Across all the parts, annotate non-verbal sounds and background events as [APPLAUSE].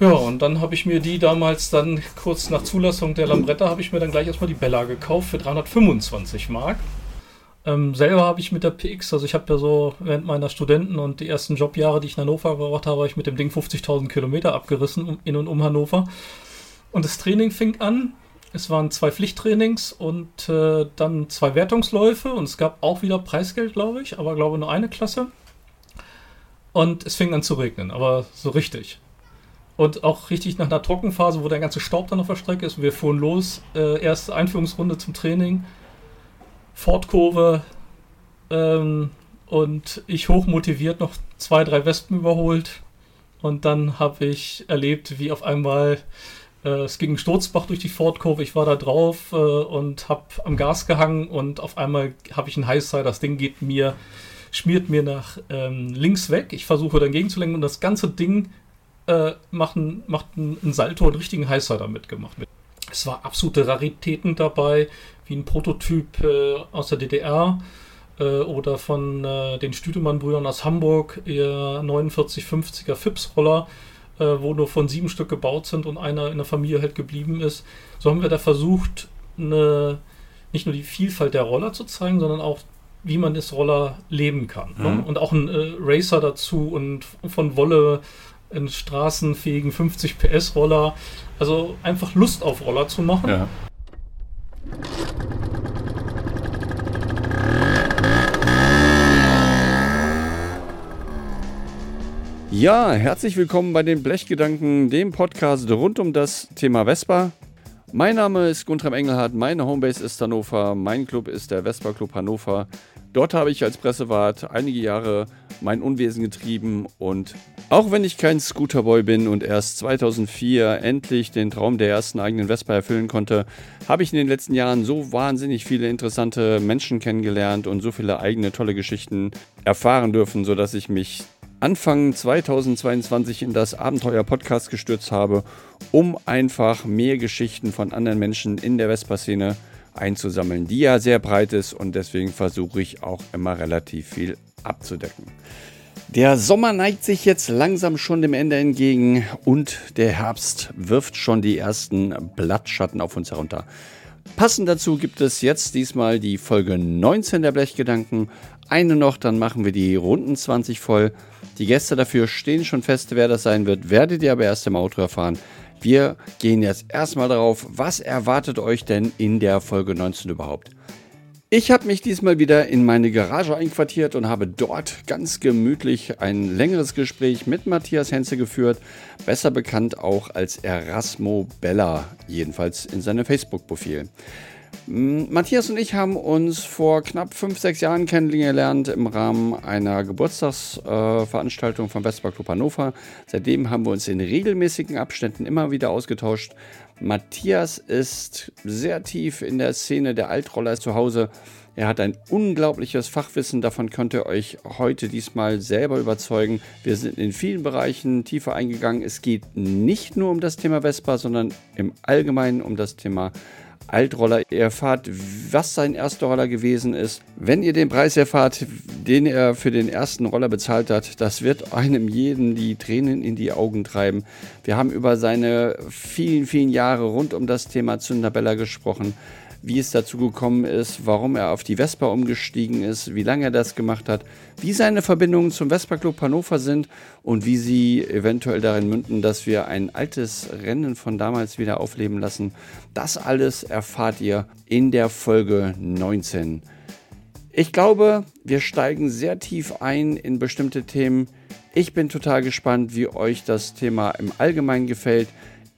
Ja, und dann habe ich mir die damals dann kurz nach Zulassung der Lambretta habe ich mir dann gleich erstmal die Bella gekauft für 325 Mark. Ähm, selber habe ich mit der PX, also ich habe ja so während meiner Studenten und die ersten Jobjahre, die ich in Hannover verbracht habe, habe ich mit dem Ding 50.000 Kilometer abgerissen in und um Hannover. Und das Training fing an. Es waren zwei Pflichttrainings und äh, dann zwei Wertungsläufe und es gab auch wieder Preisgeld, glaube ich, aber glaube nur eine Klasse. Und es fing an zu regnen, aber so richtig. Und auch richtig nach einer Trockenphase, wo der ganze Staub dann auf der Strecke ist. Wir fuhren los. Äh, erste Einführungsrunde zum Training. Fortkurve. Ähm, und ich hochmotiviert noch zwei, drei Wespen überholt. Und dann habe ich erlebt, wie auf einmal äh, es ging ein Sturzbach durch die Fortkurve. Ich war da drauf äh, und habe am Gas gehangen. Und auf einmal habe ich einen Highside. Das Ding geht mir, schmiert mir nach ähm, links weg. Ich versuche dagegen zu lenken und das ganze Ding äh, machen, macht einen Salto und richtigen Heißer damit gemacht. Es war absolute Raritäten dabei, wie ein Prototyp äh, aus der DDR äh, oder von äh, den Stüdemann-Brüdern aus Hamburg, ihr 4950er Fips-Roller, äh, wo nur von sieben Stück gebaut sind und einer in der Familie halt geblieben ist. So haben wir da versucht, eine, nicht nur die Vielfalt der Roller zu zeigen, sondern auch wie man das Roller leben kann. Ne? Mhm. Ne? Und auch ein äh, Racer dazu und von Wolle einen straßenfähigen 50 PS Roller. Also einfach Lust auf Roller zu machen. Ja. Ja, herzlich willkommen bei den Blechgedanken, dem Podcast rund um das Thema Vespa. Mein Name ist Guntram Engelhardt, meine Homebase ist Hannover, mein Club ist der Vespa Club Hannover. Dort habe ich als Pressewart einige Jahre mein Unwesen getrieben und auch wenn ich kein Scooterboy bin und erst 2004 endlich den Traum der ersten eigenen Vespa erfüllen konnte, habe ich in den letzten Jahren so wahnsinnig viele interessante Menschen kennengelernt und so viele eigene tolle Geschichten erfahren dürfen, sodass ich mich Anfang 2022 in das Abenteuer Podcast gestürzt habe, um einfach mehr Geschichten von anderen Menschen in der Vespa-Szene einzusammeln, die ja sehr breit ist und deswegen versuche ich auch immer relativ viel abzudecken. Der Sommer neigt sich jetzt langsam schon dem Ende entgegen und der Herbst wirft schon die ersten Blattschatten auf uns herunter. Passend dazu gibt es jetzt diesmal die Folge 19 der Blechgedanken. Eine noch, dann machen wir die Runden 20 voll. Die Gäste dafür stehen schon fest, wer das sein wird, werdet ihr aber erst im Auto erfahren. Wir gehen jetzt erstmal darauf, was erwartet euch denn in der Folge 19 überhaupt? Ich habe mich diesmal wieder in meine Garage einquartiert und habe dort ganz gemütlich ein längeres Gespräch mit Matthias Henze geführt, besser bekannt auch als Erasmo Bella, jedenfalls in seinem Facebook-Profil. Matthias und ich haben uns vor knapp 5, 6 Jahren kennengelernt im Rahmen einer Geburtstagsveranstaltung äh, vom Vespa Club Hannover. Seitdem haben wir uns in regelmäßigen Abständen immer wieder ausgetauscht, Matthias ist sehr tief in der Szene der Altroller zu Hause. Er hat ein unglaubliches Fachwissen, davon könnt ihr euch heute diesmal selber überzeugen. Wir sind in vielen Bereichen tiefer eingegangen. Es geht nicht nur um das Thema Vespa, sondern im Allgemeinen um das Thema Altroller. Erfahrt, was sein erster Roller gewesen ist. Wenn ihr den Preis erfahrt, den er für den ersten Roller bezahlt hat, das wird einem jeden die Tränen in die Augen treiben. Wir haben über seine vielen, vielen Jahre rund um das Thema Zünderbella gesprochen wie es dazu gekommen ist, warum er auf die Vespa umgestiegen ist, wie lange er das gemacht hat, wie seine Verbindungen zum Vespa Club Hannover sind und wie sie eventuell darin münden, dass wir ein altes Rennen von damals wieder aufleben lassen. Das alles erfahrt ihr in der Folge 19. Ich glaube, wir steigen sehr tief ein in bestimmte Themen. Ich bin total gespannt, wie euch das Thema im Allgemeinen gefällt.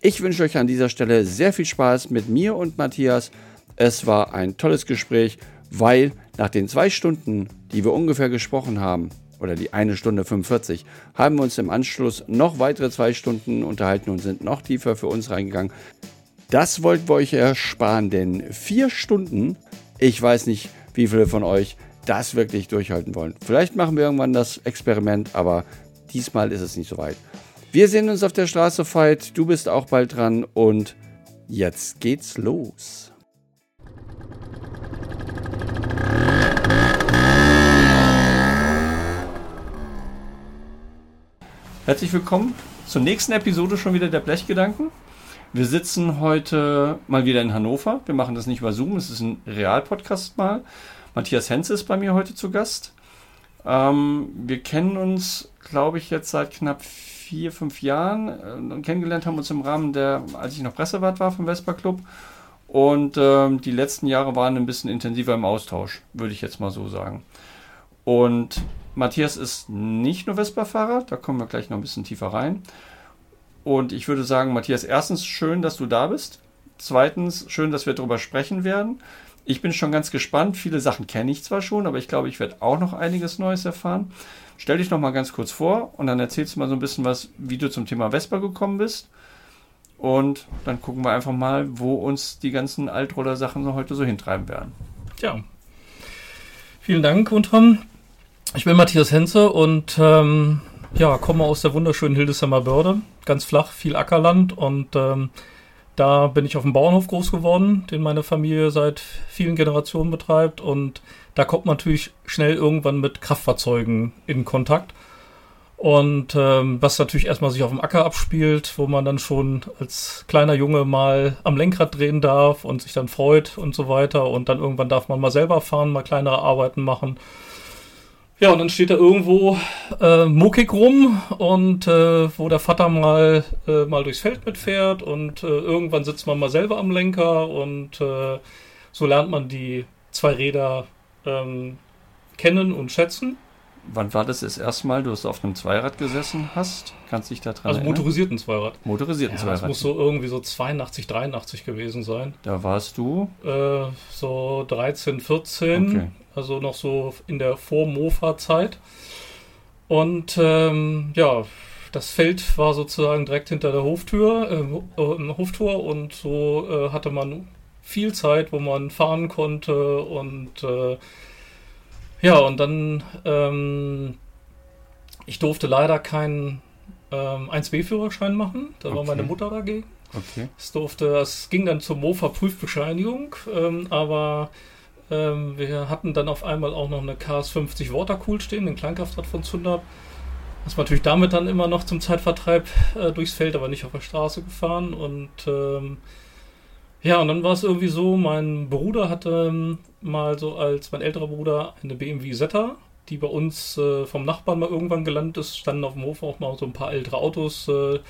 Ich wünsche euch an dieser Stelle sehr viel Spaß mit mir und Matthias. Es war ein tolles Gespräch, weil nach den zwei Stunden, die wir ungefähr gesprochen haben, oder die eine Stunde 45, haben wir uns im Anschluss noch weitere zwei Stunden unterhalten und sind noch tiefer für uns reingegangen. Das wollten wir euch ersparen, denn vier Stunden, ich weiß nicht, wie viele von euch das wirklich durchhalten wollen. Vielleicht machen wir irgendwann das Experiment, aber diesmal ist es nicht so weit. Wir sehen uns auf der Straße, Fight. Du bist auch bald dran und jetzt geht's los. Herzlich willkommen zur nächsten Episode schon wieder der Blechgedanken. Wir sitzen heute mal wieder in Hannover. Wir machen das nicht über Zoom, es ist ein Real-Podcast mal. Matthias Henze ist bei mir heute zu Gast. Ähm, wir kennen uns, glaube ich, jetzt seit knapp vier, fünf Jahren äh, und kennengelernt haben uns im Rahmen der, als ich noch Pressewart war vom Vespa Club. Und ähm, die letzten Jahre waren ein bisschen intensiver im Austausch, würde ich jetzt mal so sagen. Und Matthias ist nicht nur Vespa-Fahrer, da kommen wir gleich noch ein bisschen tiefer rein. Und ich würde sagen, Matthias, erstens schön, dass du da bist. Zweitens schön, dass wir darüber sprechen werden. Ich bin schon ganz gespannt. Viele Sachen kenne ich zwar schon, aber ich glaube, ich werde auch noch einiges Neues erfahren. Stell dich noch mal ganz kurz vor und dann erzählst du mal so ein bisschen was, wie du zum Thema Vespa gekommen bist. Und dann gucken wir einfach mal, wo uns die ganzen Altroller-Sachen heute so hintreiben werden. Ja. Vielen Dank, Guntram. Ich bin Matthias Henze und ähm, ja, komme aus der wunderschönen Hildesheimer Börde. Ganz flach, viel Ackerland und ähm, da bin ich auf dem Bauernhof groß geworden, den meine Familie seit vielen Generationen betreibt. Und da kommt man natürlich schnell irgendwann mit Kraftfahrzeugen in Kontakt. Und ähm, was natürlich erstmal sich auf dem Acker abspielt, wo man dann schon als kleiner Junge mal am Lenkrad drehen darf und sich dann freut und so weiter. Und dann irgendwann darf man mal selber fahren, mal kleinere Arbeiten machen. Ja, und dann steht da irgendwo äh, muckig rum und äh, wo der Vater mal, äh, mal durchs Feld mitfährt und äh, irgendwann sitzt man mal selber am Lenker und äh, so lernt man die zwei Räder ähm, kennen und schätzen. Wann war das das erste Mal, du auf einem Zweirad gesessen hast? Kannst du dich da dran Also erinnern? motorisierten Zweirad. Motorisierten Ja, Zweirad. das muss so irgendwie so 82, 83 gewesen sein. da warst du. Äh, so 13, 14. Okay. Also noch so in der Vor-Mofa-Zeit. Und ähm, ja, das Feld war sozusagen direkt hinter der Hoftür, äh, Hoftor und so äh, hatte man viel Zeit, wo man fahren konnte und äh, ja, und dann ähm, ich durfte leider keinen ähm, 1B-Führerschein machen, da war Okay. meine Mutter dagegen. Okay. Es durfte, es ging dann zur Mofa-Prüfbescheinigung, ähm, aber ähm, wir hatten dann auf einmal auch noch eine KS50 Watercool stehen, den Kleinkraftrad von Zundab. Das war natürlich damit dann immer noch zum Zeitvertreib äh, durchs Feld, aber nicht auf der Straße gefahren. Und ähm, ja, und dann war es irgendwie so, mein Bruder hatte ähm, mal so als mein älterer Bruder eine BMW Zeta, die bei uns äh, vom Nachbarn mal irgendwann gelandet ist. Standen auf dem Hof auch mal so ein paar ältere Autos äh,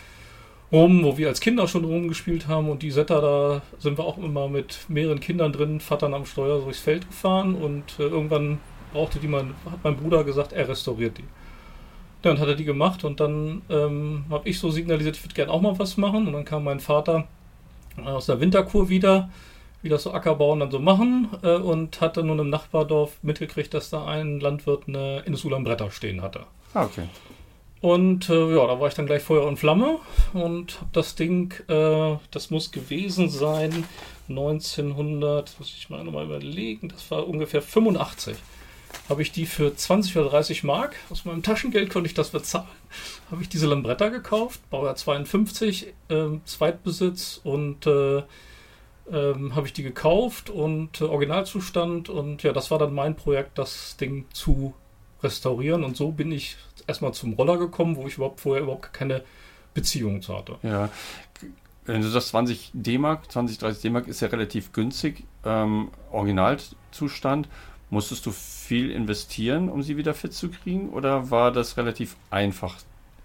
rum, wo wir als Kinder schon rumgespielt haben. Und die Zeta, da sind wir auch immer mit mehreren Kindern drin, Vatern am Steuer so durchs Feld gefahren. Und äh, irgendwann brauchte die mein, hat mein Bruder gesagt, er restauriert die. Und hat er die gemacht und dann ähm, habe ich so signalisiert, ich würde gerne auch mal was machen. Und dann kam mein Vater aus der Winterkur wieder, wie das so Ackerbauen dann so machen, äh, und hatte nun im Nachbardorf mitgekriegt, dass da ein Landwirt eine Indusulam-Bretter stehen hatte. Ah, okay. Und äh, ja, da war ich dann gleich Feuer und Flamme und habe das Ding, äh, das muss gewesen sein 1900, muss ich mal nochmal überlegen, das war ungefähr 85. Habe ich die für 20 oder 30 Mark, aus meinem Taschengeld konnte ich das bezahlen, habe ich diese Lambretta gekauft, Baujahr 52, ähm, Zweitbesitz und äh, ähm, habe ich die gekauft und äh, Originalzustand und ja, das war dann mein Projekt, das Ding zu restaurieren und so bin ich erstmal zum Roller gekommen, wo ich überhaupt vorher überhaupt keine Beziehung zu hatte. Ja. Wenn du sagst 20 D-Mark, 20, 30 D-Mark ist ja relativ günstig. Ähm, Originalzustand. Musstest du viel investieren, um sie wieder fit zu kriegen? Oder war das relativ einfach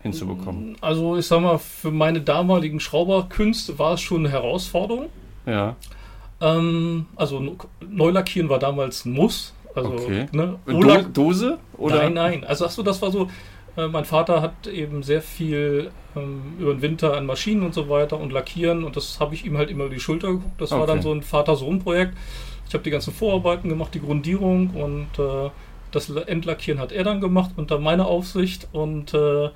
hinzubekommen? Also ich sag mal, für meine damaligen Schrauberkünste war es schon eine Herausforderung. Ja. Ähm, also Neulackieren war damals ein Muss. Also, Okay. ne, Do Dose? Oder? Nein, nein. Also achso, das war so. Äh, mein Vater hat eben sehr viel ähm, über den Winter an Maschinen und so weiter und Lackieren und das habe ich ihm halt immer über die Schulter geguckt. Das war Okay. dann so ein Vater-Sohn-Projekt. Ich habe die ganzen Vorarbeiten gemacht, die Grundierung und äh, das Endlackieren hat er dann gemacht unter meiner Aufsicht und äh,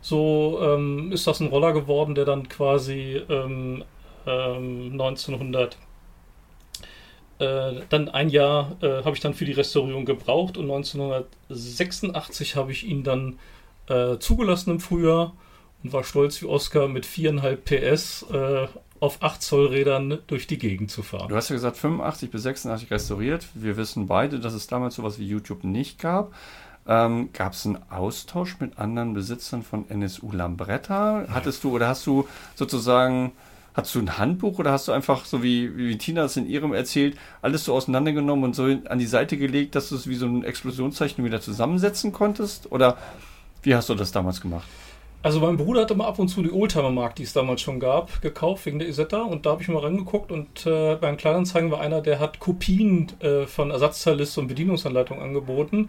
so ähm, ist das ein Roller geworden, der dann quasi ähm, ähm, 1900 äh, dann ein Jahr äh, habe ich dann für die Restaurierung gebraucht und 1986 habe ich ihn dann äh, zugelassen im Frühjahr und war stolz wie Oscar mit 4,5 PS äh, auf 8 Zoll Rädern durch die Gegend zu fahren. Du hast ja gesagt 85 bis 86 restauriert. Wir wissen beide, dass es damals sowas wie YouTube nicht gab. Ähm, Gab es einen Austausch mit anderen Besitzern von NSU Lambretta? Hattest du oder hast du sozusagen, hast du ein Handbuch oder hast du einfach, so wie, wie Tina es in ihrem erzählt, alles so auseinandergenommen und so an die Seite gelegt, dass du es wie so ein Explosionszeichen wieder zusammensetzen konntest? Oder wie hast du das damals gemacht? Also mein Bruder hat immer ab und zu die Oldtimer-Markt, die es damals schon gab, gekauft wegen der Isetta und da habe ich mal reingeguckt und äh, beim Kleinanzeigen war einer, der hat Kopien äh, von Ersatzteilliste und Bedienungsanleitungen angeboten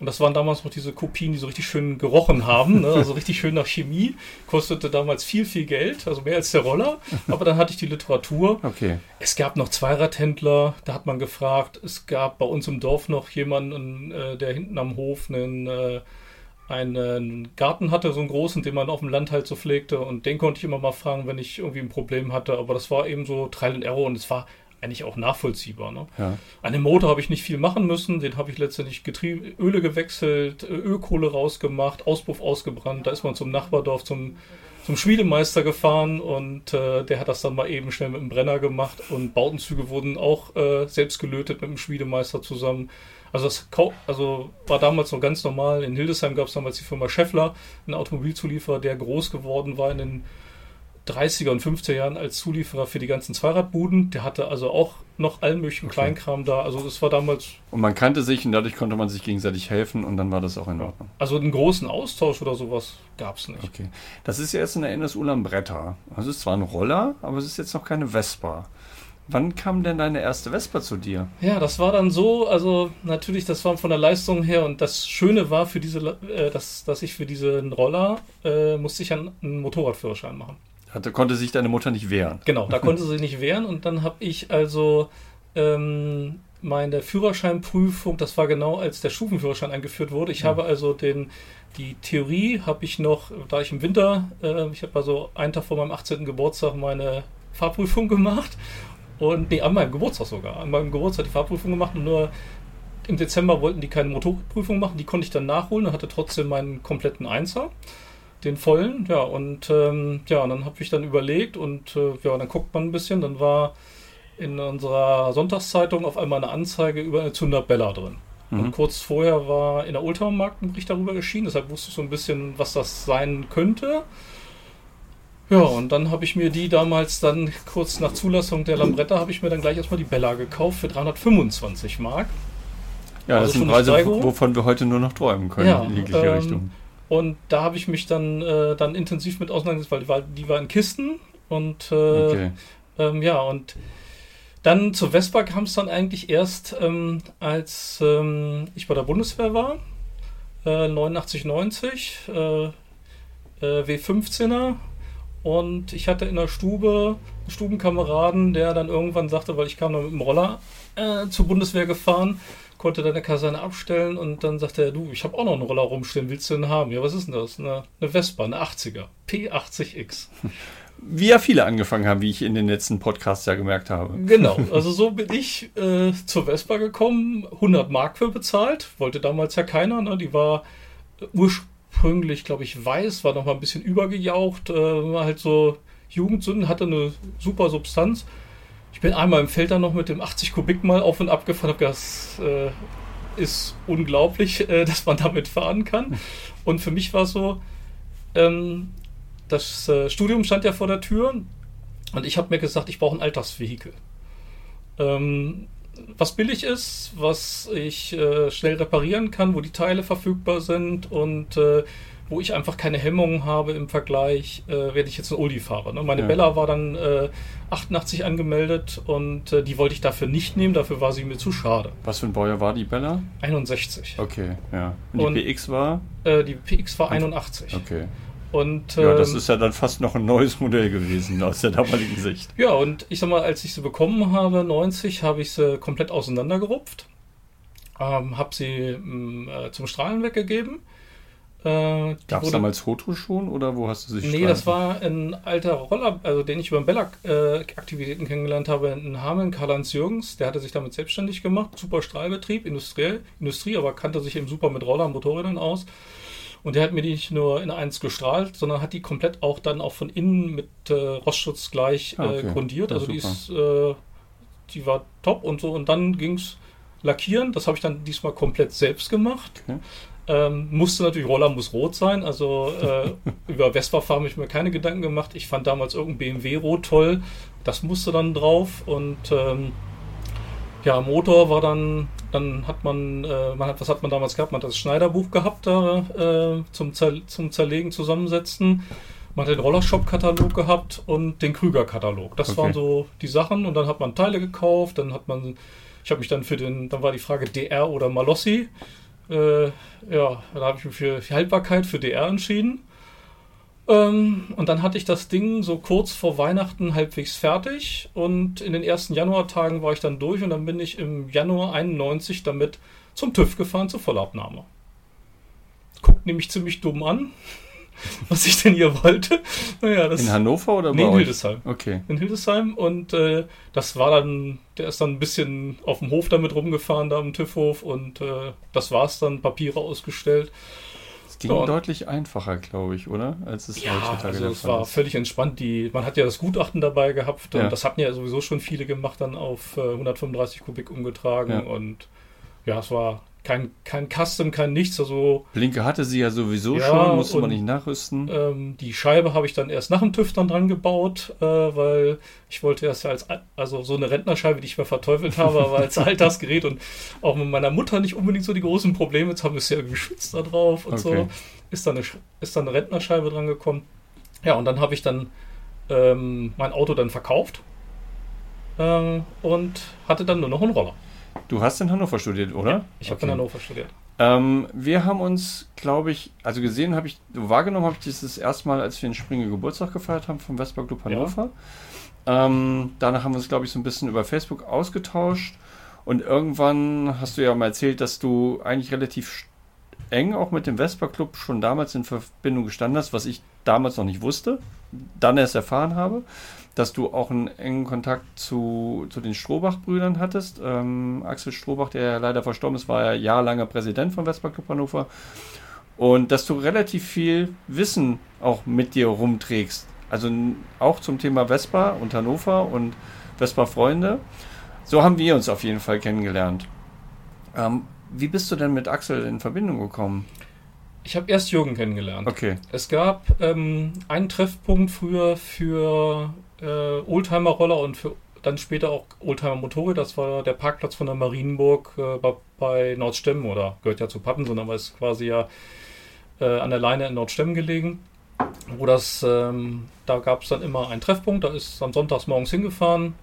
und das waren damals noch diese Kopien, die so richtig schön gerochen haben, ne? also richtig schön nach Chemie. Kostete damals viel, viel Geld, also mehr als der Roller. Aber dann hatte ich die Literatur. Okay. Es gab noch Zweiradhändler, da hat man gefragt. Es gab bei uns im Dorf noch jemanden, äh, der hinten am Hof einen, äh, einen Garten hatte, so einen großen, den man auf dem Land halt so pflegte. Und den konnte ich immer mal fragen, wenn ich irgendwie ein Problem hatte. Aber das war eben so Trial and Error und es war eigentlich auch nachvollziehbar. Ne? Ja. An dem Motor habe ich nicht viel machen müssen, den habe ich letztendlich Getriebe, Öle gewechselt, Ölkohle rausgemacht, Auspuff ausgebrannt. Da ist man zum Nachbardorf, zum, zum Schmiedemeister gefahren und äh, der hat das dann mal eben schnell mit dem Brenner gemacht und Bautenzüge wurden auch äh, selbst gelötet mit dem Schmiedemeister zusammen. Also das also war damals noch ganz normal. In Hildesheim gab es damals die Firma Scheffler, ein Automobilzulieferer, der groß geworden war in den 30er und 50er Jahren als Zulieferer für die ganzen Zweiradbuden. Der hatte also auch noch allen möglichen okay. Kleinkram da. Also das war damals. Und man kannte sich und dadurch konnte man sich gegenseitig helfen und dann war das auch in Ordnung. Also einen großen Austausch oder sowas gab es nicht. Okay. Das ist ja jetzt eine NS Ulan-Bretter. Das ist zwar ein Roller, aber es ist jetzt noch keine Vespa. Wann kam denn deine erste Vespa zu dir? Ja, das war dann so, also natürlich, das war von der Leistung her und das Schöne war für diese, äh, dass, dass ich für diesen Roller äh, musste ich einen Motorradführerschein machen. Hatte, konnte sich deine Mutter nicht wehren. Genau, da konnte [LAUGHS] sie sich nicht wehren und dann habe ich also ähm, meine Führerscheinprüfung, das war genau als der Stufenführerschein eingeführt wurde. Ich ja. habe also den, die Theorie habe ich noch, da ich im Winter, äh, ich habe also einen Tag vor meinem 18. Geburtstag meine Fahrprüfung [LAUGHS] gemacht und nee, an meinem Geburtstag sogar, an meinem Geburtstag die Fahrprüfung gemacht und nur im Dezember wollten die keine Motorprüfung machen, die konnte ich dann nachholen und hatte trotzdem meinen kompletten Einser den vollen, ja, und ähm, ja, und dann habe ich dann überlegt und äh, ja, dann guckt man ein bisschen, dann war in unserer Sonntagszeitung auf einmal eine Anzeige über eine Zünderbella drin. Mhm. Und kurz vorher war in der Ultramarkt ein Bericht darüber erschienen, deshalb wusste ich so ein bisschen, was das sein könnte. Ja, und dann habe ich mir die damals dann kurz nach Zulassung der Lambretta habe ich mir dann gleich erstmal die Bella gekauft für 325 Mark. Ja, also das sind Preise, wovon wir heute nur noch träumen können ja, in jegliche ähm, Richtung. Und da habe ich mich dann, äh, dann intensiv mit auseinandergesetzt, weil die war, in Kisten und äh, okay. ähm, ja, und dann zur Vespa kam es dann eigentlich erst, ähm, als ähm, ich bei der Bundeswehr war, äh, 89, 90, äh, W15er und ich hatte in der Stube einen Stubenkameraden, der dann irgendwann sagte, weil ich kam dann mit dem Roller äh, zur Bundeswehr gefahren, konnte deine Kaserne abstellen und dann sagte er, du, ich habe auch noch einen Roller rumstehen, willst du den haben? Ja, was ist denn das? Eine, eine Vespa, eine 80er, P80X. Wie ja viele angefangen haben, wie ich in den letzten Podcasts ja gemerkt habe. Genau, [LAUGHS] also so bin ich äh, zur Vespa gekommen, 100 Mark für bezahlt, wollte damals ja keiner, ne? die war ursprünglich, glaube ich, weiß, war noch mal ein bisschen übergejaucht, äh, war halt so Jugendsünden, hatte eine super Substanz ich bin einmal im Feld dann noch mit dem 80 Kubik mal auf und ab gefahren, habe das äh, ist unglaublich, [LAUGHS] äh, dass man damit fahren kann. [LAUGHS] Und für mich war es so, ähm, das äh, Studium stand ja vor der Tür und ich habe mir gesagt, ich brauche ein Alltagsvehikel. Ähm, was billig ist, was ich äh, schnell reparieren kann, wo die Teile verfügbar sind und äh, wo ich einfach keine Hemmungen habe im Vergleich, äh, werde ich jetzt ein Oldie fahre. Ne? Meine ja. Bella war dann äh, 88 angemeldet und äh, die wollte ich dafür nicht nehmen, dafür war sie mir zu schade. Was für ein Baujahr war die Bella? 61. Okay, ja. Und die und, PX war? Äh, die PX war 81. Okay. Und, ja, das ähm, ist ja dann fast noch ein neues Modell gewesen aus der damaligen Sicht. Ja, und ich sag mal, als ich sie bekommen habe, 90, habe ich sie komplett auseinandergerupft, ähm, habe sie mm, äh, zum Strahlen weggegeben äh, Gab es damals Fotos schon oder wo hast du sich Nee, das war ein alter Roller, also den ich über Bellac-Aktivitäten äh, kennengelernt habe in Hameln, Karl-Heinz Jürgens, der hatte sich damit selbstständig gemacht, super Strahlbetrieb, industriell, Industrie, aber kannte sich eben super mit Rollern, Motorrädern aus. Und der hat mir die nicht nur in eins gestrahlt, sondern hat die komplett auch dann auch von innen mit äh, Rostschutz gleich ah, okay. äh, grundiert. also die ist, äh, die war top und so. Und dann ging es lackieren. Das habe ich dann diesmal komplett selbst gemacht. Okay. Ähm, musste natürlich, Roller muss rot sein. Also äh, [LAUGHS] über Vespa-Fahren habe ich mir keine Gedanken gemacht. Ich fand damals irgendein BMW-Rot toll. Das musste dann drauf. Und ähm, ja, Motor war dann, dann hat man, äh, man hat, was hat man damals gehabt? Man hat das Schneiderbuch gehabt da äh, zum, Zer zum Zerlegen, Zusammensetzen. Man hat den Rollershop-Katalog gehabt und den Krüger-Katalog. Das okay. waren so die Sachen. Und dann hat man Teile gekauft. Dann hat man, ich habe mich dann für den, dann war die Frage DR oder Malossi. Äh, ja, da habe ich mich für Haltbarkeit für DR entschieden. Ähm, und dann hatte ich das Ding so kurz vor Weihnachten halbwegs fertig. Und in den ersten Januartagen war ich dann durch und dann bin ich im Januar 91 damit zum TÜV gefahren zur Vollabnahme. Guckt nämlich ziemlich dumm an. [LAUGHS] was ich denn hier wollte. Naja, das, in Hannover oder nee, in Hildesheim. Okay. In Hildesheim und äh, das war dann, der ist dann ein bisschen auf dem Hof damit rumgefahren, da am TÜV-Hof und äh, das es dann, Papiere ausgestellt. Es ging ja, deutlich einfacher, glaube ich, oder? Als es ja, heutzutage also es war ist. völlig entspannt. Die, man hat ja das Gutachten dabei gehabt und ja. das hatten ja sowieso schon viele gemacht, dann auf äh, 135 Kubik umgetragen ja. und ja, es war kein, kein Custom, kein nichts. Also, Blinker hatte sie ja sowieso ja, schon, musste man nicht nachrüsten. Ähm, die Scheibe habe ich dann erst nach dem TÜV dann dran gebaut, äh, weil ich wollte erst als, also so eine Rentnerscheibe, die ich mir verteufelt habe, aber als [LAUGHS] Alltagsgerät und auch mit meiner Mutter nicht unbedingt so die großen Probleme. Jetzt haben wir es ja geschützt da drauf und okay. so. Ist dann, eine, ist dann eine Rentnerscheibe dran gekommen. Ja, und dann habe ich dann ähm, mein Auto dann verkauft äh, und hatte dann nur noch einen Roller. Du hast in Hannover studiert, oder? Ja, ich habe okay. in Hannover studiert. Ähm, wir haben uns, glaube ich, also gesehen habe ich, wahrgenommen habe ich das, das erste Mal, als wir in Springe Geburtstag gefeiert haben vom Vespa Club Hannover. Ja. Ähm, danach haben wir uns, glaube ich, so ein bisschen über Facebook ausgetauscht. Und irgendwann hast du ja mal erzählt, dass du eigentlich relativ eng auch mit dem Vespa Club schon damals in Verbindung gestanden hast, was ich damals noch nicht wusste, dann erst erfahren habe dass du auch einen engen Kontakt zu, zu den Strohbach-Brüdern hattest. Ähm, Axel Strohbach, der leider verstorben ist, war ja jahrelanger Präsident von Vespa Club Hannover. Und dass du relativ viel Wissen auch mit dir rumträgst. Also auch zum Thema Vespa und Hannover und Vespa-Freunde. So haben wir uns auf jeden Fall kennengelernt. Ähm, wie bist du denn mit Axel in Verbindung gekommen? Ich habe erst Jürgen kennengelernt. Okay. Es gab ähm, einen Treffpunkt früher für äh, Oldtimer-Roller und für dann später auch Oldtimer-Motorräder. Das war der Parkplatz von der Marienburg äh, bei, bei Nordstemmen oder gehört ja zu Pappen, aber ist quasi ja äh, an der Leine in Nordstemmen gelegen. Wo das, ähm, da gab es dann immer einen Treffpunkt, da ist am Sonntags morgens hingefahren,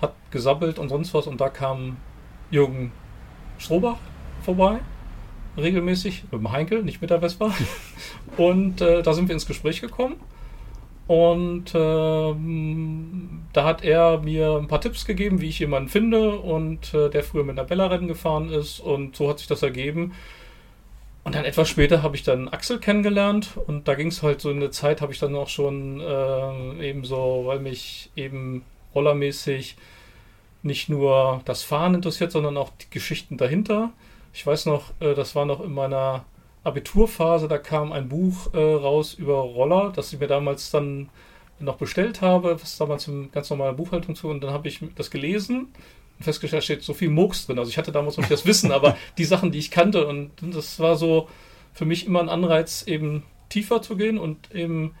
hat gesabbelt und sonst was und da kam Jürgen Strohbach vorbei, regelmäßig, mit dem Heinkel, nicht mit der Vespa. [LAUGHS] und äh, da sind wir ins Gespräch gekommen. Und ähm, da hat er mir ein paar Tipps gegeben, wie ich jemanden finde und äh, der früher mit einer Bella-Rennen gefahren ist und so hat sich das ergeben. Und dann etwas später habe ich dann Axel kennengelernt und da ging es halt so in der Zeit, habe ich dann auch schon äh, eben so, weil mich eben rollermäßig nicht nur das Fahren interessiert, sondern auch die Geschichten dahinter. Ich weiß noch, äh, das war noch in meiner Abiturphase, da kam ein Buch äh, raus über Roller, das ich mir damals dann noch bestellt habe, was damals in ganz normaler Buchhaltung zu, und dann habe ich das gelesen und festgestellt, da steht so viel Murks drin. Also ich hatte damals noch nicht das Wissen, aber die Sachen, die ich kannte, und das war so für mich immer ein Anreiz, eben tiefer zu gehen und eben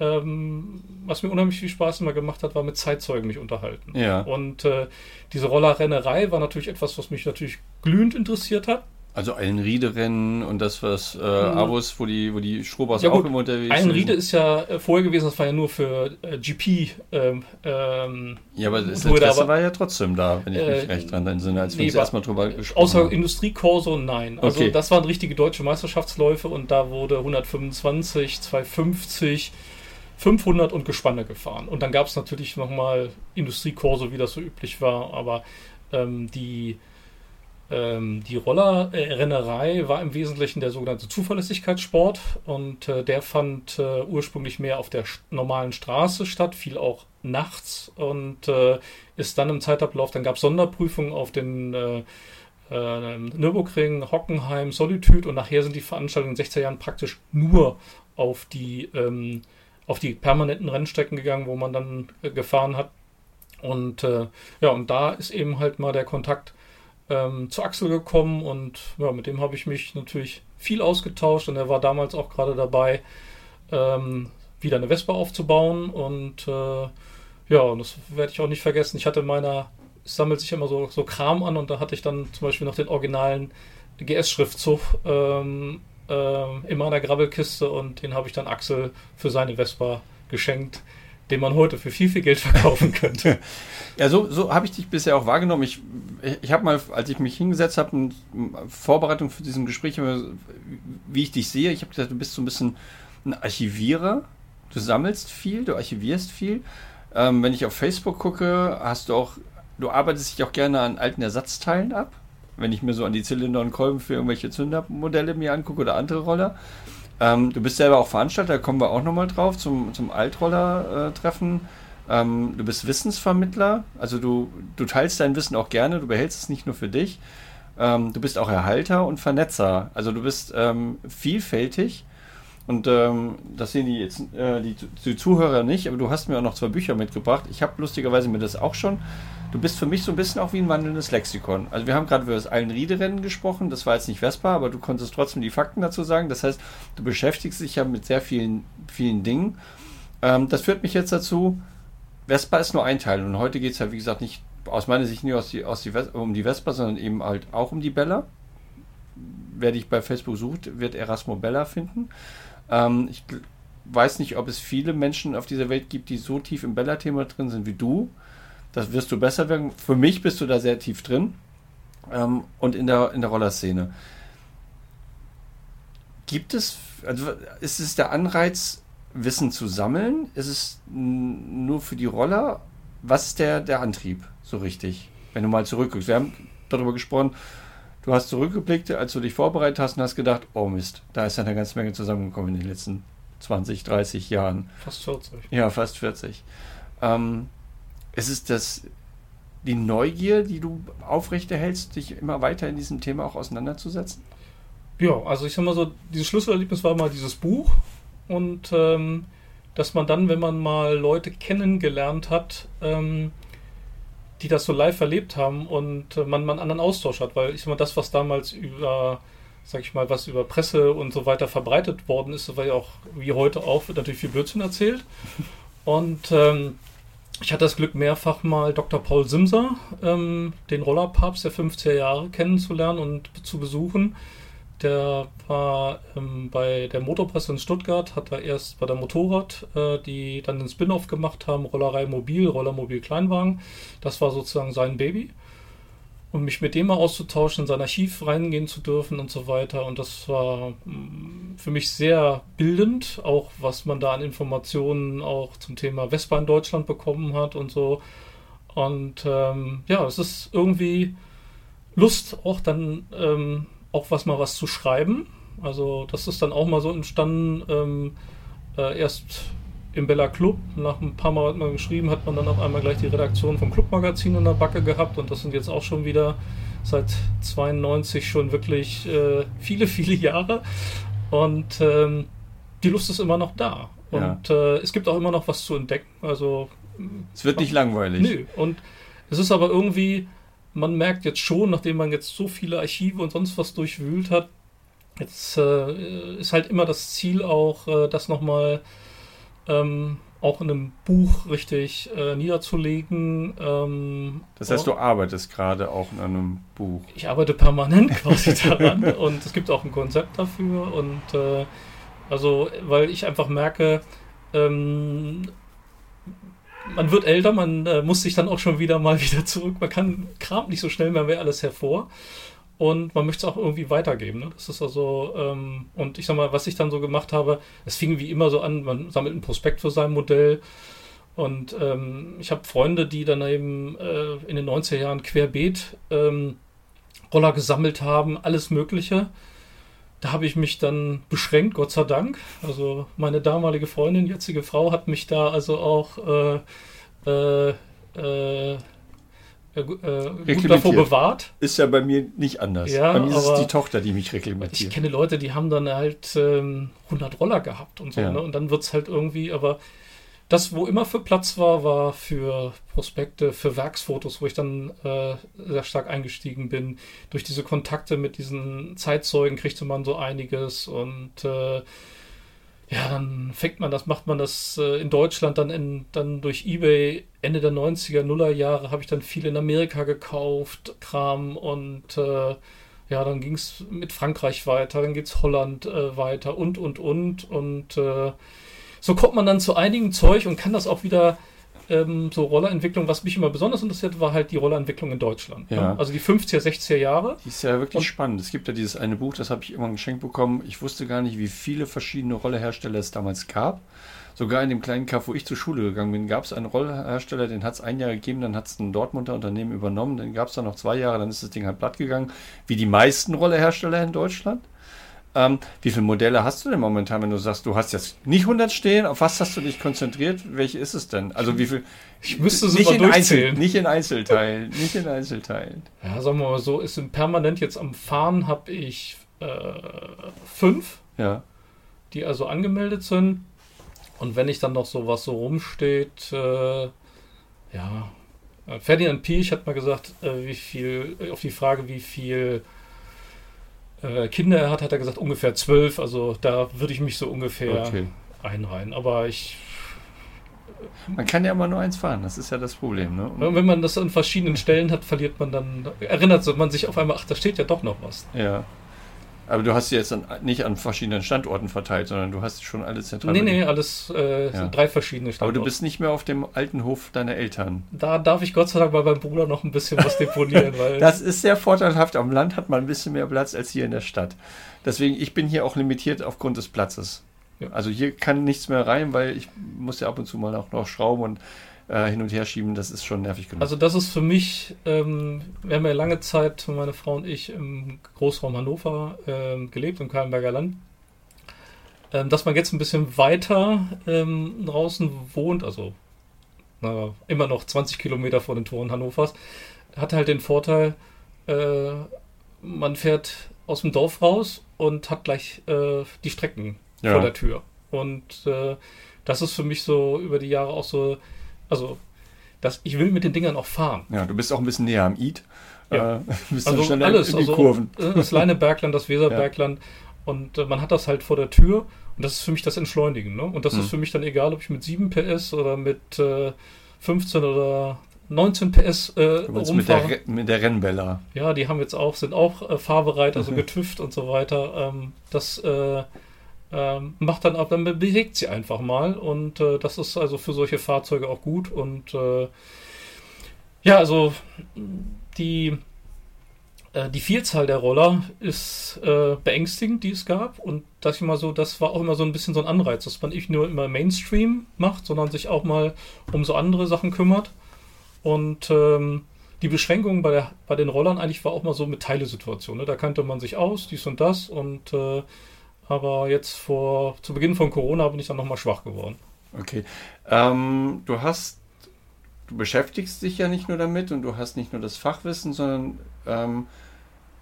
ähm, was mir unheimlich viel Spaß immer gemacht hat, war mit Zeitzeugen mich unterhalten. Ja. Und äh, diese Rollerrennerei war natürlich etwas, was mich natürlich glühend interessiert hat. Also ein Riederennen und das, was äh, Avus, wo die, wo die Strobers ja, auch immer unterwegs sind. Ein Riede ist ja äh, vorher gewesen, das war ja nur für äh, GP. Ähm, ähm, ja, aber das Interesse aber, war ja trotzdem da, wenn ich mich äh, recht dran entsinne, als wir nee, uns erstmal drüber gesprochen außer haben. Außer Industriekorso, nein. Also okay. das waren richtige deutsche Meisterschaftsläufe und da wurde 125, 250, 500 und Gespanne gefahren. Und dann gab es natürlich nochmal Industriekorso, wie das so üblich war, aber ähm, die ähm, die Rollerrennerei war im Wesentlichen der sogenannte Zuverlässigkeitssport und äh, der fand äh, ursprünglich mehr auf der normalen Straße statt, fiel auch nachts und äh, ist dann im Zeitablauf, dann gab es Sonderprüfungen auf den äh, äh, Nürburgring, Hockenheim, Solitude und nachher sind die Veranstaltungen in den 60er Jahren praktisch nur auf die, ähm, auf die permanenten Rennstrecken gegangen, wo man dann äh, gefahren hat. Und ja, und da ist eben halt mal der Kontakt ähm, zu Axel gekommen und ja, mit dem habe ich mich natürlich viel ausgetauscht und er war damals auch gerade dabei, ähm, wieder eine Vespa aufzubauen und äh, ja, und das werde ich auch nicht vergessen. Ich hatte meiner, es sammelt sich immer so, so Kram an und da hatte ich dann zum Beispiel noch den originalen GS-Schriftzug ähm, äh, in meiner Grabbelkiste und den habe ich dann Axel für seine Vespa geschenkt, den man heute für viel, viel Geld verkaufen könnte. [LAUGHS] ja, so, so habe ich dich bisher auch wahrgenommen. Ich, ich habe mal, als ich mich hingesetzt habe, in Vorbereitung für diesen Gespräch, wie ich dich sehe, ich habe gesagt, du bist so ein bisschen ein Archivierer. Du sammelst viel, du archivierst viel. Ähm, wenn ich auf Facebook gucke, hast du auch, du arbeitest dich auch gerne an alten Ersatzteilen ab. Wenn ich mir so an die Zylinder und Kolben für irgendwelche Zündermodelle mir angucke oder andere Roller. Ähm, du bist selber auch Veranstalter, da kommen wir auch nochmal drauf, zum, zum Altroller-Treffen. Ähm, du bist Wissensvermittler, also du, du teilst dein Wissen auch gerne, du behältst es nicht nur für dich. Ähm, du bist auch Erhalter und Vernetzer, also du bist ähm, vielfältig und ähm, das sehen die jetzt äh, die, die, Zuhörer nicht, aber du hast mir auch noch zwei Bücher mitgebracht. Ich habe lustigerweise mir das auch schon. Du bist für mich so ein bisschen auch wie ein wandelndes Lexikon. Also wir haben gerade über das Allenriede-Rennen gesprochen, das war jetzt nicht Vespa, aber du konntest trotzdem die Fakten dazu sagen. Das heißt, du beschäftigst dich ja mit sehr vielen, vielen Dingen. Ähm, das führt mich jetzt dazu, Vespa ist nur ein Teil und heute geht es ja, wie gesagt, nicht aus meiner Sicht nur aus die, aus die um die Vespa, sondern eben halt auch um die Bella. Wer dich bei Facebook sucht, wird Erasmo Bella finden. Ähm, ich weiß nicht, ob es viele Menschen auf dieser Welt gibt, die so tief im Bella-Thema drin sind wie du. Das wirst du besser werden. Für mich bist du da sehr tief drin. Ähm, und in der, in der Rollerszene. Gibt es, also ist es der Anreiz, Wissen zu sammeln? Ist es nur für die Roller? Was ist der, der Antrieb so richtig, wenn du mal zurückguckst? Wir haben darüber gesprochen, Du hast zurückgeblickt, als du dich vorbereitet hast und hast gedacht, oh Mist, da ist ja eine ganze Menge zusammengekommen in den letzten 20, 30 Jahren. Fast 40. Ja, fast 40. Ähm, es ist das, die Neugier, die du aufrechterhältst, dich immer weiter in diesem Thema auch auseinanderzusetzen? Ja, also ich sag mal so, dieses Schlüsselerlebnis war mal dieses Buch und ähm, dass man dann, wenn man mal Leute kennengelernt hat, ähm, die das so live erlebt haben und äh, man, man einen anderen Austausch hat, weil ich sag mal, das, was damals über, sag ich mal, was über Presse und so weiter verbreitet worden ist, war ja auch wie heute auch, wird natürlich viel Blödsinn erzählt. [LAUGHS] Und ähm, ich hatte das Glück, mehrfach mal Dr. Paul Simser, ähm, den Rollerpapst der 50er Jahre, kennenzulernen und zu besuchen. Der war ähm, bei der Motorpresse in Stuttgart, hat er erst bei der Motorrad, äh, die dann den Spin-off gemacht haben, Rollerei Mobil, Rollermobil Kleinwagen. Das war sozusagen sein Baby. Und mich mit dem mal auszutauschen, in sein Archiv reingehen zu dürfen und so weiter. Und das war mm, für mich sehr bildend, auch was man da an Informationen auch zum Thema Vespa in Deutschland bekommen hat und so. Und ähm, ja, es ist irgendwie Lust, auch dann ähm, auch was mal was zu schreiben. Also das ist dann auch mal so entstanden, ähm, äh, erst im Bella Club, nach ein paar Mal hat man geschrieben, hat man dann auf einmal gleich die Redaktion vom Clubmagazin in der Backe gehabt und das sind jetzt auch schon wieder seit 92 schon wirklich äh, viele, viele Jahre und ähm, die Lust ist immer noch da und ja. äh, es gibt auch immer noch was zu entdecken. Also es wird nicht langweilig. Nö. Und es ist aber irgendwie, man merkt jetzt schon, nachdem man jetzt so viele Archive und sonst was durchwühlt hat, jetzt äh, ist halt immer das Ziel auch, äh, das nochmal ähm, auch in einem Buch richtig äh, niederzulegen. Ähm, das heißt, du arbeitest gerade auch in einem Buch. Ich arbeite permanent [LAUGHS] quasi daran und es gibt auch ein Konzept dafür und äh, also, weil ich einfach merke, ähm, man wird älter, man äh, muss sich dann auch schon wieder mal [LAUGHS] wieder zurück. Man kann kramt nicht so schnell mehr mehr alles hervor. Und man möchte es auch irgendwie weitergeben. Ne? Das ist also, ähm, und ich sag mal, was ich dann so gemacht habe, es fing wie immer so an, man sammelt ein Prospekt für sein Modell. Und ähm, ich habe Freunde, die dann eben äh, in den 90er Jahren querbeet ähm, Roller gesammelt haben, alles Mögliche. Da habe ich mich dann beschränkt, Gott sei Dank. Also meine damalige Freundin, jetzige Frau, hat mich da also auch äh, äh, äh, äh gut davor bewahrt. Ist ja bei mir nicht anders. Ja, bei mir ist es die Tochter, die mich reglementiert. Ich kenne Leute, die haben dann halt ähm, 100 Roller gehabt und so. Ja. Ne? Und dann wird es halt irgendwie, aber das, wo immer für Platz war, war für Prospekte, für Werksfotos, wo ich dann äh, sehr stark eingestiegen bin. Durch diese Kontakte mit diesen Zeitzeugen kriegte man so einiges und äh, ja, dann fängt man das, macht man das äh, in Deutschland dann, in, dann durch Ebay Ende der 90er, Nuller Jahre habe ich dann viel in Amerika gekauft, Kram und äh, ja, dann ging es mit Frankreich weiter, dann geht es Holland äh, weiter und und und und äh, so kommt man dann zu einigen Zeug und kann das auch wieder ähm, so Rollerentwicklung, was mich immer besonders interessiert, war halt die Rollerentwicklung in Deutschland. Ja. Ne? Also die 50er, 60er Jahre. Die ist ja wirklich Und- spannend. Es gibt ja dieses eine Buch, das habe ich irgendwann geschenkt bekommen. Ich wusste gar nicht, wie viele verschiedene Rollerhersteller es damals gab. Sogar in dem kleinen Kaff, wo ich zur Schule gegangen bin, gab es einen Rollhersteller, den hat es ein Jahr gegeben, dann hat es ein Dortmunder Unternehmen übernommen, dann gab es da noch zwei Jahre, dann ist das Ding halt platt gegangen, wie die meisten Rollerhersteller in Deutschland. Ähm, wie viele Modelle hast du denn momentan, wenn du sagst, du hast jetzt nicht 100 stehen? Auf was hast du dich konzentriert? Welche ist es denn? Also wie viel? Ich müsste sie nicht mal in, Einzel, durchzählen. nicht in Einzelteilen, nicht in Einzelteilen. Ja, sagen wir mal so, ist im permanent jetzt am Fahren habe ich äh, fünf, Ja. die also angemeldet sind. Und wenn ich dann noch so was so rumsteht, äh, ja, äh, Ferdinand Piech hat mal gesagt, äh, wie viel, auf die Frage, wie viel äh, Kinder er hat, hat er gesagt, ungefähr zwölf. Also da würde ich mich so ungefähr Okay. einreihen. Aber ich, Man kann ja immer nur eins fahren, das ist ja das Problem. Ne? Und- wenn man das an verschiedenen Stellen hat, verliert man dann, erinnert man sich auf einmal, ach, da steht ja doch noch was. Ja. Aber du hast sie jetzt an, nicht an verschiedenen Standorten verteilt, sondern du hast schon alle zentral. Nee, nee, alles äh, Ja. drei verschiedene Aber Standorte. du bist nicht mehr auf dem alten Hof deiner Eltern. Da darf ich Gott sei Dank bei meinem Bruder noch ein bisschen was deponieren, [LAUGHS] weil Das ist sehr vorteilhaft. Am Land hat man ein bisschen mehr Platz als hier in der Stadt. Deswegen, ich bin hier auch limitiert aufgrund des Platzes. Ja. Also hier kann nichts mehr rein, weil ich muss ja ab und zu mal auch noch schrauben und äh, hin und her schieben. Das ist schon nervig genug. also das ist für mich, ähm, wir haben ja lange Zeit, meine Frau und ich, im Großraum Hannover ähm, gelebt, im Kallenberger Land. Ähm, dass man jetzt ein bisschen weiter ähm, draußen wohnt, also na, immer noch 20 Kilometer vor den Toren Hannovers, hat halt den Vorteil, äh, man fährt aus dem Dorf raus und hat gleich äh, die Strecken Ja. vor der Tür. Und äh, das ist für mich so über die Jahre auch so, also das, ich will mit den Dingern auch fahren. ja, du bist auch ein bisschen näher am Eid. Ja. Äh, [LAUGHS] bist Also schneller alles, in die also Kurven. äh, das Leinebergland, das Weserbergland [LAUGHS] und äh, man hat das halt vor der Tür und das ist für mich das Entschleunigen. Ne? Und das Hm. ist für mich dann egal, ob ich mit 7 PS oder mit äh, 15 oder 19 PS äh, meinst mit der, rumfahre. Re- mit der Rennbella. Ja, die haben jetzt auch, sind auch äh, fahrbereit, also [LAUGHS] getüft und so weiter. Ähm, das äh, ähm, macht dann auch, dann bewegt sie einfach mal und äh, das ist also für solche Fahrzeuge auch gut und äh, ja, also die äh, die Vielzahl der Roller ist äh, beängstigend, die es gab und das mal so, das war auch immer so ein bisschen so ein Anreiz, dass man nicht nur immer Mainstream macht, sondern sich auch mal um so andere Sachen kümmert und ähm, die Beschränkung bei, der, bei den Rollern eigentlich war auch mal so mit Teilesituation. Ne? Da kannte man sich aus, dies und das. Und äh, aber jetzt vor zu Beginn von Corona bin ich dann nochmal schwach geworden. Okay. Ähm, du hast, du beschäftigst dich ja nicht nur damit und du hast nicht nur das Fachwissen, sondern ähm,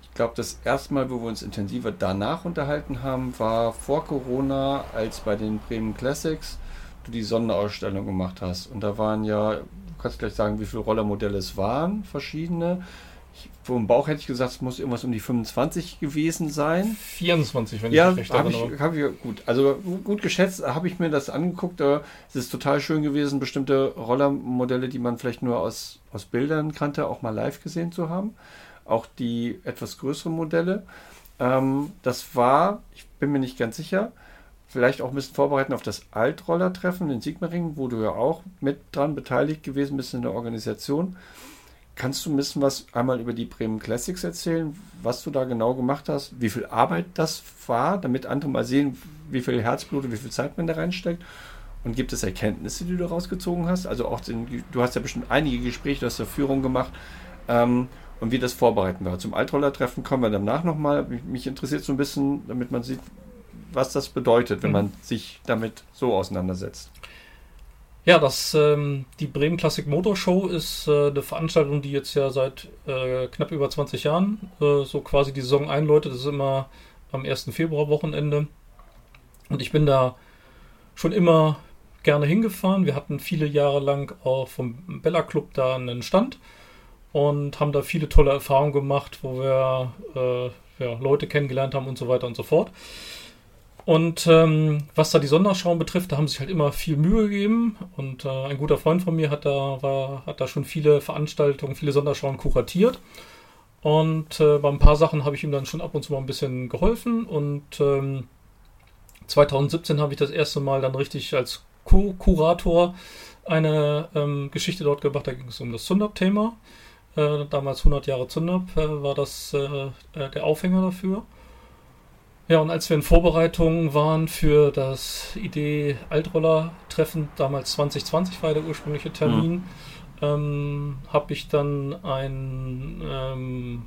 ich glaube, das erste Mal, wo wir uns intensiver danach unterhalten haben, war vor Corona, als bei den Bremen Classics du die Sonderausstellung gemacht hast. Und da waren ja, du kannst gleich sagen, wie viele Rollermodelle es waren, verschiedene. Vom Bauch hätte ich gesagt, es muss irgendwas um die 25 gewesen sein. 24, wenn Ja, ich mich recht habe erinnere. ich, hab ich gut. Also gu- gut geschätzt, habe ich mir das angeguckt. Es ist total schön gewesen, bestimmte Rollermodelle, die man vielleicht nur aus, aus Bildern kannte, auch mal live gesehen zu haben. Auch die etwas größeren Modelle. Ähm, das war, ich bin mir nicht ganz sicher, vielleicht auch ein bisschen vorbereiten auf das Altroller-Treffen in Sigmaringen, wo du ja auch mit dran beteiligt gewesen bist in der Organisation. Kannst du ein bisschen was einmal über die Bremen Classics erzählen, was du da genau gemacht hast, wie viel Arbeit das war, damit andere mal sehen, wie viel Herzblut und wie viel Zeit man da reinsteckt? Und gibt es Erkenntnisse, die du rausgezogen hast? Also auch, den, du hast ja bestimmt einige Gespräche, du hast ja Führung gemacht ähm, und wie das Vorbereiten war. Zum Altroller-Treffen kommen wir danach nochmal. Mich, mich interessiert so ein bisschen, damit man sieht, was das bedeutet, wenn Mhm. man sich damit so auseinandersetzt. Ja, das, ähm, die Bremen Classic Motor Show ist äh, eine Veranstaltung, die jetzt ja seit äh, knapp über 20 Jahren äh, so quasi die Saison einläutet. Das ist immer am 1. Februar Wochenende. Und ich bin da schon immer gerne hingefahren. Wir hatten viele Jahre lang auch vom Bella Club da einen Stand und haben da viele tolle Erfahrungen gemacht, wo wir äh, ja, Leute kennengelernt haben und so weiter und so fort. Und ähm, was da die Sonderschauen betrifft, da haben sich halt immer viel Mühe gegeben. Und äh, ein guter Freund von mir hat da, war, hat da schon viele Veranstaltungen, viele Sonderschauen kuratiert. Und äh, bei ein paar Sachen habe ich ihm dann schon ab und zu mal ein bisschen geholfen. Und ähm, 2017 habe ich das erste Mal dann richtig als Co-Kurator eine ähm, Geschichte dort gemacht. Da ging es um das Zundab-Thema. Äh, damals 100 Jahre Zundab äh, war das äh, äh, der Aufhänger dafür. Ja, und als wir in Vorbereitungen waren für das Idee Altroller-Treffen, damals 2020 war der ursprüngliche Termin, mhm. ähm, habe ich dann ein ähm,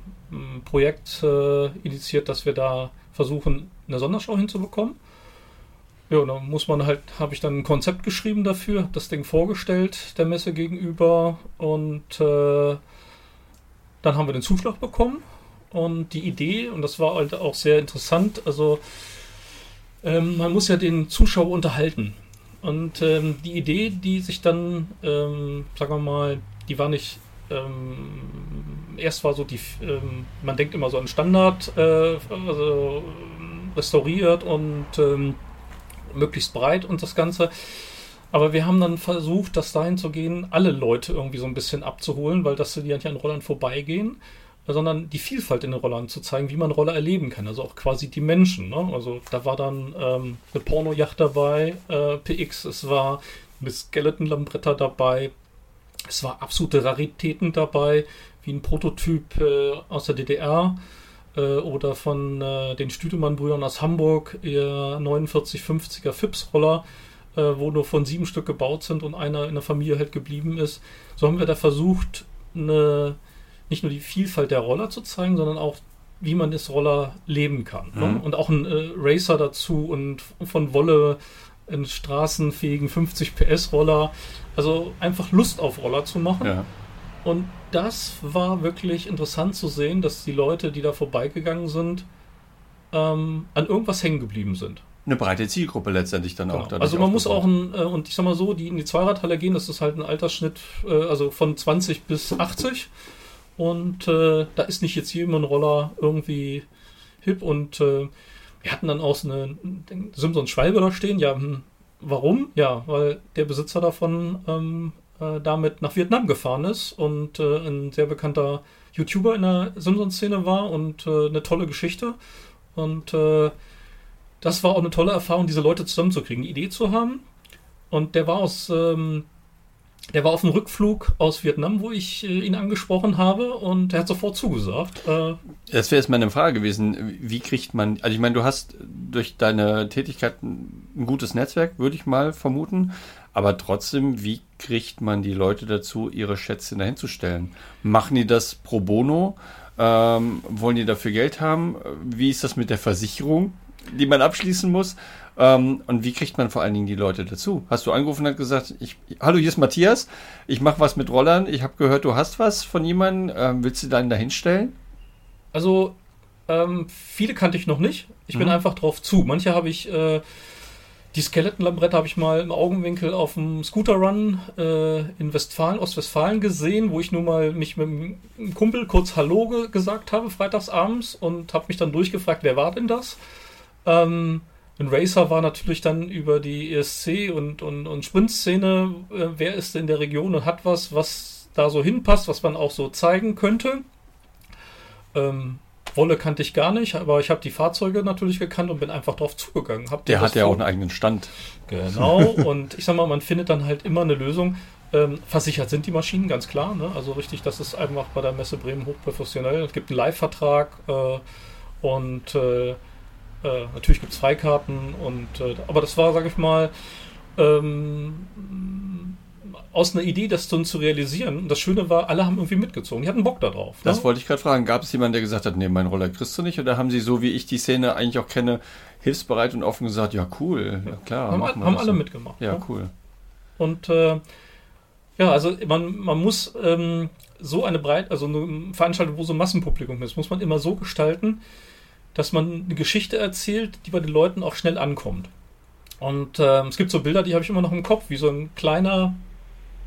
Projekt äh, initiiert, dass wir da versuchen, eine Sonderschau hinzubekommen. Ja, da muss man halt, habe ich dann ein Konzept geschrieben dafür, das Ding vorgestellt der Messe gegenüber und äh, dann haben wir den Zuschlag bekommen und die Idee, und das war halt auch sehr interessant, also ähm, man muss ja den Zuschauer unterhalten. Und ähm, die Idee, die sich dann, ähm, sagen wir mal, die war nicht, ähm, erst war so die, ähm, man denkt immer so an Standard, äh, also restauriert und ähm, möglichst breit und das Ganze. Aber wir haben dann versucht, das dahin zu gehen, alle Leute irgendwie so ein bisschen abzuholen, weil das die ja nicht an Rollern vorbeigehen sondern die Vielfalt in den Rollern zu zeigen, wie man Roller erleben kann. Also auch quasi die Menschen. Ne? Also da war dann ähm, eine Pornojacht dabei, äh, PX, es war eine Skeleton-Lambretta dabei, es war absolute Raritäten dabei, wie ein Prototyp äh, aus der DDR äh, oder von äh, den Stüdemann-Brüdern aus Hamburg, ihr 4950er Fips-Roller, äh, wo nur von sieben Stück gebaut sind und einer in der Familie halt geblieben ist. So haben wir da versucht, eine nicht nur die Vielfalt der Roller zu zeigen, sondern auch, wie man das Roller leben kann. Ne? Mhm. Ne? Und auch ein äh, Racer dazu und von Wolle einen straßenfähigen 50 PS Roller. Also einfach Lust auf Roller zu machen. Ja. Und das war wirklich interessant zu sehen, dass die Leute, die da vorbeigegangen sind, ähm, an irgendwas hängen geblieben sind. Eine breite Zielgruppe letztendlich dann genau. auch. Also man muss auch, ein, äh, und ich sag mal so, die in die Zweiradhalle gehen, das ist halt ein Altersschnitt, äh, also von 20 bis 80. Und äh, da ist nicht jetzt jemand Roller irgendwie hip. Und äh, wir hatten dann auch so eine Simson Schwalbe da stehen. Ja, hm, warum? Ja, weil der Besitzer davon ähm, äh, damit nach Vietnam gefahren ist und äh, ein sehr bekannter YouTuber in der Simson-Szene war und äh, eine tolle Geschichte. Und äh, das war auch eine tolle Erfahrung, diese Leute zusammenzukriegen, die Idee zu haben. Und der war aus ähm, der war auf dem Rückflug aus Vietnam, wo ich äh, ihn angesprochen habe und er hat sofort zugesagt. Äh, das wäre jetzt meine Frage gewesen. Wie kriegt man, also ich meine, du hast durch deine Tätigkeit ein gutes Netzwerk, würde ich mal vermuten. Aber trotzdem, wie kriegt man die Leute dazu, ihre Schätze dahin zu stellen? Machen die das pro bono? Ähm, wollen die dafür Geld haben? Wie ist das mit der Versicherung, die man abschließen muss? Ähm, und wie kriegt man vor allen Dingen die Leute dazu? Hast du angerufen und gesagt, ich, hallo, hier ist Matthias, ich mache was mit Rollern, ich habe gehört, du hast was von jemandem, ähm, willst du dann dahin stellen? Also, ähm, viele kannte ich noch nicht. Ich mhm. bin einfach drauf zu. Manche habe ich, äh, die Skeleton-Lambrette habe ich mal im Augenwinkel auf dem Scooter-Run äh, in Westfalen, Ostwestfalen gesehen, wo ich nur mal mich mit einem Kumpel kurz Hallo ge gesagt habe, freitagsabends, und habe mich dann durchgefragt, wer war denn das? Ähm, ein Racer war natürlich dann über die ESC und, und, und Sprint-Szene, äh, wer ist in der Region und hat was, was da so hinpasst, was man auch so zeigen könnte. Ähm, Wolle kannte ich gar nicht, aber ich habe die Fahrzeuge natürlich gekannt und bin einfach drauf zugegangen. Hab der hat ja auch einen eigenen Stand. Genau, [LAUGHS] und ich sag mal, man findet dann halt immer eine Lösung. Ähm, versichert sind die Maschinen, ganz klar. Ne? Also richtig, das ist einfach bei der Messe Bremen hochprofessionell. Es gibt einen Live-Vertrag äh, und äh, äh, natürlich gibt es Freikarten und äh, aber das war, sage ich mal, ähm, aus einer Idee, das dann zu realisieren. Und das Schöne war, alle haben irgendwie mitgezogen. Die hatten Bock darauf. Das ne? wollte ich gerade fragen. Gab es jemanden, der gesagt hat, nee, meinen Roller kriegst du nicht? Oder haben sie, so wie ich die Szene eigentlich auch kenne, hilfsbereit und offen gesagt, ja, cool, ja, klar. Haben, haben alle so. mitgemacht. Ja, ne? cool. Und äh, ja, also man, man muss ähm, so eine Breit, also eine Veranstaltung, wo so ein Massenpublikum ist, muss man immer so gestalten, dass man eine Geschichte erzählt, die bei den Leuten auch schnell ankommt. Und äh, es gibt so Bilder, die habe ich immer noch im Kopf, wie so ein kleiner,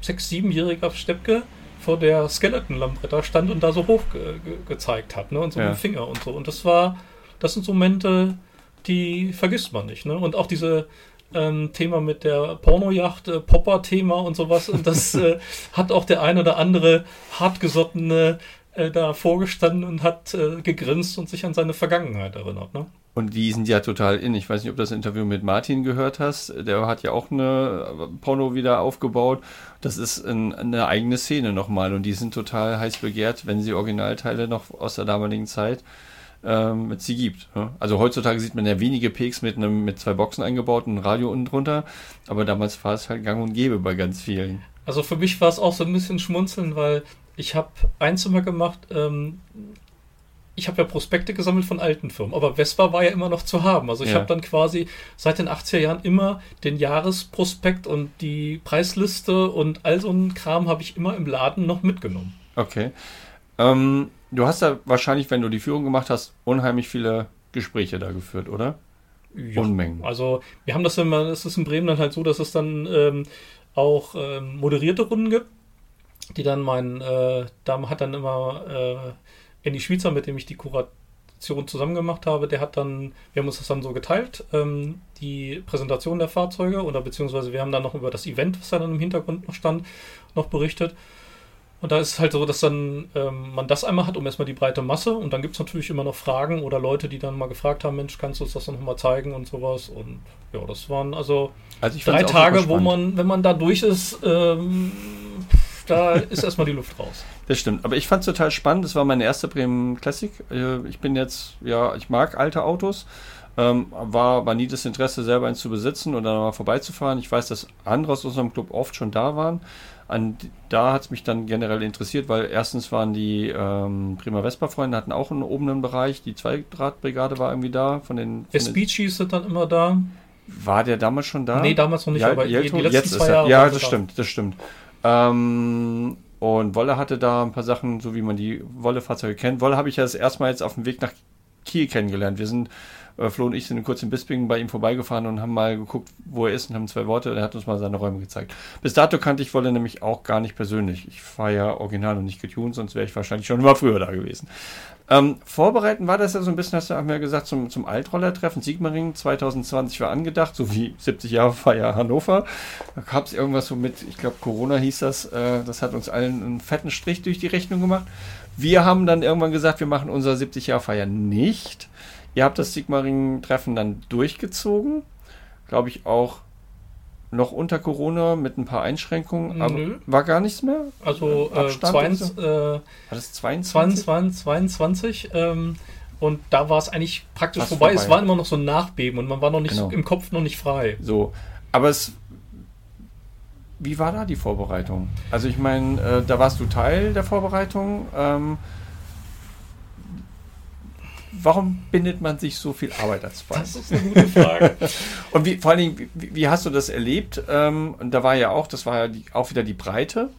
sechs-, siebenjähriger Steppke vor der Skeleton-Lambretta stand und da so hoch ge ge gezeigt hat, ne? Und so ja. mit dem Finger und so. Und das war, das sind so Momente, die vergisst man nicht, ne? Und auch diese ähm, Thema mit der Pornojacht, äh, Popper-Thema und sowas. Und das [LAUGHS] äh, hat auch der ein oder andere hartgesottene äh, da vorgestanden und hat äh, gegrinst und sich an seine Vergangenheit erinnert. Ne? Und die sind ja total in. Ich weiß nicht, ob du das Interview mit Martin gehört hast. Der hat ja auch eine Porno wieder aufgebaut. Das ist ein, eine eigene Szene nochmal. Und die sind total heiß begehrt, wenn sie Originalteile noch aus der damaligen Zeit ähm, mit sie gibt. Ja? Also heutzutage sieht man ja wenige Peaks mit einem mit zwei Boxen eingebaut und ein Radio unten drunter. Aber damals war es halt gang und gäbe bei ganz vielen. Also für mich war es auch so ein bisschen schmunzeln, weil ich habe ein Zimmer gemacht, ähm, ich habe ja Prospekte gesammelt von alten Firmen, aber Vespa war ja immer noch zu haben. Also ich ja. habe dann quasi seit den 80er Jahren immer den Jahresprospekt und die Preisliste und all so einen Kram habe ich immer im Laden noch mitgenommen. Okay. Ähm, du hast ja wahrscheinlich, wenn du die Führung gemacht hast, unheimlich viele Gespräche da geführt, oder? Ja, Unmengen. Also wir haben das immer, es ist in Bremen dann halt so, dass es dann ähm, auch ähm, moderierte Runden gibt die dann mein, äh, da hat dann immer äh, Andy Schweizer, mit dem ich die Kuration zusammen gemacht habe, der hat dann, wir haben uns das dann so geteilt, ähm, die Präsentation der Fahrzeuge oder beziehungsweise wir haben dann noch über das Event, was dann im Hintergrund noch stand, noch berichtet. Und da ist es halt so, dass dann ähm, man das einmal hat, um erstmal die breite Masse. Und dann gibt es natürlich immer noch Fragen oder Leute, die dann mal gefragt haben, Mensch, kannst du uns das noch mal zeigen und sowas. Und ja, das waren also, also drei Tage, wo man, wenn man da durch ist, ähm, da ist erstmal die Luft raus. Das stimmt. Aber ich fand es total spannend. Das war meine erste Bremen Classic. Äh, ich bin jetzt, ja, ich mag alte Autos. Ähm, war, war nie das Interesse, selber eins zu besitzen oder mal vorbeizufahren. Ich weiß, dass andere aus unserem Club oft schon da waren. An, da hat es mich dann generell interessiert, weil erstens waren die ähm, Prima Vespa-Freunde, hatten auch einen oberen Bereich. Die Zweidrahtbrigade war irgendwie da. Von den, von Speechies sind dann immer da. War der damals schon da? Nee, damals noch nicht, ja, aber die, die letzten jetzt zwei Jahre. Ja, das stimmt, das stimmt. Ähm, und Wolle hatte da ein paar Sachen, so wie man die Wolle-Fahrzeuge kennt. Wolle habe ich ja das jetzt auf dem Weg nach Kiel kennengelernt. Wir sind, äh, Flo und ich sind kurz in Bisping bei ihm vorbeigefahren und haben mal geguckt, wo er ist und haben zwei Worte. Er hat uns mal seine Räume gezeigt. Bis dato kannte ich Wolle nämlich auch gar nicht persönlich. Ich fahre ja original und nicht getuned, sonst wäre ich wahrscheinlich schon immer früher da gewesen. Ähm, vorbereiten war das ja so ein bisschen, hast du mir gesagt, zum, zum Altroller-Treffen. Sigmaring 2020 war angedacht, so wie 70 Jahre Feier Hannover. Da gab es irgendwas so mit, ich glaube, Corona hieß das. Äh, das hat uns allen einen fetten Strich durch die Rechnung gemacht. Wir haben dann irgendwann gesagt, wir machen unser 70 Jahre Feier nicht. Ihr habt das Sigmaring-Treffen dann durchgezogen. Glaube ich auch noch unter Corona mit ein paar Einschränkungen, aber Nö. war gar nichts mehr? Also äh, 22, äh, war das 22? 22, 22 ähm, und da war es eigentlich praktisch vorbei. vorbei. Es war immer noch so ein Nachbeben und man war noch nicht genau. im Kopf noch nicht frei. So, aber es wie war da die Vorbereitung? Also ich meine, äh, da warst du Teil der Vorbereitung. Ähm, warum bindet man sich so viel Arbeit als bei? Das ist eine gute Frage. [LAUGHS] und wie, vor allen Dingen, wie, wie hast du das erlebt? Ähm, und da war ja auch, das war ja die, auch wieder die Breite.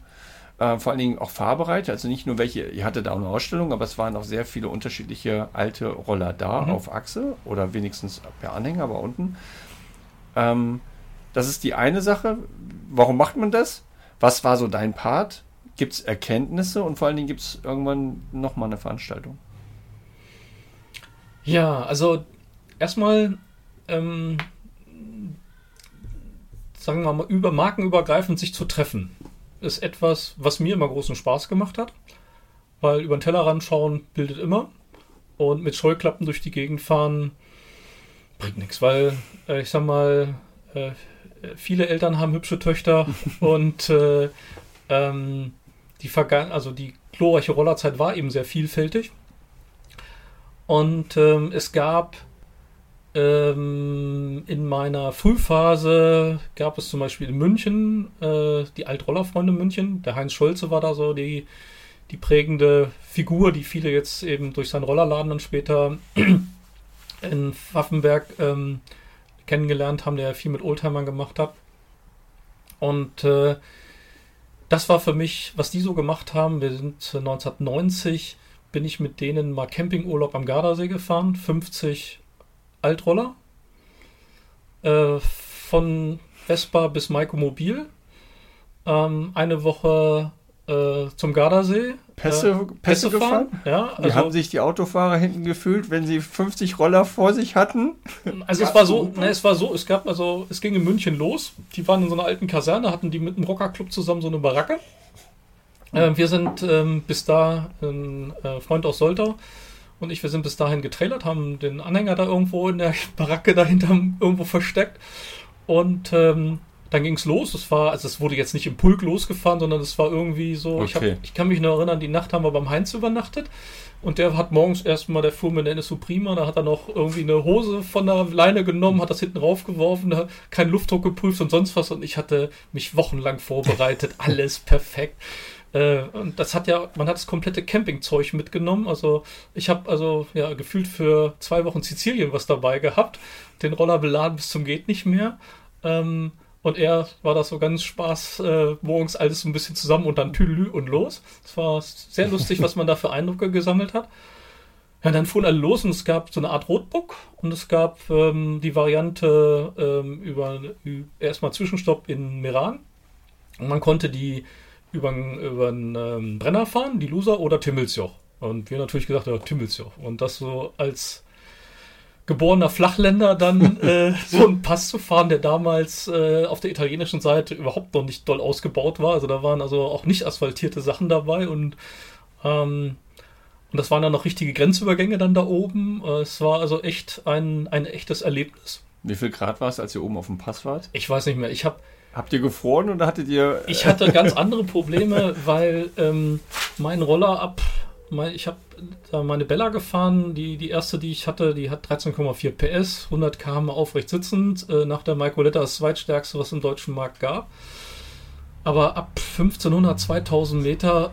Äh, vor allen Dingen auch Fahrbereite, also nicht nur welche, ihr hattet da auch eine Ausstellung, aber es waren auch sehr viele unterschiedliche alte Roller da mhm. auf Achse oder wenigstens per Anhänger, aber unten. Ähm, das ist die eine Sache. Warum macht man das? Was war so dein Part? Gibt es Erkenntnisse und vor allen Dingen gibt es irgendwann nochmal eine Veranstaltung? Ja, also erstmal, ähm, sagen wir mal, über markenübergreifend sich zu treffen, ist etwas, was mir immer großen Spaß gemacht hat, weil über den Tellerrand schauen bildet immer und mit Scheuklappen durch die Gegend fahren bringt nichts, weil äh, ich sag mal, äh, viele Eltern haben hübsche Töchter [LAUGHS] und äh, ähm, die also die glorreiche Rollerzeit war eben sehr vielfältig. Und ähm, es gab ähm, in meiner Frühphase gab es zum Beispiel in München äh, die Altrollerfreunde München. Der Heinz Scholze war da so die, die prägende Figur, die viele jetzt eben durch seinen Rollerladen dann später [CLEARS THROAT] in Waffenberg ähm, kennengelernt haben, der viel mit Oldtimern gemacht hat. Und äh, das war für mich, was die so gemacht haben. Wir sind 1990 bin ich mit denen mal Campingurlaub am Gardasee gefahren. 50 Altroller. Äh, von Vespa bis Maiko Mobil. Ähm, eine Woche äh, zum Gardasee. Pässe, äh, Pässe, Pässe gefahren? fahren. Ja, Wie also, haben sich die Autofahrer hinten gefühlt, wenn sie 50 Roller vor sich hatten? also es war so, ne, es war so, es gab also, es ging in München los. Die waren in so einer alten Kaserne, hatten die mit dem Rockerclub zusammen so eine Baracke. Äh, wir sind ähm, bis da, ein äh, Freund aus Soltau und ich, wir sind bis dahin getrailert, haben den Anhänger da irgendwo in der [LAUGHS] Baracke dahinter irgendwo versteckt. Und ähm, dann ging es los. Es war, also es wurde jetzt nicht im Pulk losgefahren, sondern es war irgendwie so. Ich, hab, Okay. ich kann mich noch erinnern, die Nacht haben wir beim Heinz übernachtet. Und der hat morgens erstmal, der fuhr mit der NSU Prima, da hat er noch irgendwie eine Hose von der Leine genommen, hat das hinten raufgeworfen, keinen Luftdruck geprüft und sonst was. Und ich hatte mich wochenlang vorbereitet, [LAUGHS] alles perfekt. Äh, und das hat ja, man hat das komplette Campingzeug mitgenommen. Also ich habe also ja gefühlt für zwei Wochen Sizilien was dabei gehabt, den Roller beladen bis zum geht nicht mehr. Ähm, und er war das so ganz Spaß, äh, morgens alles so ein bisschen zusammen und dann Tüdelü und los. Es war sehr lustig, was man da für Eindrücke gesammelt hat. Ja, dann fuhren alle los und es gab so eine Art Rotbook und es gab ähm, die Variante ähm, über, über erstmal Zwischenstopp in Meran. Und man konnte die über, einen ähm, Brenner fahren, die Loser oder Timmelsjoch. Und wir natürlich gesagt, ja, Timmelsjoch. Und das so als geborener Flachländer dann [LAUGHS] äh, so einen Pass zu fahren, der damals äh, auf der italienischen Seite überhaupt noch nicht doll ausgebaut war. Also da waren also auch nicht asphaltierte Sachen dabei und ähm, und das waren dann noch richtige Grenzübergänge dann da oben. Äh, Es war also echt ein, ein echtes Erlebnis. Wie viel Grad war es, als ihr oben auf dem Pass wart? Ich weiß nicht mehr. Ich habe Habt ihr gefroren oder hattet ihr. Ich hatte ganz [LAUGHS] andere Probleme, weil ähm, mein Roller ab, mein, ich habe da meine Bella gefahren, die, die erste, die ich hatte, die hat 13,4 PS, 100 km aufrecht sitzend, äh, nach der Microletta das zweitstärkste, was es im deutschen Markt gab. Aber ab 1500, 2000 Meter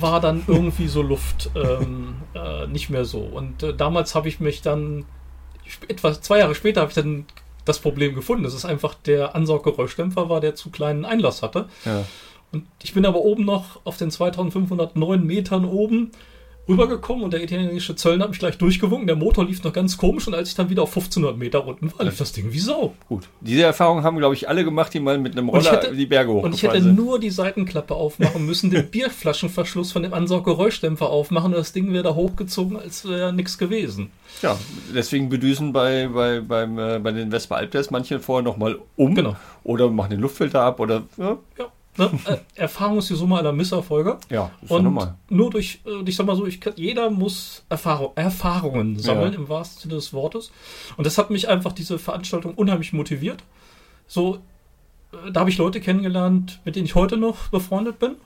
war dann irgendwie so Luft ähm, äh, nicht mehr so. Und äh, damals habe ich mich dann, sp- etwa zwei Jahre später habe ich dann das Problem gefunden. Das ist einfach der Ansauggeräuschdämpfer war, der zu kleinen Einlass hatte. Ja. Und ich bin aber oben noch auf den 2509 Metern oben rübergekommen und der italienische Zöllner hat mich gleich durchgewunken. Der Motor lief noch ganz komisch und als ich dann wieder auf 1500 Meter unten war, lief das Ding wie Sau. Gut. Diese Erfahrung haben, glaube ich, alle gemacht, die mal mit einem Roller hätte- die Berge Und ich hochgefahren hätte sind. nur die Seitenklappe aufmachen müssen, den [LAUGHS] Bierflaschenverschluss von dem Ansauggeräuschdämpfer aufmachen und das Ding wäre da hochgezogen, als wäre nichts gewesen. Ja, deswegen bedüsen bei, bei, beim, äh, bei den Vespa Alptests manche vorher nochmal um. Genau. Oder machen den Luftfilter ab oder. Ja, Ja. Ne? äh, Erfahrung ist die Summe aller Misserfolge. ja ist Und normal. nur durch, äh, ich sag mal so, ich, jeder muss Erfahrung, Erfahrungen sammeln, Ja. im wahrsten Sinne des Wortes. Und das hat mich einfach, diese Veranstaltung, unheimlich motiviert. So, äh, da habe ich Leute kennengelernt, mit denen ich heute noch befreundet bin.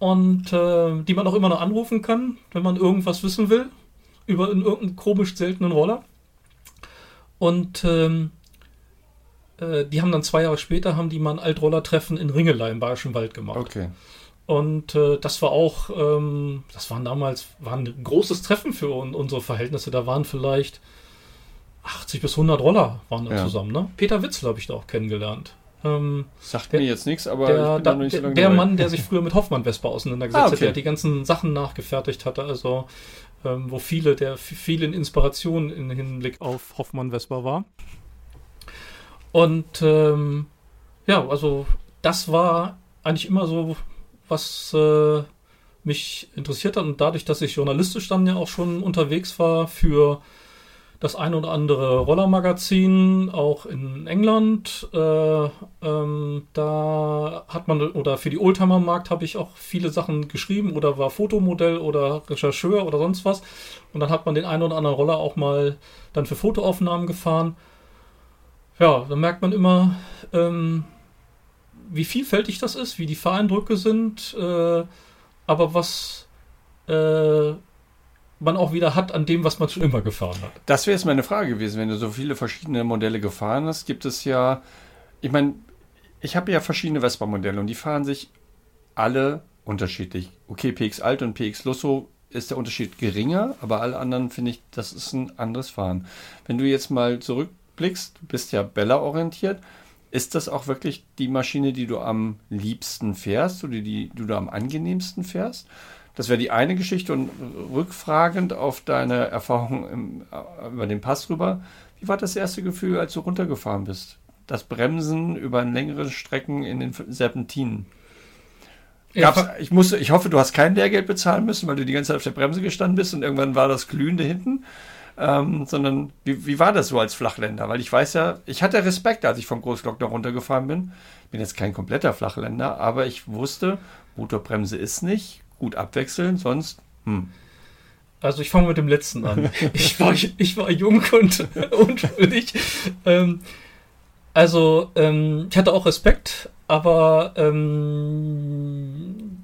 Und äh, die man auch immer noch anrufen kann, wenn man irgendwas wissen will, über einen, irgendeinen komisch seltenen Roller. Und ähm, äh, die haben dann zwei Jahre später, haben die mal ein Altroller-Treffen in Ringelei im Bayerischen Wald gemacht. Okay. Und äh, das war auch, ähm, das waren damals, war ein großes Treffen für un unsere Verhältnisse. Da waren vielleicht 80 bis 100 Roller waren da Ja. zusammen. Ne? Peter Witzel habe ich da auch kennengelernt. Ähm, Sagt Der- mir jetzt nichts, aber der ich bin da, nicht so der, lange der. Mann, der sich früher mit Hoffmann Vespa auseinandergesetzt Ah, hat, okay. der die ganzen Sachen nachgefertigt hatte, also ähm, wo viele der vielen Inspirationen im Hinblick auf Hoffmann Vespa war. Und ähm, ja, also das war eigentlich immer so, was äh, mich interessiert hat. Und dadurch, dass ich journalistisch dann ja auch schon unterwegs war für das ein oder andere Rollermagazin, auch in England, äh, ähm, da hat man, oder für die Oldtimer-Markt habe ich auch viele Sachen geschrieben oder war Fotomodell oder Rechercheur oder sonst was. Und dann hat man den einen oder anderen Roller auch mal dann für Fotoaufnahmen gefahren. Ja, dann merkt man immer, ähm, wie vielfältig das ist, wie die Fahreindrücke sind, äh, aber was äh, man auch wieder hat an dem, was man schon immer gefahren hat. Das wäre jetzt meine Frage gewesen, wenn du so viele verschiedene Modelle gefahren hast, gibt es ja, ich meine, ich habe ja verschiedene Vespa-Modelle und die fahren sich alle unterschiedlich. Okay, PX Alt und PX Lusso ist der Unterschied geringer, aber alle anderen finde ich, das ist ein anderes Fahren. Wenn du jetzt mal zurückblickst, du bist ja Bella-orientiert, ist das auch wirklich die Maschine, die du am liebsten fährst oder die, die du am angenehmsten fährst? Das wäre die eine Geschichte und rückfragend auf deine Erfahrung im, äh, über den Pass rüber. Wie war das erste Gefühl, als du runtergefahren bist? das Bremsen über längere Strecken in den Serpentinen. Gab's, ich, musste, ich hoffe, du hast kein Lehrgeld bezahlen müssen, weil du die ganze Zeit auf der Bremse gestanden bist und irgendwann war das Glühende hinten. Ähm, sondern wie, wie war das so als Flachländer? Weil ich weiß ja, ich hatte Respekt, als ich vom Großglockner runtergefahren bin. Bin jetzt kein kompletter Flachländer, aber ich wusste, Motorbremse ist nicht, gut abwechseln, sonst hm. Also ich fange mit dem letzten an. [LAUGHS] Ich war, ich war jung [LAUGHS] und unschuldig. Ähm, also ähm, ich hatte auch Respekt, aber ähm,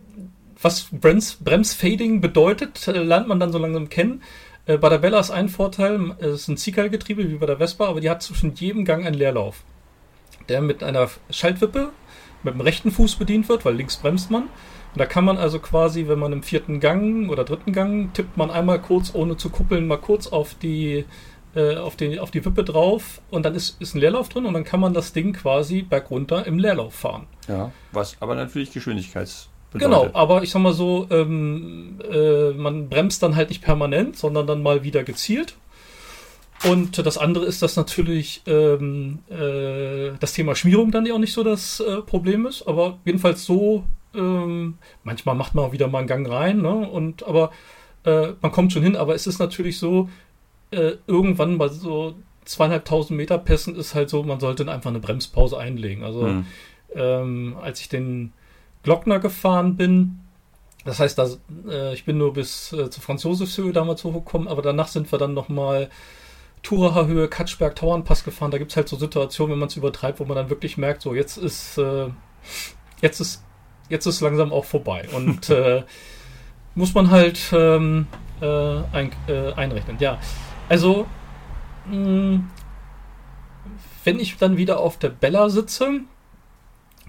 was Brems, Bremsfading bedeutet, äh, lernt man dann so langsam kennen. Äh, bei der Bella ist ein Vorteil, es ist ein Ziehkeilgetriebe wie bei der Vespa, aber die hat zwischen jedem Gang einen Leerlauf, der mit einer Schaltwippe mit dem rechten Fuß bedient wird, weil links bremst man und da kann man also quasi, wenn man im vierten Gang oder dritten Gang tippt man einmal kurz, ohne zu kuppeln, mal kurz auf die, äh, auf die, auf die Wippe drauf und dann ist, ist ein Leerlauf drin und dann kann man das Ding quasi bergunter im Leerlauf fahren. Ja, was aber natürlich Geschwindigkeits. Genau, aber ich sag mal so, ähm, äh, man bremst dann halt nicht permanent, sondern dann mal wieder gezielt. Und das andere ist, dass natürlich ähm, äh, das Thema Schmierung dann ja auch nicht so das äh, Problem ist, aber jedenfalls so ähm, manchmal macht man auch wieder mal einen Gang rein, ne? Und aber äh, man kommt schon hin, aber es ist natürlich so, äh, irgendwann bei so zweieinhalbtausend Meter Pässen ist halt so, man sollte einfach eine Bremspause einlegen. Also mhm. als ich den Glockner gefahren bin, das heißt, dass, äh, ich bin nur bis äh, zur Franz Josefshöhe damals hochgekommen, aber danach sind wir dann nochmal Turacher Höhe, Katschberg, Tauernpass gefahren. Da gibt es halt so Situationen, wenn man es übertreibt, wo man dann wirklich merkt, so jetzt ist, äh, jetzt ist jetzt ist langsam auch vorbei. Und [LAUGHS] äh, muss man halt ähm, äh, ein, äh, einrechnen. Ja, also mh, hm, wenn ich dann wieder auf der Bella sitze,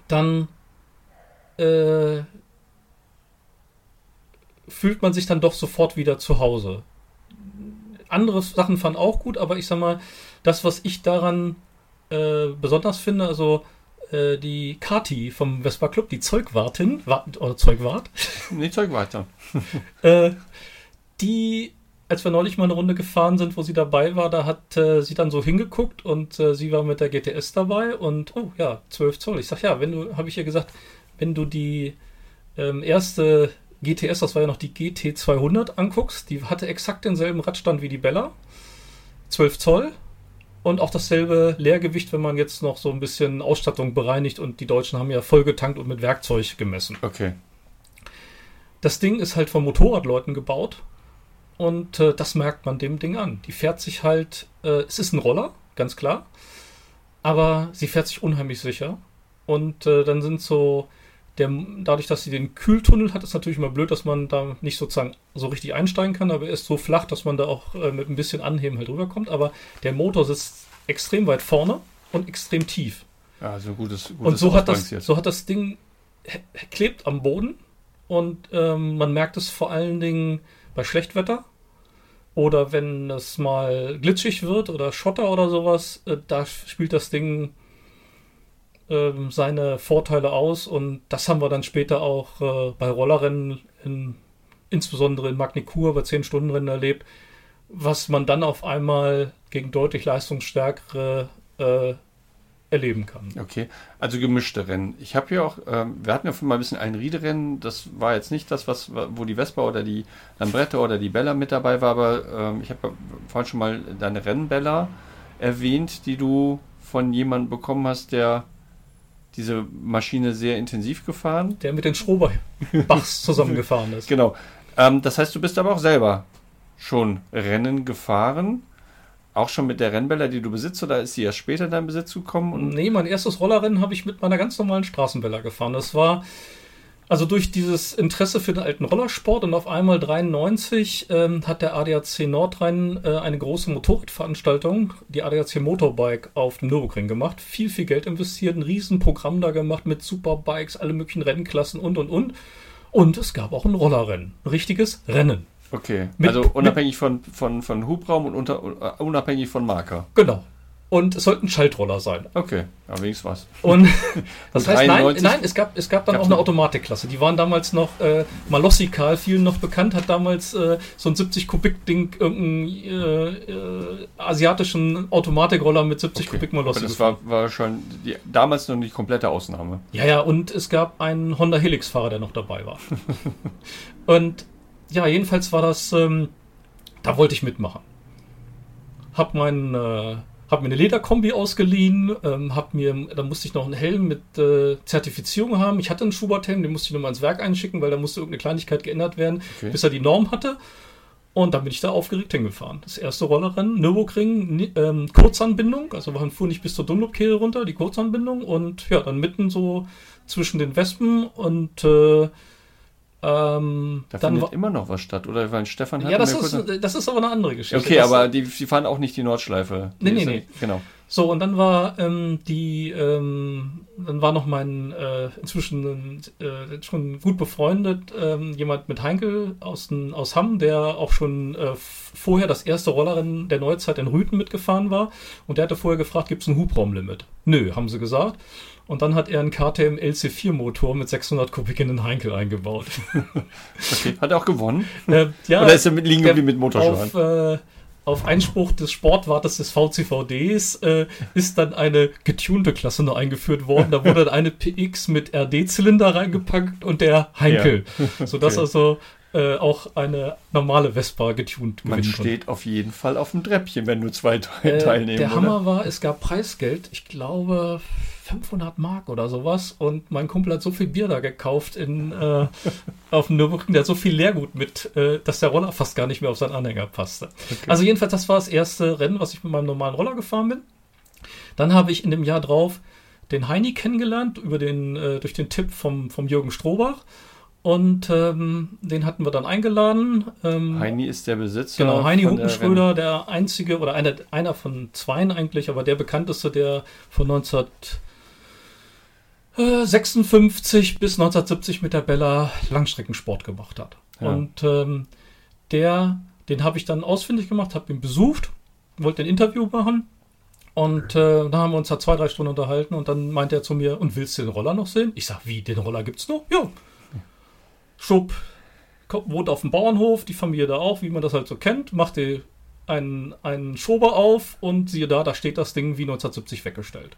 dann äh, fühlt man sich dann doch sofort wieder zu Hause. Andere Sachen fanden auch gut, aber ich sag mal, das, was ich daran äh, besonders finde, also äh, die Kati vom Vespa Club, die Zeugwartin, Wart, oder Zeugwart. [LAUGHS] Nee, Zeugwarte. [LAUGHS] äh, die, als wir neulich mal eine Runde gefahren sind, wo sie dabei war, da hat äh, sie dann so hingeguckt und äh, sie war mit der GTS dabei und, oh ja, 12 Zoll. Ich sag, ja, wenn du, habe ich ihr gesagt, wenn du die ähm, erste GTS, das war ja noch die GT200, anguckst, die hatte exakt denselben Radstand wie die Bella. 12 Zoll, und auch dasselbe Leergewicht, wenn man jetzt noch so ein bisschen Ausstattung bereinigt und die Deutschen haben ja voll getankt und mit Werkzeug gemessen. Okay. Das Ding ist halt von Motorradleuten gebaut und äh, das merkt man dem Ding an. Die fährt sich halt, äh, es ist ein Roller, ganz klar, aber sie fährt sich unheimlich sicher und äh, dann sind so der, dadurch, dass sie den Kühltunnel hat, ist natürlich immer blöd, dass man da nicht sozusagen so richtig einsteigen kann, aber er ist so flach, dass man da auch äh, mit ein bisschen Anheben halt rüberkommt. Aber der Motor sitzt extrem weit vorne und extrem tief. Ja, also gutes, gutes Und so hat, das, so hat das Ding klebt am Boden und ähm, man merkt es vor allen Dingen bei Schlechtwetter oder wenn es mal glitschig wird oder Schotter oder sowas, äh, da spielt das Ding ähm, seine Vorteile aus und das haben wir dann später auch äh, bei Rollerrennen, in, insbesondere in Magnikur bei 10-Stunden-Rennen erlebt, was man dann auf einmal gegen deutlich leistungsstärkere äh, erleben kann. Okay, also gemischte Rennen. Ich habe ja auch, ähm, wir hatten ja schon mal ein bisschen ein Riederennen, das war jetzt nicht das, was, wo die Vespa oder die Lambretta oder die Bella mit dabei war, aber ähm, ich habe vorhin schon mal deine Rennbella erwähnt, die du von jemandem bekommen hast, der diese Maschine sehr intensiv gefahren. Der mit den Schrobachs [LAUGHS] zusammengefahren ist. Genau. Ähm, das heißt, du bist aber auch selber schon Rennen gefahren. Auch schon mit der Rennbella, die du besitzt, oder ist sie erst später in deinen Besitz gekommen? Und nee, mein erstes Rollerrennen habe ich mit meiner ganz normalen Straßenbella gefahren. Das war also durch dieses Interesse für den alten Rollersport und auf einmal 93 ähm, hat der ADAC Nordrhein äh, eine große Motorradveranstaltung, die ADAC Motorbike auf dem Nürburgring gemacht. Viel, viel Geld investiert, ein Riesenprogramm da gemacht mit Superbikes, alle möglichen Rennklassen und, und, und. Und es gab auch ein Rollerrennen. Ein richtiges Rennen. Okay, mit, also unabhängig von, von, von Hubraum und unter, uh, unabhängig von Marker. Genau. Und es sollte ein Schaltroller sein. Okay, ja, wenigstens was. Und [LAUGHS] das heißt, nein, 93? nein, es gab, es gab dann auch eine? Automatikklasse. Die waren damals noch, äh, Malossi Karl, vielen noch bekannt, hat damals äh, so ein 70 Kubik-Ding, irgendeinen äh, äh, asiatischen Automatikroller mit 70 Kubik Aber Malossi. das war, war schon die, damals noch nicht komplette Ausnahme. Ja, ja, und es gab einen Honda Helix-Fahrer, der noch dabei war. [LAUGHS] und ja, jedenfalls war das, ähm, da wollte ich mitmachen. Hab mein, äh, hab mir eine Lederkombi ausgeliehen, ähm, hab mir, da musste ich noch einen Helm mit äh, Zertifizierung haben. Ich hatte einen Schubert-Helm, den musste ich nochmal ins Werk einschicken, weil da musste irgendeine Kleinigkeit geändert werden, Okay. bis er die Norm hatte. Und dann bin ich da aufgeregt hingefahren. Das erste Rollerrennen, Nürburgring, ähm, Kurzanbindung, also wir fuhren nicht bis zur Dunlop-Kehre runter, die Kurzanbindung und ja, dann mitten so zwischen den Wespen und äh, ähm, Da dann findet immer noch was statt, oder? Weil Stefan hat ja, das mir kurz- ist, das ist aber eine andere Geschichte. Okay, das, aber die, die fahren auch nicht die Nordschleife. Die Nee, nee, ist- nee. Genau. So, und dann war ähm, die, ähm, dann war noch mein äh, inzwischen äh, schon gut befreundet, ähm, jemand mit Heinkel aus, aus Hamm, der auch schon äh, vorher das erste Rollerrennen der Neuzeit in Rüten mitgefahren war. Und der hatte vorher gefragt, gibt es ein Hubraumlimit? Nö, haben sie gesagt. Und dann hat er einen KTM LC4 Motor mit 600 Kubik in den Heinkel eingebaut. [LAUGHS] Okay. Hat er auch gewonnen? äh, ja, Oder ist er mit, liegen der- geblieben mit Motorschaden? auf, äh, auf Einspruch des Sportwartes des VCVDs äh, ist dann eine getunte Klasse noch eingeführt worden. Da wurde dann eine PX mit RD-Zylinder reingepackt und der Heinkel. [LAUGHS] Sodass Okay. also äh, auch eine normale Vespa getunt Man steht auf jeden Fall auf dem Treppchen, wenn nur zwei Äh, [LAUGHS] teilnehmen. der oder? Hammer war, es gab Preisgeld, ich glaube 500 Mark oder sowas. Und mein Kumpel hat so viel Bier da gekauft in, äh, auf dem Nürburgring, der hat so viel Leergut mit, äh, dass der Roller fast gar nicht mehr auf seinen Anhänger passte. Also jedenfalls, das war das erste Rennen, was ich mit meinem normalen Roller gefahren bin. Dann habe ich in dem Jahr drauf den Heini kennengelernt über den, äh, durch den Tipp vom, vom Jürgen Strohbach. Und ähm, den hatten wir dann eingeladen. Ähm, Heini ist der Besitzer. Genau, Heini von der der einzige oder einer, einer von zweien eigentlich, aber der bekannteste, der von 1956 bis 1970 mit der Bella Langstreckensport gemacht hat. Ja. Und ähm, der, den habe ich dann ausfindig gemacht, habe ihn besucht, wollte ein Interview machen. Und äh, da haben wir uns da zwei, drei Stunden unterhalten und dann meinte er zu mir, und willst du den Roller noch sehen? Ich sag, wie, den Roller gibt's noch? Ja. Schub, kommt, wohnt auf dem Bauernhof, die Familie da auch, wie man das halt so kennt, macht die einen, einen Schober auf und siehe da, da steht das Ding wie 1970 weggestellt.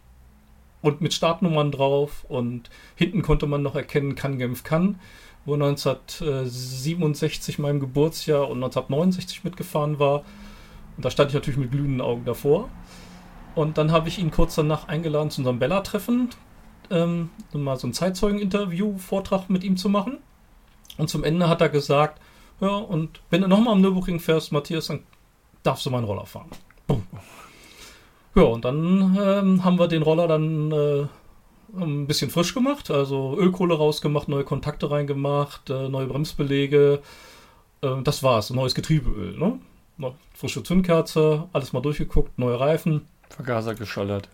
Und mit Startnummern drauf und hinten konnte man noch erkennen, kann Genf kann, wo 1967 meinem Geburtsjahr und 1969 mitgefahren war. Und da stand ich natürlich mit glühenden Augen davor. Und dann habe ich ihn kurz danach eingeladen zu unserem Bella-Treffen, ähm, mal so ein Zeitzeugen-Interview-Vortrag mit ihm zu machen. Und zum Ende hat er gesagt, ja, und wenn du nochmal am Nürburgring fährst, Matthias, dann darfst du meinen Roller fahren. Bumm. Ja, und dann ähm, haben wir den Roller dann äh, ein bisschen frisch gemacht, also Ölkohle rausgemacht, neue Kontakte reingemacht, äh, neue Bremsbelege. Äh, das war's, neues Getriebeöl, ne? Frische Zündkerze, alles mal durchgeguckt, neue Reifen. Vergaser geschallert.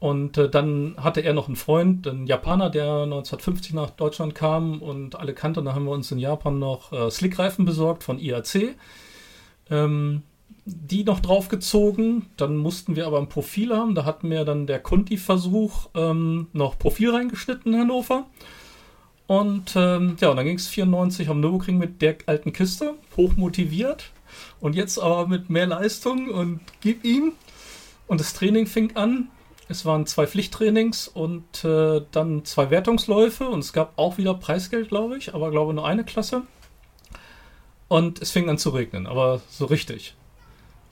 Und äh, dann hatte er noch einen Freund, einen Japaner, der 1950 nach Deutschland kam und alle kannte. Da haben wir uns in Japan noch äh, Slickreifen besorgt von IAC. Ähm, die noch draufgezogen. Dann mussten wir aber ein Profil haben. Da hat mir dann der Conti-Versuch ähm, noch Profil reingeschnitten in Hannover. Und ähm, ja, und dann ging es 94 am Nürburgring mit der alten Kiste, hochmotiviert. Und jetzt aber mit mehr Leistung und gib ihm. Und das Training fing an. Es waren zwei Pflichttrainings und äh, dann zwei Wertungsläufe und es gab auch wieder Preisgeld, glaube ich, aber glaube nur eine Klasse. Und es fing an zu regnen, aber so richtig.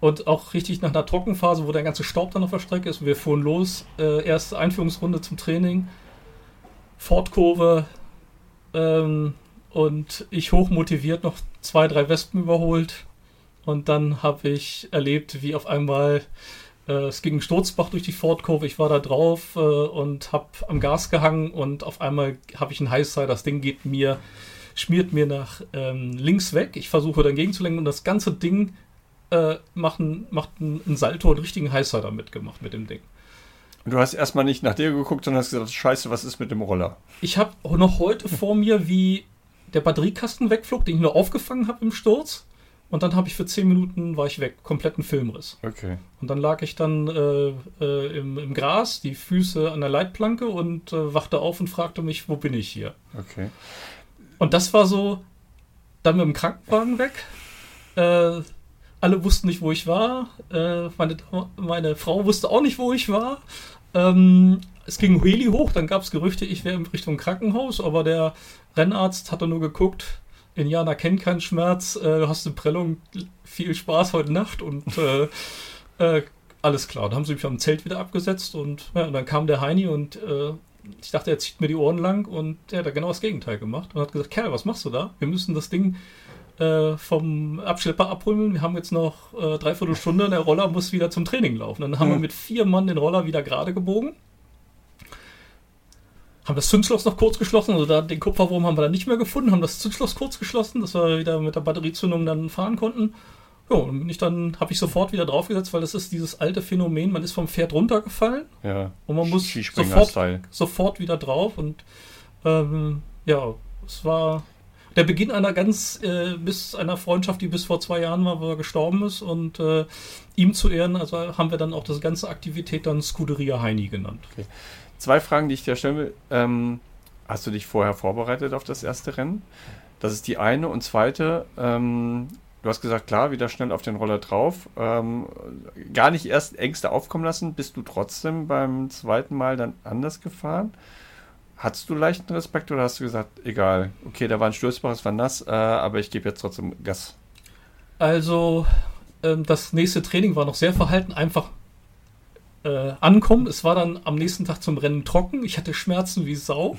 Und auch richtig nach einer Trockenphase, wo der ganze Staub dann auf der Strecke ist. Wir fuhren los, äh, erste Einführungsrunde zum Training, Fortkurve ähm, und ich hochmotiviert noch zwei, drei Wespen überholt. Und dann habe ich erlebt, wie auf einmal äh, es ging ein Sturzbach durch die Fortkurve. Ich war da drauf äh, und habe am Gas gehangen und auf einmal habe ich einen Highside. Das Ding geht mir, schmiert mir nach ähm, links weg. Ich versuche dagegen zu lenken und das ganze Ding äh, macht, ein, macht ein, ein Salto und richtigen Highsider mitgemacht mit dem Ding. Und du hast erstmal nicht nach dir geguckt, sondern hast gesagt, scheiße, was ist mit dem Roller? Ich habe noch heute vor mir, wie der Batteriekasten wegflog, den ich nur aufgefangen habe im Sturz. Und dann habe ich für zehn Minuten war ich weg, kompletten Filmriss. Okay. Und dann lag ich dann äh, äh, im, im, Gras, die Füße an der Leitplanke und äh, wachte auf und fragte mich, wo bin ich hier? Okay. Und das war so, dann mit dem Krankenwagen weg. Alle wussten nicht, wo ich war. Äh, meine, meine Frau wusste auch nicht, wo ich war. Ähm, es ging Heli hoch, dann gab es Gerüchte, ich wäre in Richtung Krankenhaus, aber der Rennarzt hatte nur geguckt, Indianer kennt keinen Schmerz, äh, hast eine Prellung, viel Spaß heute Nacht und äh, äh, alles klar. Dann haben sie mich am Zelt wieder abgesetzt und, ja, und dann kam der Heini und äh, ich dachte, er zieht mir die Ohren lang und er hat genau das Gegenteil gemacht und hat gesagt, Kerl, was machst du da? Wir müssen das Ding äh, vom Abschlepper abholen. Wir haben jetzt noch äh, dreiviertel Stunde, der Roller muss wieder zum Training laufen. Dann haben mhm. wir mit vier Mann den Roller wieder gerade gebogen haben das Zündschloss noch kurz geschlossen, also da den Kupferwurm haben wir dann nicht mehr gefunden, haben das Zündschloss kurz geschlossen, dass wir wieder mit der Batteriezündung dann fahren konnten. Ja, und bin ich dann, habe ich sofort wieder draufgesetzt, weil das ist dieses alte Phänomen, man ist vom Pferd runtergefallen ja. und man muss sofort, sofort wieder drauf und ähm, ja, es war der Beginn einer ganz, äh, bis einer Freundschaft, die bis vor zwei Jahren war, wo er gestorben ist und äh, ihm zu ehren, also haben wir dann auch das ganze Aktivität dann Scuderia Heini genannt. Okay zwei Fragen, die ich dir stellen will. Ähm, hast du dich vorher vorbereitet auf das erste Rennen? Das ist die eine. Und zweite, ähm, du hast gesagt, klar, wieder schnell auf den Roller drauf. Ähm, gar nicht erst Ängste aufkommen lassen. Bist du trotzdem beim zweiten Mal dann anders gefahren? Hattest du leichten Respekt oder hast du gesagt, egal, okay, da war ein Stößbach, es war nass, äh, aber ich gebe jetzt trotzdem Gas? Also, ähm, das nächste Training war noch sehr verhalten, einfach äh, ankommen. Es war dann am nächsten Tag zum Rennen trocken. Ich hatte Schmerzen wie Sau.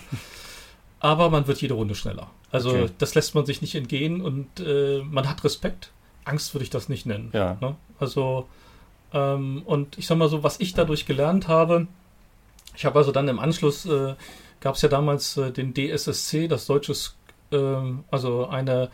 [LAUGHS] Aber man wird jede Runde schneller. Also okay. das lässt man sich nicht entgehen und äh, man hat Respekt. Angst würde ich das nicht nennen. Ja. Ne? Also ähm, und ich sag mal so, was ich dadurch gelernt habe, ich habe also dann im Anschluss, äh, gab es ja damals äh, den DSSC, das deutsche, ähm, also eine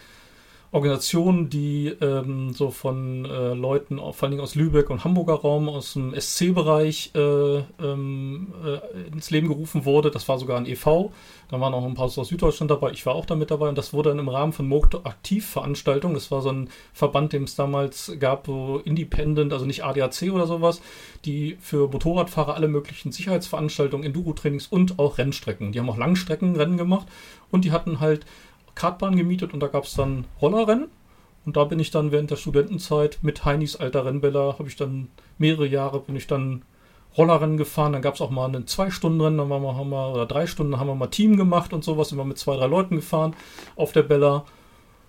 Organisation, die ähm, so von äh, Leuten, vor allen Dingen aus Lübeck und Hamburger Raum, aus dem SC-Bereich äh, ähm, äh, ins Leben gerufen wurde. Das war sogar ein e.V. Da waren auch ein paar aus Süddeutschland dabei. Ich war auch da mit dabei und das wurde dann im Rahmen von Moto Aktiv-Veranstaltungen. Das war so ein Verband, den es damals gab, so Independent, also nicht ADAC oder sowas, die für Motorradfahrer alle möglichen Sicherheitsveranstaltungen, Enduro-Trainings und auch Rennstrecken. Die haben auch Langstreckenrennen gemacht und die hatten halt Kartbahn gemietet und da gab es dann Rollerrennen. Und da bin ich dann während der Studentenzeit mit Heinis alter Rennbeller, habe ich dann mehrere Jahre, bin ich dann Rollerrennen gefahren. Dann gab es auch mal ein Zwei-Stunden-Rennen, dann waren wir, haben wir, oder drei Stunden, haben wir mal Team gemacht und sowas, immer mit zwei, drei Leuten gefahren auf der Bella.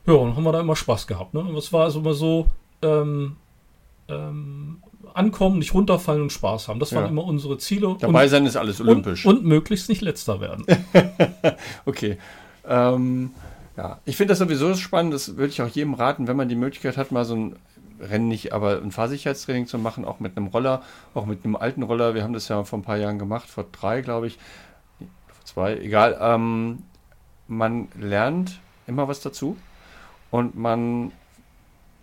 Ja, und haben wir da immer Spaß gehabt. Ne? Und es war also immer so, ähm, ähm, ankommen, nicht runterfallen und Spaß haben. Das ja. waren immer unsere Ziele. Dabei und, sein ist alles olympisch. Und, und möglichst nicht letzter werden. [LAUGHS] okay. Ähm, ja, ich finde das sowieso spannend. Das würde ich auch jedem raten, wenn man die Möglichkeit hat, mal so ein Rennen nicht, aber ein Fahrsicherheitstraining zu machen, auch mit einem Roller, auch mit einem alten Roller. Wir haben das ja vor ein paar Jahren gemacht, vor drei, glaube ich, vor zwei, egal. Ähm, man lernt immer was dazu und man,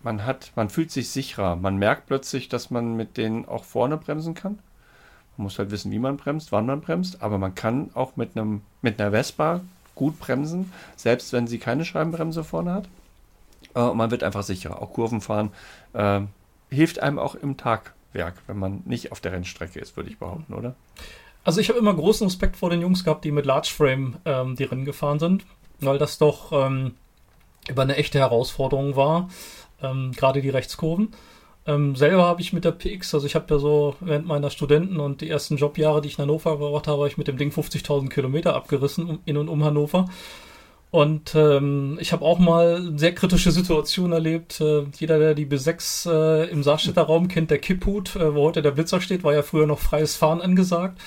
man hat, man fühlt sich sicherer. Man merkt plötzlich, dass man mit denen auch vorne bremsen kann. Man muss halt wissen, wie man bremst, wann man bremst, aber man kann auch mit einem, mit einer Vespa gut bremsen, selbst wenn sie keine Scheibenbremse vorne hat. Äh, man wird einfach sicherer. Auch Kurven fahren äh, hilft einem auch im Tagwerk, wenn man nicht auf der Rennstrecke ist, würde ich behaupten, oder? Also ich habe immer großen Respekt vor den Jungs gehabt, die mit Large Frame ähm, die Rennen gefahren sind, weil das doch ähm, über eine echte Herausforderung war, ähm, gerade die Rechtskurven. Ähm, selber habe ich mit der PX, also ich habe ja so während meiner Studenten und die ersten Jobjahre, die ich in Hannover gebracht habe, habe ich mit dem Ding 50.000 Kilometer abgerissen in und um Hannover. Und ähm, ich habe auch mal sehr kritische Situationen erlebt. Äh, jeder, der die B6 äh, im Saarstädter Raum kennt, der Kipphut, äh, wo heute der Blitzer steht, war ja früher noch freies Fahren angesagt.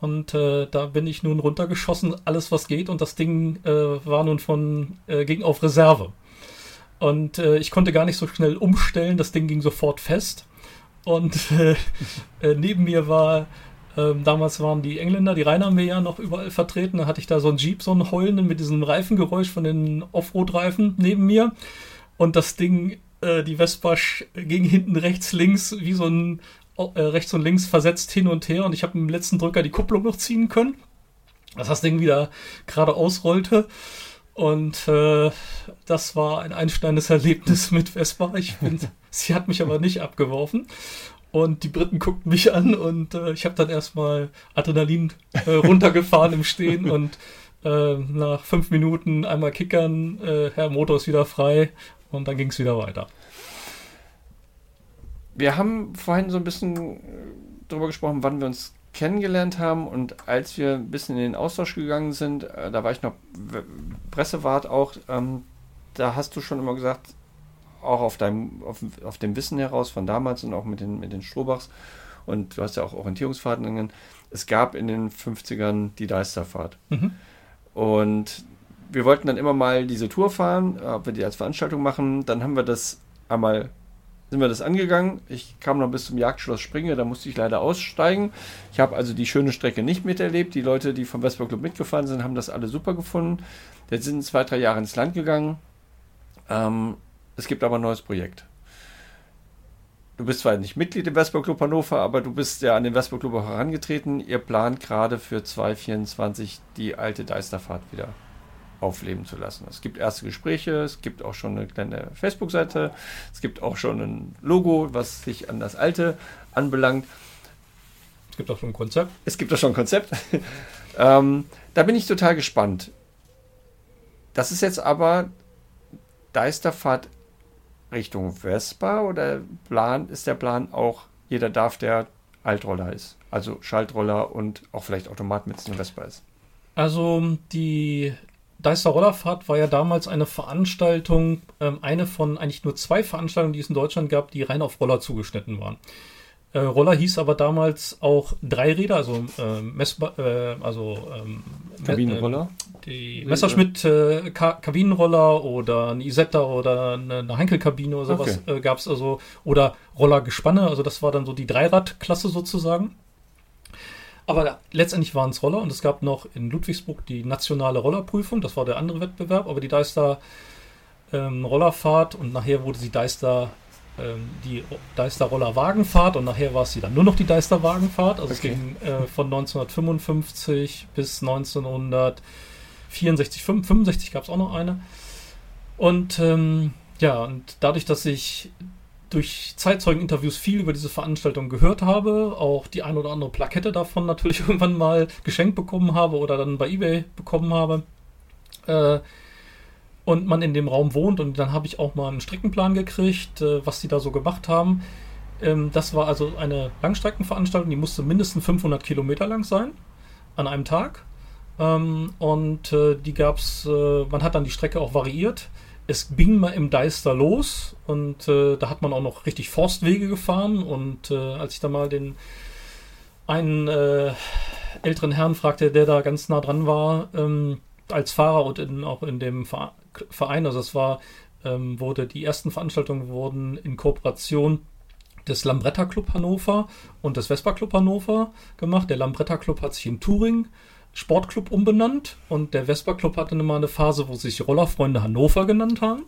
Und äh, da bin ich nun runtergeschossen, alles was geht. Und das Ding äh, war nun von, äh, ging auf Reserve. Und äh, ich konnte gar nicht so schnell umstellen, das Ding ging sofort fest. Und äh, [LAUGHS] äh, neben mir war, ähm, damals waren die Engländer, die Rheinarmee ja noch überall vertreten. Da hatte ich da so einen Jeep, so einen heulenden mit diesem Reifengeräusch von den Offroad-Reifen neben mir. Und das Ding, äh, die Vespa ging hinten rechts, links, wie so ein äh, rechts und links versetzt hin und her. Und ich habe mit dem letzten Drücker die Kupplung noch ziehen können. Dass das Ding wieder gerade ausrollte. Und äh, das war ein einsteinendes Erlebnis [LAUGHS] mit Vespa. Ich bin, [LAUGHS] sie hat mich aber nicht abgeworfen. Und die Briten guckten mich an und äh, ich habe dann erstmal Adrenalin äh, runtergefahren im Stehen [LAUGHS] und äh, nach fünf Minuten einmal kickern, äh, Herr Motor ist wieder frei und dann ging es wieder weiter. Wir haben vorhin so ein bisschen darüber gesprochen, wann wir uns kennengelernt haben und als wir ein bisschen in den Austausch gegangen sind, äh, da war ich noch Pressewart auch, ähm, da hast du schon immer gesagt, auch auf deinem, auf, auf, dem Wissen heraus von damals und auch mit den, mit den Strohbachs und du hast ja auch Orientierungsfahrten genannt, es gab in den 50ern die Deisterfahrt. Mhm. Und wir wollten dann immer mal diese Tour fahren, ob wir die als Veranstaltung machen. Dann haben wir das einmal sind wir das angegangen. Ich kam noch bis zum Jagdschloss Springe, da musste ich leider aussteigen. Ich habe also die schöne Strecke nicht miterlebt. Die Leute, die vom Vespa Club mitgefahren sind, haben das alle super gefunden. Jetzt sind zwei, drei Jahre ins Land gegangen. Ähm, es gibt aber ein neues Projekt. Du bist zwar nicht Mitglied im Vespa Club Hannover, aber du bist ja an den Vespa Club auch herangetreten. Ihr plant gerade für 2024 die alte Deisterfahrt wieder aufleben zu lassen. Es gibt erste Gespräche, es gibt auch schon eine kleine Facebook-Seite, es gibt auch schon ein Logo, was sich an das alte anbelangt. Es gibt auch schon ein Konzept. Es gibt auch schon ein Konzept. [LAUGHS] ähm, da bin ich total gespannt. Das ist jetzt aber Deisterfahrt Richtung Vespa oder Plan, ist der Plan auch, jeder darf, der Altroller ist? Also Schaltroller und auch vielleicht Automat mit einem Vespa ist. Also die Deister Rollerfahrt war ja damals eine Veranstaltung, ähm, eine von eigentlich nur zwei Veranstaltungen, die es in Deutschland gab, die rein auf Roller zugeschnitten waren. Äh, Roller hieß aber damals auch Dreiräder, also äh, Messba äh, also ähm, Kabinenroller. Äh, die Messerschmitt äh, Ka Kabinenroller oder eine Isetta oder eine, eine Heinkel-Kabine oder sowas okay. Äh, gab es also oder Rollergespanne, also das war dann so die Dreiradklasse sozusagen. Aber letztendlich waren es Roller und es gab noch in Ludwigsburg die nationale Rollerprüfung, das war der andere Wettbewerb, aber die Deister ähm, Rollerfahrt und nachher wurde sie Deister ähm, die Deister Roller Wagenfahrt und nachher war es sie dann nur noch die Deister Wagenfahrt. Also okay. es ging äh, von 1955 bis 1964, 65 gab es auch noch eine. Und ähm, ja, und dadurch, dass ich durch Zeitzeugeninterviews viel über diese Veranstaltung gehört habe, auch die ein oder andere Plakette davon natürlich [LAUGHS] irgendwann mal geschenkt bekommen habe oder dann bei eBay bekommen habe. Äh, und man in dem Raum wohnt und dann habe ich auch mal einen Streckenplan gekriegt, äh, was die da so gemacht haben. Ähm, das war also eine Langstreckenveranstaltung, die musste mindestens 500 Kilometer lang sein an einem Tag. Ähm, und äh, die gab es, äh, man hat dann die Strecke auch variiert es ging mal im Deister los und äh, da hat man auch noch richtig Forstwege gefahren und äh, als ich da mal den einen äh, älteren Herrn fragte, der da ganz nah dran war, ähm, als Fahrer und in, auch in dem Verein, also es war, ähm, wurde die ersten Veranstaltungen wurden in Kooperation des Lambretta Club Hannover und des Vespa Club Hannover gemacht. Der Lambretta Club hat sich in Turing Sportclub umbenannt und der Vespa Club hatte mal eine Phase, wo sich Rollerfreunde Hannover genannt haben.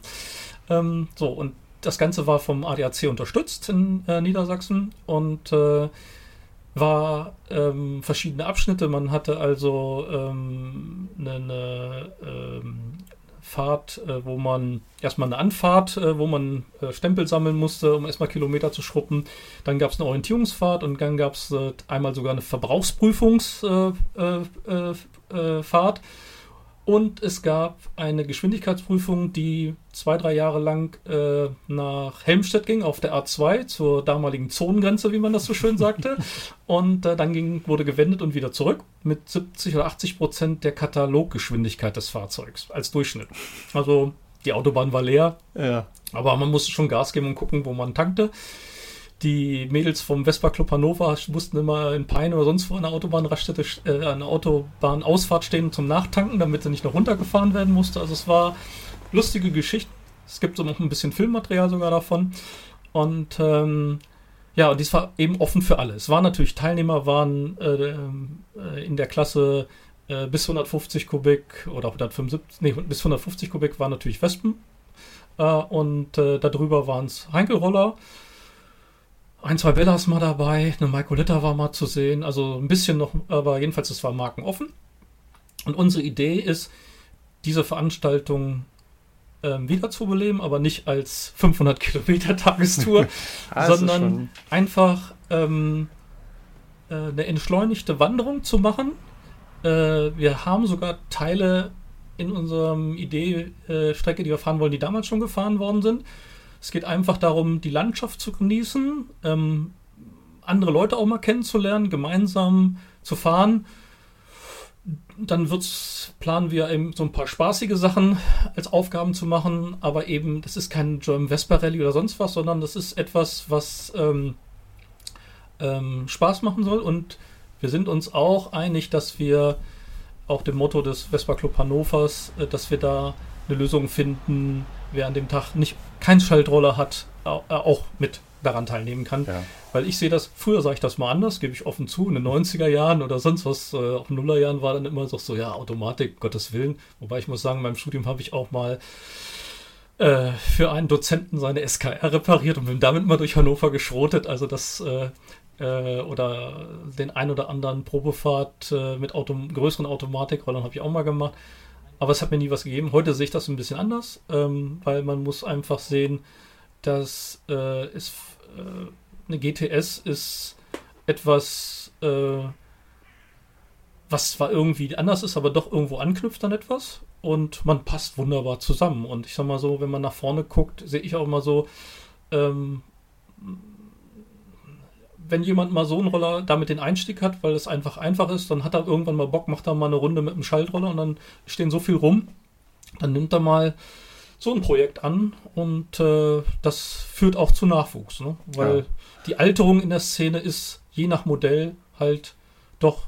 Ähm, so, und das Ganze war vom ADAC unterstützt in äh, Niedersachsen und äh, war ähm, verschiedene Abschnitte. Man hatte also ähm, eine, eine ähm, Fahrt, äh, wo man erstmal eine Anfahrt, äh, wo man äh, Stempel sammeln musste, um erstmal Kilometer zu schruppen. Dann gab es eine Orientierungsfahrt und dann gab es äh, einmal sogar eine Verbrauchsprüfungsfahrt. Und es gab eine Geschwindigkeitsprüfung, die zwei, drei Jahre lang äh, nach Helmstedt ging, auf der A2, zur damaligen Zonengrenze, wie man das so schön sagte. [LAUGHS] und äh, dann ging, wurde gewendet und wieder zurück mit 70 oder 80 Prozent der Kataloggeschwindigkeit des Fahrzeugs als Durchschnitt. Also die Autobahn war leer, ja. aber man musste schon Gas geben und gucken, wo man tankte die Mädels vom Vespa Club Hannover mussten immer in Peine oder sonst wo an der Autobahnraststätte, äh, an der Autobahnausfahrt stehen zum Nachtanken, damit sie nicht noch runtergefahren werden musste. Also es war lustige Geschichte. Es gibt so noch ein bisschen Filmmaterial sogar davon. Und ähm, ja, und dies war eben offen für alle. Es waren natürlich Teilnehmer, waren äh, äh in der Klasse äh, bis 150 Kubik oder 175, nee, bis 150 Kubik waren natürlich Wespen. Äh, und äh, darüber waren es Heinkelroller ein, zwei Bellas mal dabei, eine Michaelita war mal zu sehen, also ein bisschen noch, aber jedenfalls, es war markenoffen. Und unsere Idee ist, diese Veranstaltung ähm, wiederzubeleben, aber nicht als 500 Kilometer Tagestour, [LAUGHS] Ah, sondern schon- einfach ähm, äh, eine entschleunigte Wanderung zu machen. Äh, wir haben sogar Teile in unserem Idee-Strecke, die wir fahren wollen, die damals schon gefahren worden sind. Es geht einfach darum, die Landschaft zu genießen, ähm, andere Leute auch mal kennenzulernen, gemeinsam zu fahren. Dann wird's, planen wir eben so ein paar spaßige Sachen als Aufgaben zu machen, aber eben, das ist kein German Vespa Rally oder sonst was, sondern das ist etwas, was ähm, ähm, Spaß machen soll. Und wir sind uns auch einig, dass wir auch dem Motto des Vespa Club Hannovers, äh, dass wir da eine Lösung finden, wer an dem Tag nicht kein Schaltroller hat, au- äh, auch mit daran teilnehmen kann. Ja. Weil ich sehe das, früher sah ich das mal anders, gebe ich offen zu, in den 90er Jahren oder sonst was, äh, auch in den Nullerjahren war dann immer so, so, ja, Automatik, Gottes Willen. Wobei ich muss sagen, in meinem Studium habe ich auch mal äh, für einen Dozenten seine SKR repariert und bin damit mal durch Hannover geschrotet. Also das äh, äh, oder den ein oder anderen Probefahrt äh, mit Auto größeren Automatikrollern habe ich auch mal gemacht. Aber es hat mir nie was gegeben. Heute sehe ich das ein bisschen anders, ähm, weil man muss einfach sehen, dass äh, es äh, eine GTS ist etwas, äh, was zwar irgendwie anders ist, aber doch irgendwo anknüpft an etwas und man passt wunderbar zusammen. Und ich sag mal so, wenn man nach vorne guckt, sehe ich auch immer so, ähm, wenn jemand mal so einen Roller damit den Einstieg hat, weil es einfach einfach ist, dann hat er irgendwann mal Bock, macht er mal eine Runde mit dem Schaltroller und dann stehen so viel rum, dann nimmt er mal so ein Projekt an und äh, das führt auch zu Nachwuchs, ne? weil Ja. die Alterung in der Szene ist je nach Modell halt doch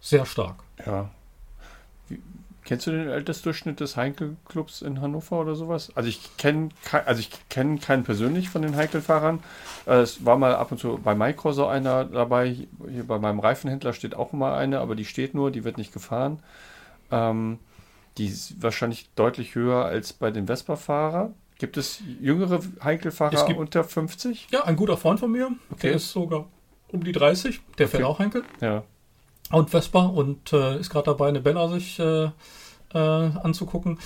sehr stark. Ja. Kennst du den Altersdurchschnitt des Heinkel-Clubs in Hannover oder sowas? Also ich kenne also ich kenne keinen persönlich von den Heinkel-Fahrern. Äh, Es war mal ab und zu bei Micro so einer dabei. Hier bei meinem Reifenhändler steht auch mal eine, aber die steht nur, die wird nicht gefahren. Ähm, die ist wahrscheinlich deutlich höher als bei den Vespa-Fahrer. Gibt es jüngere Heinkel-Fahrer unter 50? Ja, ein guter Freund von mir, Okay. der ist sogar um die 30, der fährt Okay. auch Henkel Ja. Und Vespa und äh, ist gerade dabei, eine Bella sich äh, äh, anzugucken.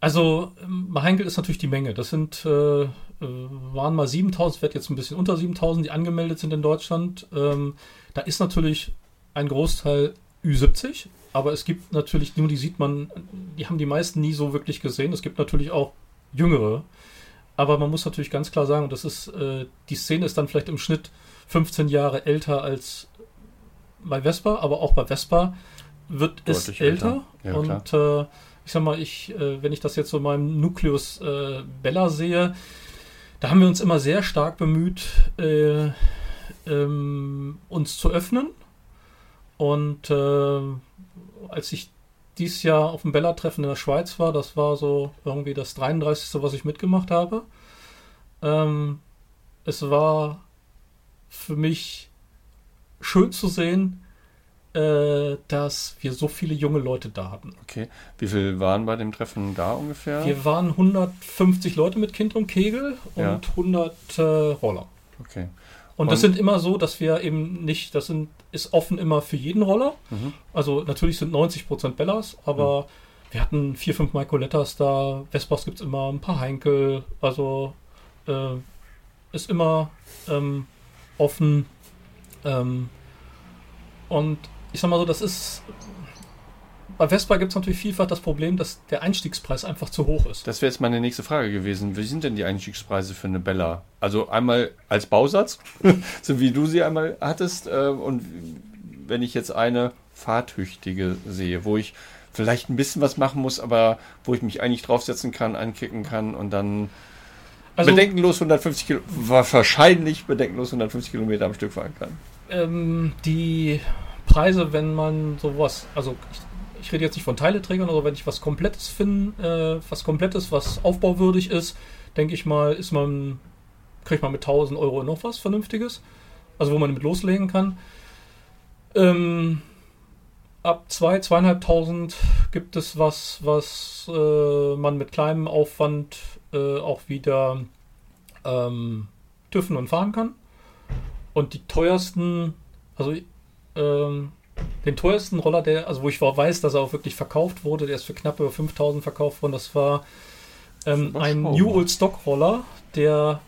Also ähm, Heinkel ist natürlich die Menge. Das sind äh, äh, waren mal 7000, wird jetzt ein bisschen unter 7000, die angemeldet sind in Deutschland. Ähm, da ist natürlich ein Großteil Ü70, aber es gibt natürlich nur, die sieht man, die haben die meisten nie so wirklich gesehen. Es gibt natürlich auch jüngere, aber man muss natürlich ganz klar sagen, das ist äh, die Szene ist dann vielleicht im Schnitt 15 Jahre älter als bei Vespa, aber auch bei Vespa wird es Deutlich älter. älter. Ja, und äh, ich sag mal, ich, äh, wenn ich das jetzt so in meinem Nukleus äh, Bella sehe, da haben wir uns immer sehr stark bemüht, äh, ähm, uns zu öffnen. Und äh, als ich dieses Jahr auf dem Bella-Treffen in der Schweiz war, das war so irgendwie das 33. was ich mitgemacht habe. Ähm, es war für mich schön zu sehen, äh, dass wir so viele junge Leute da hatten. Okay. Wie viel waren bei dem Treffen da ungefähr? Wir waren 150 Leute mit Kind und Kegel und Ja. 100 äh, Roller. Okay. Und, das Und- sind immer so, dass wir eben nicht, das sind, ist offen immer für jeden Roller. Mhm. Also natürlich sind 90% Bellas, aber wir hatten vier, fünf Michaelettas da. Vespas gibt es immer, ein paar Heinkel. Also äh, ist immer ähm, offen. Ähm, und ich sag mal so, das ist. Bei Vespa gibt es natürlich vielfach das Problem, dass der Einstiegspreis einfach zu hoch ist. Das wäre jetzt meine nächste Frage gewesen. Wie sind denn die Einstiegspreise für eine Bella? Also einmal als Bausatz, [LAUGHS] so wie du sie einmal hattest, äh, und wenn ich jetzt eine fahrtüchtige sehe, wo ich vielleicht ein bisschen was machen muss, aber wo ich mich eigentlich draufsetzen kann, ankicken kann und dann Also bedenkenlos 150 Kilo, wahrscheinlich bedenkenlos 150 Kilometer am Stück fahren kann. Ähm, die Preise, wenn man sowas, also ich, ich rede jetzt nicht von Teileträgern, aber wenn ich was Komplettes finde, äh, was Komplettes, was aufbauwürdig ist, denke ich mal, ist man, kriegt man mit 1000 Euro noch was Vernünftiges, also wo man mit loslegen kann. Ähm, ab 2, zwei, 2.500 gibt es was, was äh, man mit kleinem Aufwand äh, auch wieder ähm, tüffen und fahren kann. Und die teuersten, also ähm, den teuersten Roller, der, also wo ich weiß, dass er auch wirklich verkauft wurde, der ist für knapp über 5000 verkauft worden. Das war ähm, ein New Old Stock Roller, der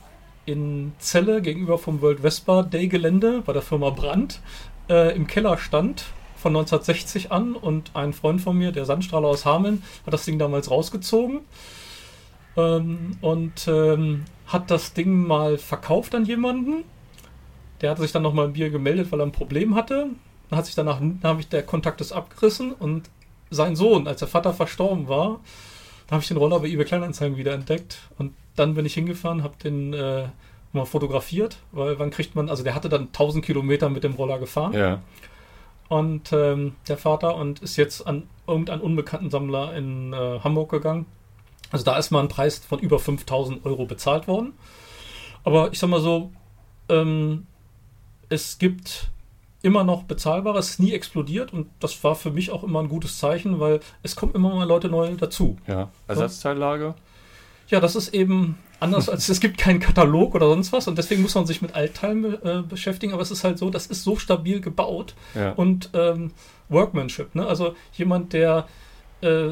in Celle gegenüber vom World Vespa Day Gelände bei der Firma Brandt äh, im Keller stand von 1960 an und ein Freund von mir, der Sandstrahler aus Hameln, hat das Ding damals rausgezogen ähm, und ähm, hat das Ding mal verkauft an jemanden. Der hat sich dann nochmal im Bier gemeldet, weil er ein Problem hatte. Dann hat sich danach, dann habe ich der Kontakt ist abgerissen und sein Sohn, als der Vater verstorben war, da habe ich den Roller bei eBay Kleinanzeigen wieder entdeckt und dann bin ich hingefahren, habe den äh, mal fotografiert, weil wann kriegt man, also der hatte dann 1000 Kilometer mit dem Roller gefahren. Ja. Und ähm, der Vater und ist jetzt an irgendeinen unbekannten Sammler in äh, Hamburg gegangen. Also da ist mal ein Preis von über 5000 Euro bezahlt worden. Aber ich sag mal so, ähm, es gibt immer noch bezahlbar, es ist nie explodiert und das war für mich auch immer ein gutes Zeichen, weil es kommen immer mal Leute neu dazu. Ja, Ersatzteillager? Ja, das ist eben anders als es gibt keinen Katalog oder sonst was und deswegen muss man sich mit Altteilen äh, beschäftigen, aber es ist halt so, das ist so stabil gebaut Ja. und ähm, Workmanship, ne? Also jemand, der äh,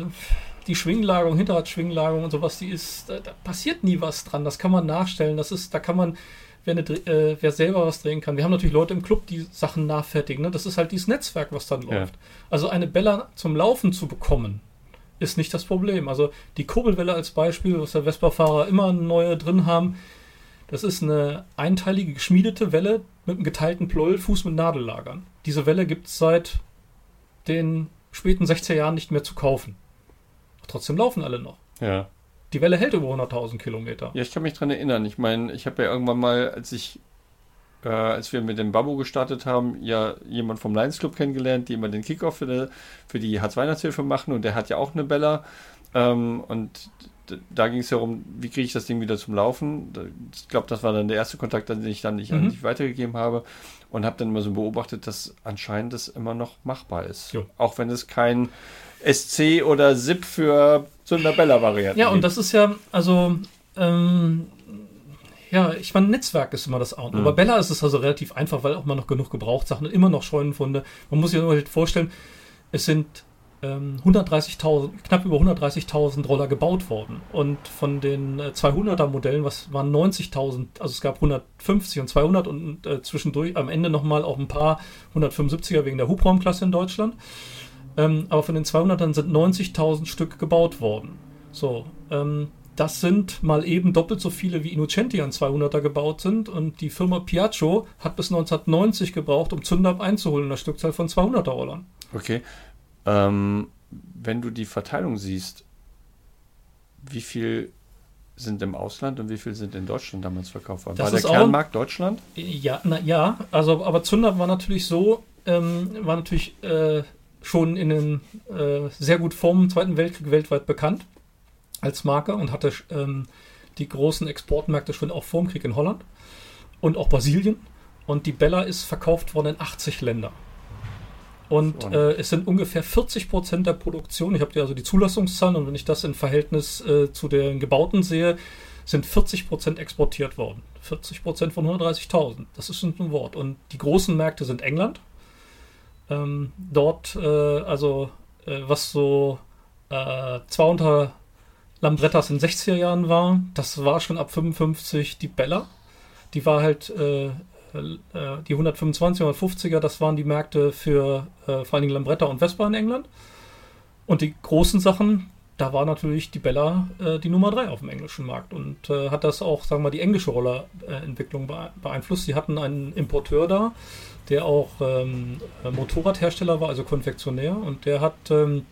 die Schwinglagerung, Hinterradschwinglagerung und sowas, die ist, da, da passiert nie was dran. Das kann man nachstellen. Das ist, da kann man, wer, eine, äh, wer selber was drehen kann. Wir haben natürlich Leute im Club, die Sachen nachfertigen. Ne? Das ist halt dieses Netzwerk, was dann Ja. läuft. Also eine Bella zum Laufen zu bekommen, ist nicht das Problem. Also die Kurbelwelle als Beispiel, was der Vespa-Fahrer immer eine neue drin haben, das ist eine einteilige geschmiedete Welle mit einem geteilten Pleuelfuß mit Nadellagern. Diese Welle gibt es seit den späten 60er Jahren nicht mehr zu kaufen. Trotzdem laufen alle noch. Ja. Die Welle hält über 100.000 Kilometer. Ja, ich kann mich dran erinnern. Ich meine, ich habe ja irgendwann mal, als ich, äh, als wir mit dem Babbo gestartet haben, ja jemand vom Lions Club kennengelernt, die immer den Kickoff für die, für die Hartz-Weihnachtshilfe machen und der hat ja auch eine Bella. Ähm, und da ging es ja um, wie kriege ich das Ding wieder zum Laufen. Ich glaube, das war dann der erste Kontakt, den ich dann nicht an Mhm. dich weitergegeben habe und habe dann immer so beobachtet, dass anscheinend das immer noch machbar ist. Jo. Auch wenn es kein SC oder SIP für so eine Bella-Variante Ja, und das ist ja, also, ähm, ja, ich meine, Netzwerk ist immer das A und O. Mhm. Bei Bella ist es also relativ einfach, weil auch mal noch genug Gebrauchtsachen und immer noch Scheunenfunde. Man muss sich nur vorstellen, es sind ähm, 130.000, knapp über 130.000 Roller gebaut worden. Und von den äh, 200er Modellen, was waren 90.000, also es gab 150 und 200 und äh, zwischendurch am Ende nochmal auch ein paar 175er wegen der Hubraumklasse in Deutschland. Ähm, aber von den 200ern sind 90.000 Stück gebaut worden. So, ähm, das sind mal eben doppelt so viele wie Innocenti an 200er gebaut sind und die Firma Piaggio hat bis 1990 gebraucht, um Zünder einzuholen in der Stückzahl von 200er Rollern. Okay. Ähm, wenn du die Verteilung siehst, wie viel sind im Ausland und wie viel sind in Deutschland damals verkauft worden? Das War der Kernmarkt Deutschland? Ja, na, ja, also aber Zünder war natürlich so, ähm, war natürlich äh, schon in den äh, sehr gut vor dem Zweiten Weltkrieg weltweit bekannt als Marke und hatte ähm, die großen Exportmärkte schon auch vor dem Krieg in Holland und auch Brasilien. Und die Bella ist verkauft worden in 80 Länder. Und äh, es sind ungefähr 40 Prozent der Produktion. Ich habe dir also die Zulassungszahlen und wenn ich das in Verhältnis äh, zu den gebauten sehe, sind 40 Prozent exportiert worden. 40 Prozent von 130.000. Das ist ein Wort. Und die großen Märkte sind England. Ähm, dort, äh, also äh, was so äh, 200 Lambrettas in den 60er Jahren war, das war schon ab 55 die Bella. Die war halt äh, äh, die 125 oder 50er, das waren die Märkte für äh, vor allen Dingen Lambretta und Vespa in England. Und die großen Sachen, da war natürlich die Bella äh, die Nummer 3 auf dem englischen Markt und äh, hat das auch, sagen wir mal, die englische Rollerentwicklung bee- beeinflusst. Sie hatten einen Importeur da, der auch ähm, äh, Motorradhersteller war, also Konfektionär, und der hat ähm,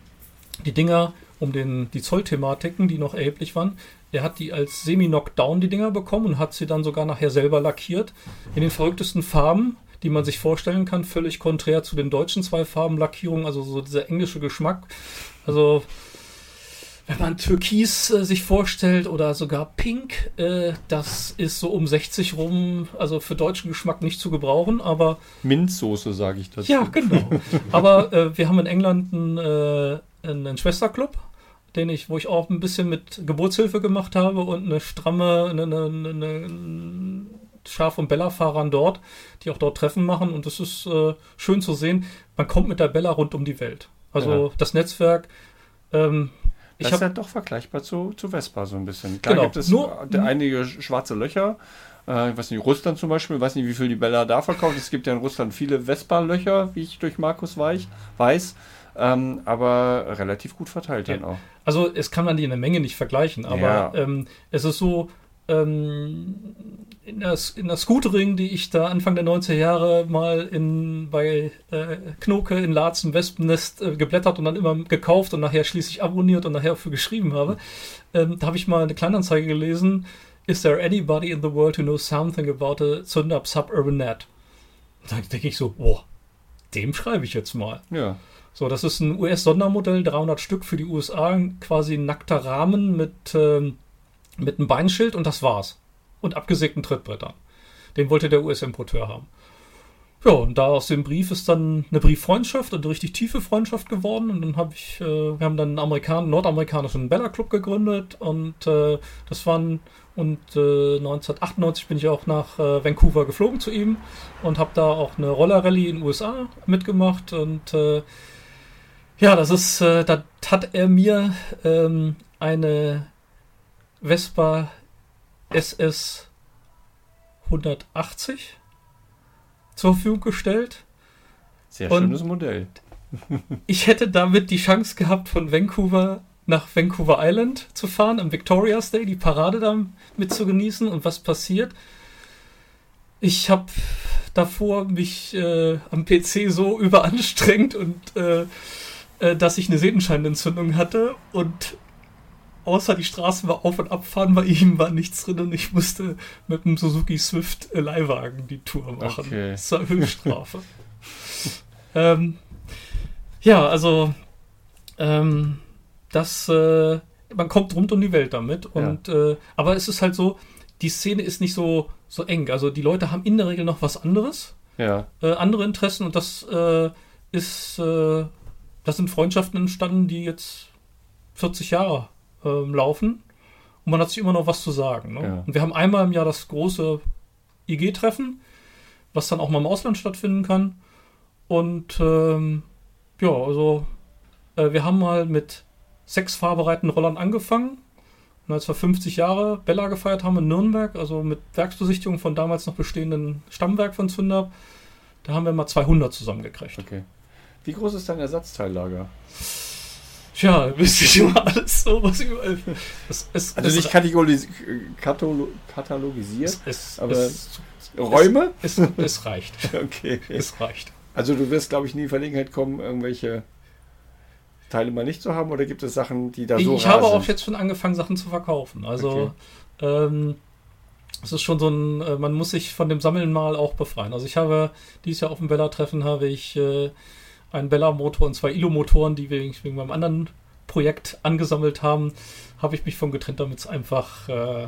die Dinger um den, die Zollthematiken, die noch erheblich waren, er hat die als Semi-Knockdown, die Dinger bekommen und hat sie dann sogar nachher selber lackiert. In den verrücktesten Farben, die man sich vorstellen kann, völlig konträr zu den deutschen Zwei-Farben-Lackierungen, also so dieser englische Geschmack. Also, wenn man Türkis äh, sich vorstellt oder sogar Pink, äh, das ist so um 60 rum, also für deutschen Geschmack nicht zu gebrauchen, aber Minzsoße, sage ich dazu. ja, genau. Aber äh, wir haben in England einen, äh, einen Schwesterclub, den ich, wo ich auch ein bisschen mit Geburtshilfe gemacht habe und eine stramme, eine, eine, eine, Schaf- und Bella-Fahrern dort, die auch dort Treffen machen. Und es ist äh, schön zu sehen, man kommt mit der Bella rund um die Welt. Also Ja. das Netzwerk. Ähm, ich Das ist ja doch vergleichbar zu, zu Vespa so ein bisschen. Klar Genau, gibt es nur- äh, einige sch- schwarze Löcher. Äh, ich weiß nicht, Russland zum Beispiel, ich weiß nicht, wie viel die Bella da verkauft. Es gibt ja in Russland viele Vespa-Löcher, wie ich durch Markus Weich weiß. Ähm, aber relativ gut verteilt dann Ja. auch. Also es kann man die in der Menge nicht vergleichen, aber Ja. ähm, es ist so, ähm, in, der, in der Scootering, die ich da Anfang der 90er Jahre mal in, bei äh, Knoke in Laz im Wespennest äh, geblättert und dann immer gekauft und nachher schließlich abonniert und nachher für geschrieben habe, ähm, da habe ich mal eine Kleinanzeige gelesen, Is there anybody in the world who knows something about a Zündab Suburban Net? Da denke ich so, boah, dem schreibe ich jetzt mal. Ja. So, das ist ein US-Sondermodell, 300 Stück für die USA, quasi ein nackter Rahmen mit, ähm, mit einem Beinschild und das war's. Und abgesägten Trittbrettern. Den wollte der US-Importeur haben. Ja, und da aus dem Brief ist dann eine Brieffreundschaft und eine richtig tiefe Freundschaft geworden. Und dann habe ich, äh, wir haben dann einen Amerikan nordamerikanischen Bella Club gegründet und äh, das waren und äh, 1998 bin ich auch nach äh, Vancouver geflogen zu ihm und habe da auch eine Roller-Rallye in den USA mitgemacht und äh, ja, das ist, äh, da hat er mir ähm, eine Vespa SS 180 zur Verfügung gestellt. Sehr Und- schönes Modell. [LAUGHS] Ich hätte damit die Chance gehabt, von Vancouver nach Vancouver Island zu fahren, am Victoria's Day, die Parade da mit zu genießen. Und was passiert? Ich habe davor mich äh, am PC so überanstrengt und äh, äh, dass ich eine Sehenscheinentzündung hatte und außer die Straßen war auf und abfahren bei ihm war nichts drin und ich musste mit dem Suzuki Swift Leihwagen die Tour machen. Okay. Das war Höchststrafe. [LAUGHS] ähm, ja, also ähm, das, äh, man kommt rund um die Welt damit und äh, aber es ist halt so, die Szene ist nicht so so eng. Also die Leute haben in der Regel noch was anderes Ja. äh, andere Interessen und das äh, ist, äh, das sind Freundschaften entstanden, die jetzt 40 Jahre ähm, laufen und man hat sich immer noch was zu sagen. Ne? Ja. Und wir haben einmal im Jahr das große IG-Treffen, was dann auch mal im Ausland stattfinden kann. Und ähm, ja, also äh, wir haben mal mit sechs fahrbereiten Rollern angefangen. Und als wir 50 Jahre Bella gefeiert haben in Nürnberg, also mit Werksbesichtigung von damals noch bestehenden Stammwerk von Zündab, da haben wir mal 200 zusammengekriegt. Okay. Wie groß ist dein Ersatzteillager? Tja, [LAUGHS] ihr schon mal alles so, was überall. Es, es, Also es, nicht kategoris katalo katalogisiert, es, es, aber Räume? es, reicht. [LAUGHS] Okay. Es reicht. Also du wirst, glaube ich, nie in Verlegenheit kommen, irgendwelche Teile mal nicht zu haben oder gibt es Sachen, die da so ich habe auch sind? jetzt schon angefangen, Sachen zu verkaufen. Also ähm, es ist schon so ein, äh, man muss sich von dem Sammeln mal auch befreien. Also ich habe dieses Jahr auf dem Bella-Treffen habe ich äh, einen Bella-Motor und zwei Ilo-Motoren, die wir wegen meinem anderen Projekt angesammelt haben, habe ich mich von getrennt, damit es einfach, äh,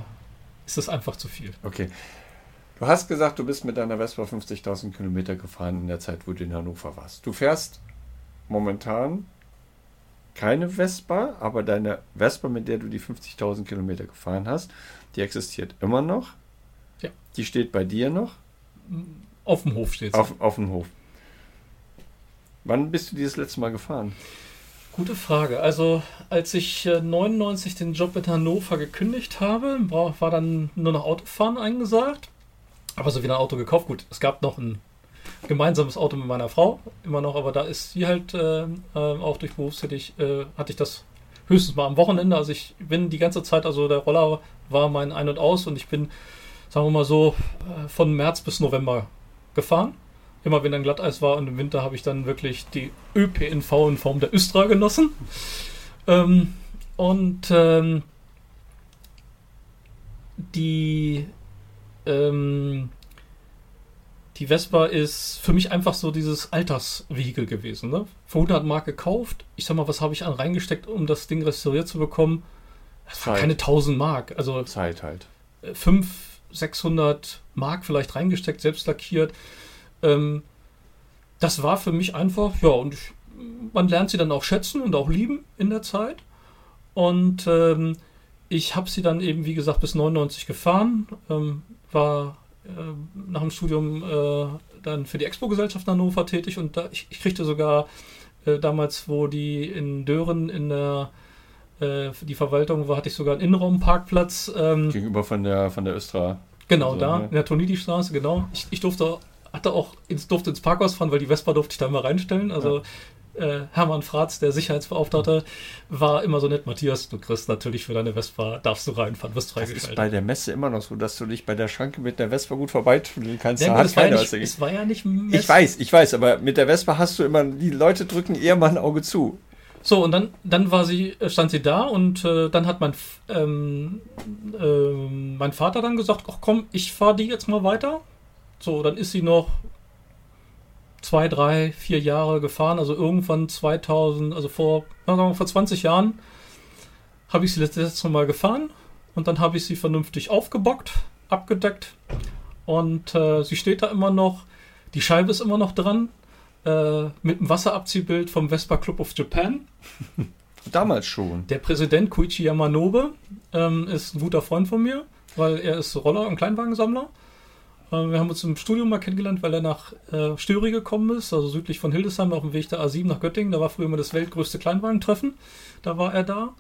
ist es einfach zu viel. Okay. Du hast gesagt, du bist mit deiner Vespa 50.000 Kilometer gefahren in der Zeit, wo du in Hannover warst. Du fährst momentan keine Vespa, aber deine Vespa, mit der du die 50.000 Kilometer gefahren hast, die existiert immer noch. Ja. Die steht bei dir noch Auf dem Hof steht sie. auf, auf dem Hof. Wann bist du die das letzte Mal gefahren? Gute Frage. Also, als ich äh, 99 den Job in Hannover gekündigt habe, war, dann nur noch Autofahren eingesagt. Aber so wieder ein Auto gekauft. Gut, es gab noch ein gemeinsames Auto mit meiner Frau, immer noch, aber da ist sie halt äh, äh, auch durch berufstätig, äh, hatte ich das höchstens mal am Wochenende. Also ich bin die ganze Zeit, also der Roller war mein Ein und Aus und ich bin, sagen wir mal so, äh, von März bis November gefahren. Immer wenn dann Glatteis war und im Winter habe ich dann wirklich die ÖPNV in Form der Östra genossen. Ähm, und ähm, die ähm, die Vespa ist für mich einfach so dieses Altersvehikel gewesen. Ne? Für 100 Mark gekauft. Ich sag mal, was habe ich an reingesteckt, um das Ding restauriert zu bekommen? Das war Zeit. keine 1000 Mark. Also Zeit halt. 500, 600 Mark vielleicht reingesteckt, selbst lackiert. Ähm, das war für mich einfach, ja, und ich, man lernt sie dann auch schätzen und auch lieben in der Zeit. Und ähm, ich habe sie dann eben, wie gesagt, bis 99 gefahren, ähm, war nach dem Studium äh, dann für die Expo-Gesellschaft Hannover tätig und da, ich, ich kriegte sogar äh, damals, wo die in Dören in der äh, die Verwaltung war, hatte ich sogar einen Innenraumparkplatz. Ähm, Gegenüber von der von der Östra. Genau, also, da, ne? in der Tonidi-Straße, genau. Ich, ich durfte, hatte auch ins, durfte ins Parkhaus fahren, weil die Vespa durfte ich da immer reinstellen. Also ja äh, Hermann Fratz, der Sicherheitsbeauftragte, war immer so nett, Matthias, du kriegst natürlich für deine Vespa, darfst du reinfahren, wirst freigeschaltet. Das ist bei der Messe immer noch so, dass du dich bei der Schranke mit der Vespa gut vorbeitunneln kannst. Ja, da gut, war ja nicht, es war ja nicht Messe. Ich weiß, ich weiß, aber mit der Vespa hast du immer, die Leute drücken eher mal ein Auge zu. So, und dann, dann war sie, äh, stand sie da und äh, dann hat mein, ähm, äh, mein Vater dann gesagt, ach komm, ich fahre die jetzt mal weiter. So, dann ist sie noch zwei, drei, vier Jahre gefahren. Also irgendwann 2000, also vor, vor 20 Jahren habe ich sie letztes Mal gefahren und dann habe ich sie vernünftig aufgebockt, abgedeckt und äh, sie steht da immer noch. Die Scheibe ist immer noch dran äh, mit einem Wasserabziehbild vom Vespa Club of Japan. [LAUGHS] Damals schon. Der Präsident Koichi Yamanobe ähm, ist ein guter Freund von mir, weil er ist Roller- und Kleinwagensammler. Äh, wir haben uns im Studium mal kennengelernt, weil er nach äh, Störi gekommen ist, also südlich von Hildesheim auf dem Weg der A7 nach Göttingen. Da war früher immer das weltgrößte Kleinwagentreffen. Da war er da.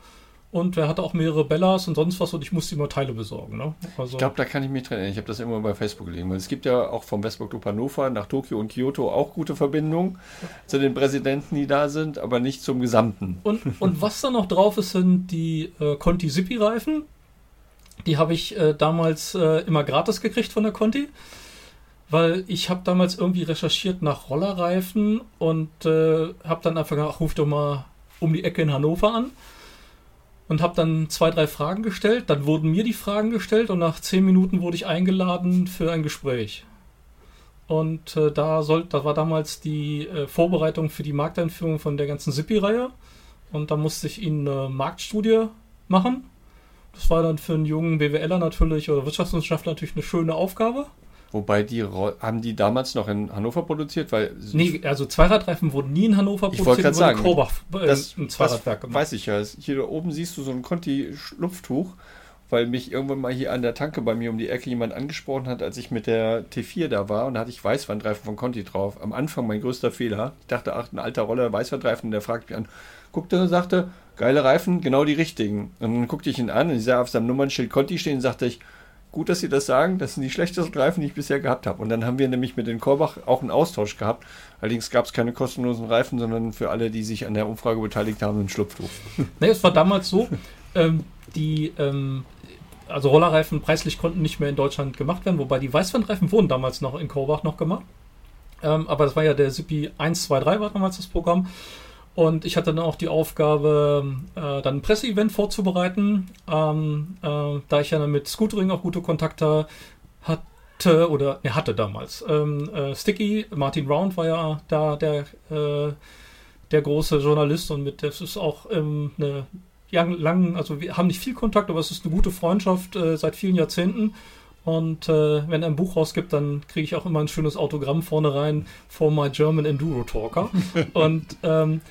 Und er hatte auch mehrere Bellas und sonst was und ich musste immer Teile besorgen. Ne? Also ich glaube, da kann ich mich dran erinnern. Ich habe das immer bei Facebook gelesen. Weil es gibt ja auch vom Westburg Club Hannover nach Tokio und Kyoto auch gute Verbindungen ja. zu den Präsidenten, die da sind, aber nicht zum Gesamten. Und, und was da noch drauf ist, sind die äh, Conti Zippy Reifen. Die habe ich äh, damals äh, immer gratis gekriegt von der Conti, weil ich habe damals irgendwie recherchiert nach Rollerreifen und äh, habe dann einfach gesagt, ruf doch mal um die Ecke in Hannover an und habe dann zwei, drei Fragen gestellt. Dann wurden mir die Fragen gestellt und nach zehn Minuten wurde ich eingeladen für ein Gespräch. Und äh, da, soll, da war damals die äh, Vorbereitung für die Markteinführung von der ganzen Zippy-Reihe. Und da musste ich ihnen eine Marktstudie machen. Das war dann für einen jungen BWLer natürlich oder Wirtschaftswissenschaftler natürlich eine schöne Aufgabe. Wobei die haben die damals noch in Hannover produziert, weil nee, also Zweiradreifen wurden nie in Hannover produziert, ich wollte gerade sagen, Korbach, äh, das im Zweiradwerk gemacht. Weiß ich ja. Hier oben siehst du so ein Conti Schlupftuch, weil mich irgendwann mal hier an der Tanke bei mir um die Ecke jemand angesprochen hat, als ich mit der T4 da war und da hatte ich Weißwandreifen von Conti drauf. Am Anfang mein größter Fehler. Ich dachte, ach, ein alter Roller Weißwandreifen, der fragt mich an, guckte und sagte, geile Reifen, genau die richtigen. Und dann guckte ich ihn an und ich sah auf seinem Nummernschild Conti stehen, sagte ich, gut, dass Sie das sagen, das sind die schlechtesten Reifen, die ich bisher gehabt habe. Und dann haben wir nämlich mit den Korbach auch einen Austausch gehabt. Allerdings gab es keine kostenlosen Reifen, sondern für alle, die sich an der Umfrage beteiligt haben, ein Schlupftuch. [LAUGHS] Nee, es war damals so, ähm, die, ähm, also Rollerreifen preislich konnten nicht mehr in Deutschland gemacht werden, wobei die Weißwandreifen wurden damals noch in Korbach noch gemacht. Ähm, aber das war ja der Zippy 1, 2, 3 war damals das Programm. Und ich hatte dann auch die Aufgabe, äh, dann ein Presseevent vorzubereiten. Ähm, äh, da ich ja mit Scootering auch gute Kontakte hatte, oder er hatte damals. Ähm, äh, Sticky, Martin Round war ja da der, äh, der große Journalist und mit das ist auch ähm, eine lang, also wir haben nicht viel Kontakt, aber es ist eine gute Freundschaft äh, seit vielen Jahrzehnten. Und äh, wenn er ein Buch rausgibt, dann kriege ich auch immer ein schönes Autogramm vorne rein for my German Enduro Talker. [LAUGHS] und ähm,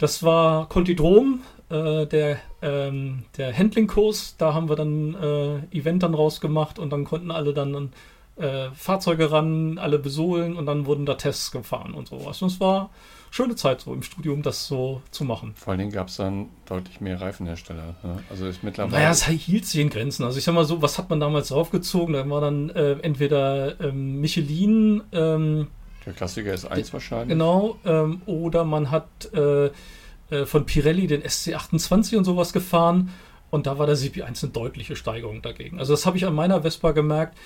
das war Contidrom, äh, der, ähm, der Handling-Kurs. Da haben wir dann äh, Event dann rausgemacht und dann konnten alle dann äh, Fahrzeuge ran, alle besohlen und dann wurden da Tests gefahren und sowas. Und es war schöne Zeit so im Studium, das so zu machen. Vor allen Dingen gab es dann deutlich mehr Reifenhersteller. Ne? Also ist mittlerweile. Naja, es hielt sich in Grenzen. Also ich sag mal so, was hat man damals draufgezogen? Da war dann äh, entweder ähm, Michelin, ähm, der Klassiker ist 1 wahrscheinlich. Genau, ähm, oder man hat äh, äh, von Pirelli den SC28 und sowas gefahren und da war der CP1 eine deutliche Steigerung dagegen. Also das habe ich an meiner Vespa gemerkt,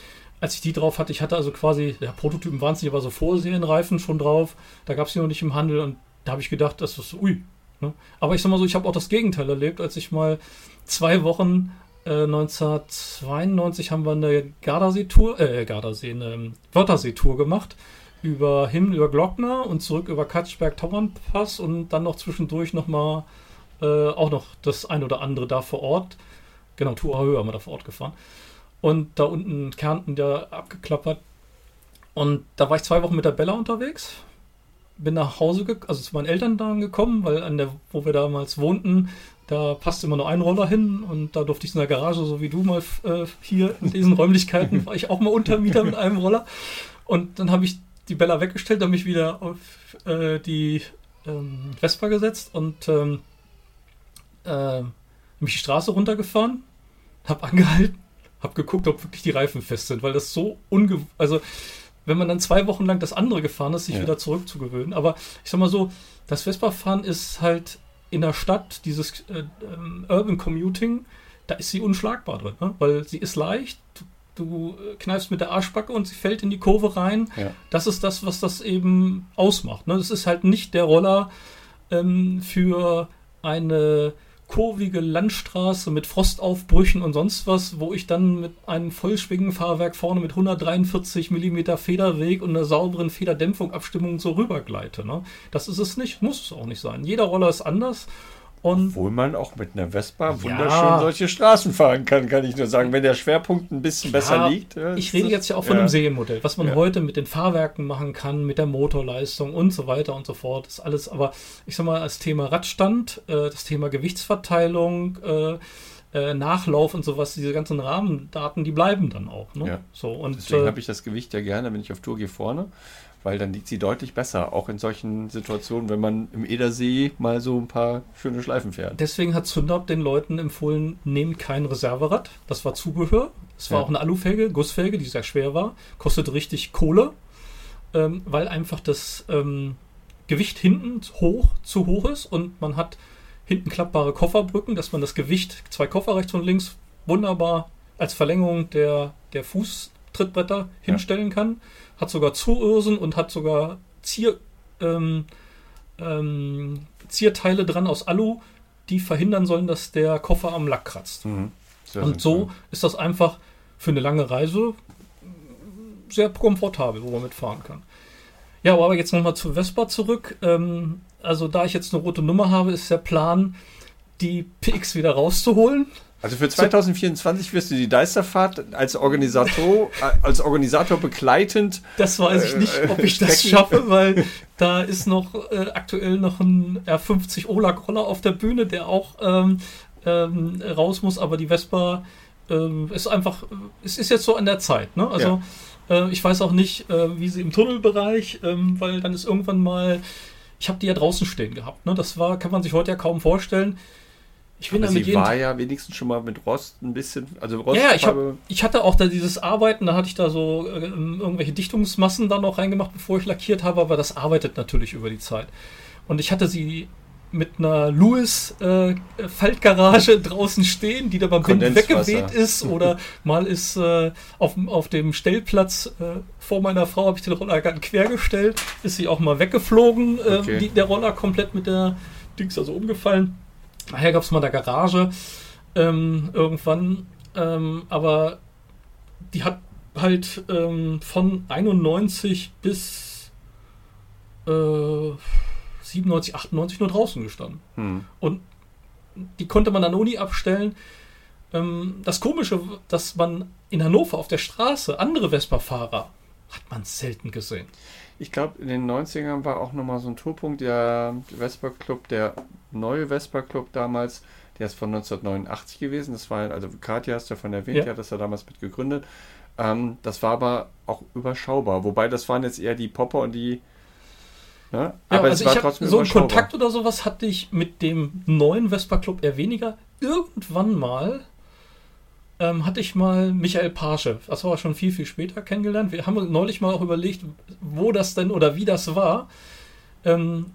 als ich die drauf hatte. Ich hatte also quasi, ja, Prototypen waren es nicht, aber so Vorserienreifen schon drauf. Da gab es die noch nicht im Handel und da habe ich gedacht, das ist ui. Ne? Aber ich sag mal so, ich habe auch das Gegenteil erlebt, als ich mal zwei Wochen 1992 äh, haben wir eine Gardasee-Tour, äh, Gardasee, eine Wörthersee-Tour gemacht über hin über Glockner und zurück über Katschberg Tauernpass und dann noch zwischendurch nochmal äh, auch noch das ein oder andere da vor Ort. Genau, Tour Höhe haben wir da vor Ort gefahren. Und da unten Kärnten ja abgeklappert. Und da war ich zwei Wochen mit der Bella unterwegs. Bin nach Hause, also zu meinen Eltern da gekommen, weil an der, wo wir damals wohnten, Da passte immer nur ein Roller hin und da durfte ich in der Garage, so wie du mal äh, hier in diesen Räumlichkeiten, [LAUGHS] war ich auch mal Untermieter mit einem Roller. Und dann habe ich die Bella weggestellt, habe mich wieder auf äh, die ähm, Vespa gesetzt und ähm, äh, mich die Straße runtergefahren, habe angehalten, habe geguckt, ob wirklich die Reifen fest sind, weil das so unge... Also, wenn man dann zwei Wochen lang das andere gefahren ist, sich ja. wieder zurückzugewöhnen. Aber ich sag mal so, das Vespa-Fahren ist halt in der Stadt, dieses äh, ähm, Urban Commuting, da ist sie unschlagbar drin, ne? weil sie ist leicht, du, du kneifst mit der Arschbacke und sie fällt in die Kurve rein. Ja. Das ist das, was das eben ausmacht. Ne? Das ist halt nicht der Roller ähm, für eine kurvige Landstraße mit Frostaufbrüchen und sonst was, wo ich dann mit einem Vollschwingenfahrwerk vorne mit 143 mm Federweg und einer sauberen Federdämpfung Abstimmung so rübergleite. Ne? Das ist es nicht, muss es auch nicht sein. Jeder Roller ist anders und Obwohl man auch mit einer Vespa wunderschön ja. solche Straßen fahren kann, kann ich nur sagen, wenn der Schwerpunkt ein bisschen ja, besser liegt. ich rede jetzt ja auch von ja. einem Serienmodell, was man heute mit den Fahrwerken machen kann, mit der Motorleistung und so weiter und so fort. Das ist alles, aber ich sag mal, das Thema Radstand, äh, das Thema Gewichtsverteilung, äh, äh, Nachlauf und sowas, diese ganzen Rahmendaten, die bleiben dann auch. Ne? Ja. So, und, Deswegen habe ich das Gewicht ja gerne, wenn ich auf Tour gehe, vorne weil dann liegt sie deutlich besser, auch in solchen Situationen, wenn man im Edersee mal so ein paar schöne Schleifen fährt. Deswegen hat Zündab den Leuten empfohlen, nehmt kein Reserverad. Das war Zubehör. Es war ja. auch eine Alufelge, Gussfelge, die sehr schwer war. Kostet richtig Kohle, ähm, weil einfach das ähm, Gewicht hinten hoch, zu hoch ist und man hat hinten klappbare Kofferbrücken, dass man das Gewicht, zwei Koffer rechts und links, wunderbar als Verlängerung der, der Fußtrittbretter hinstellen ja. kann hat sogar Zuirsen und hat sogar Zier, ähm, ähm, Zierteile dran aus Alu, die verhindern sollen, dass der Koffer am Lack kratzt. Mhm. Und so ist das einfach für eine lange Reise sehr komfortabel, wo man mitfahren kann. Ja, aber jetzt nochmal zu Vespa zurück. Ähm, also da ich jetzt eine rote Nummer habe, ist der Plan, die PX wieder rauszuholen. Also für 2024 wirst du die Deisterfahrt als Organisator, [LAUGHS] als Organisator begleitend. Das weiß ich nicht, ob ich äh, das schaffe, weil da ist noch äh, aktuell noch ein R50 Olag Roller auf der Bühne, der auch ähm, ähm, raus muss, aber die Vespa ähm, ist einfach, es ist jetzt so an der Zeit. Ne? Also ja. äh, ich weiß auch nicht, äh, wie sie im Tunnelbereich, ähm, weil dann ist irgendwann mal, ich habe die ja draußen stehen gehabt. Ne? Das war, kann man sich heute ja kaum vorstellen ich bin Aber sie war ja wenigstens schon mal mit Rost ein bisschen, also Rost. Ja, ich, hab, ich hatte auch da dieses Arbeiten, da hatte ich da so äh, irgendwelche Dichtungsmassen dann noch reingemacht, bevor ich lackiert habe, aber das arbeitet natürlich über die Zeit. Und ich hatte sie mit einer Lewis äh, Faltgarage [LAUGHS] draußen stehen, die da beim Wind weggeweht ist [LAUGHS] oder mal ist äh, auf, auf dem Stellplatz äh, vor meiner Frau habe ich den Roller ganz quer gestellt, ist sie auch mal weggeflogen, äh, okay. die, der Roller komplett mit der Dings also umgefallen. Nachher gab es mal der Garage ähm, irgendwann, ähm, aber die hat halt ähm, von 91 bis äh, 97, 98 nur draußen gestanden. Hm. Und die konnte man dann nie abstellen. Ähm, das Komische, dass man in Hannover auf der Straße andere Vespa-Fahrer hat man selten gesehen. Ich glaube, in den 90ern war auch nochmal so ein Tourpunkt, der Vespa Club, der neue Vespa Club damals, der ist von 1989 gewesen. Das war, also Katja hast du ja von erwähnt, ja. die hat das ja damals mit gegründet. Ähm, das war aber auch überschaubar. Wobei das waren jetzt eher die Popper und die. Ne? Ja, aber also es war trotzdem so einen Kontakt oder sowas hatte ich mit dem neuen Vespa Club eher weniger. Irgendwann mal ähm, hatte ich mal Michael Pasche, das war schon viel, viel später kennengelernt. Wir haben neulich mal auch überlegt, wo das denn oder wie das war. Ähm,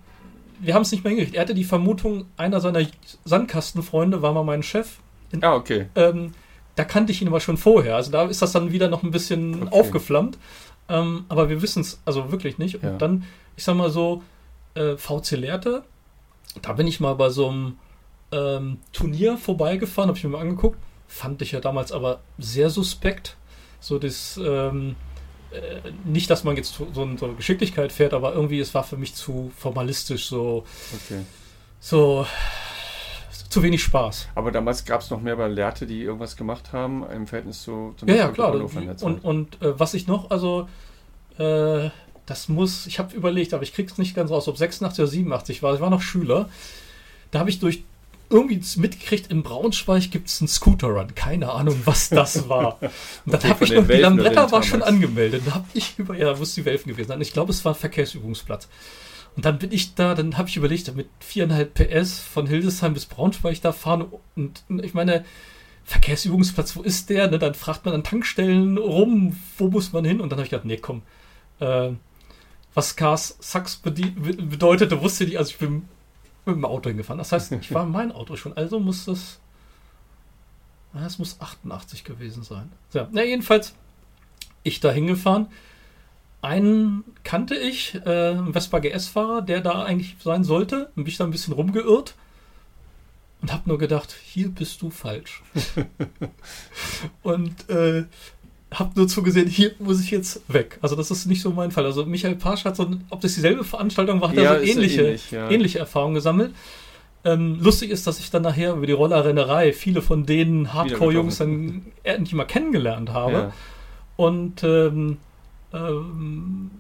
wir haben es nicht mehr hingekriegt. Er hatte die Vermutung, einer seiner Sandkastenfreunde war mal mein Chef. Ah, okay. Ähm, da kannte ich ihn aber schon vorher. Also da ist das dann wieder noch ein bisschen okay. aufgeflammt. Ähm, aber wir wissen es also wirklich nicht. Und ja. dann, ich sag mal so, äh, VC Lehrte, da bin ich mal bei so einem ähm, Turnier vorbeigefahren, habe ich mir mal angeguckt fand ich ja damals aber sehr suspekt. So das, ähm, äh, nicht, dass man jetzt so, so, eine Geschicklichkeit fährt, aber irgendwie es war für mich zu formalistisch, so, okay. so zu wenig Spaß. Aber damals gab es noch mehr bei Lehrte, die irgendwas gemacht haben im Verhältnis zu zum Ja, ja, klar. Und, und, und äh, was ich noch, also äh, das muss, ich habe überlegt, aber ich krieg's nicht ganz raus, ob 86 oder 87 war. Ich war noch Schüler. Da habe ich durch irgendwie mitgekriegt, in Braunschweig gibt es einen Scooter-Run. Keine Ahnung, was das war. [LAUGHS] Und dann habe ich noch, die Lambretta war schon angemeldet. Da habe ich über, ja, muss die Welfen gewesen sein. Ich glaube, es war ein Verkehrsübungsplatz. Und dann bin ich da, dann habe ich überlegt, mit viereinhalb PS von Hildesheim bis Braunschweig da fahren. Und ich meine, Verkehrsübungsplatz, wo ist der? Ne, dann fragt man an Tankstellen rum, wo muss man hin? Und dann habe ich gedacht, nee, komm. Äh, was Cars Sachs bedeutete, wusste ich, also ich bin mit dem Auto hingefahren. Das heißt, ich war in mein Auto schon. Also muss das. Es muss 88 gewesen sein. Ja, na, jedenfalls, ich da hingefahren. Einen kannte ich, äh, einen Vespa GS-Fahrer, der da eigentlich sein sollte. Und bin ich da ein bisschen rumgeirrt und habe nur gedacht, hier bist du falsch. [LAUGHS] und äh, habe nur zugesehen, hier muss ich jetzt weg. Also das ist nicht so mein Fall. Also Michael Pasch hat so, ob das dieselbe Veranstaltung war, hat ja, er so ähnliche, ähnlich, ja. ähnliche Erfahrungen gesammelt. Ähm, lustig ist, dass ich dann nachher über die Rollerrennerei viele von den Hardcore-Jungs dann endlich mal kennengelernt habe. Ja. Und ähm, ähm,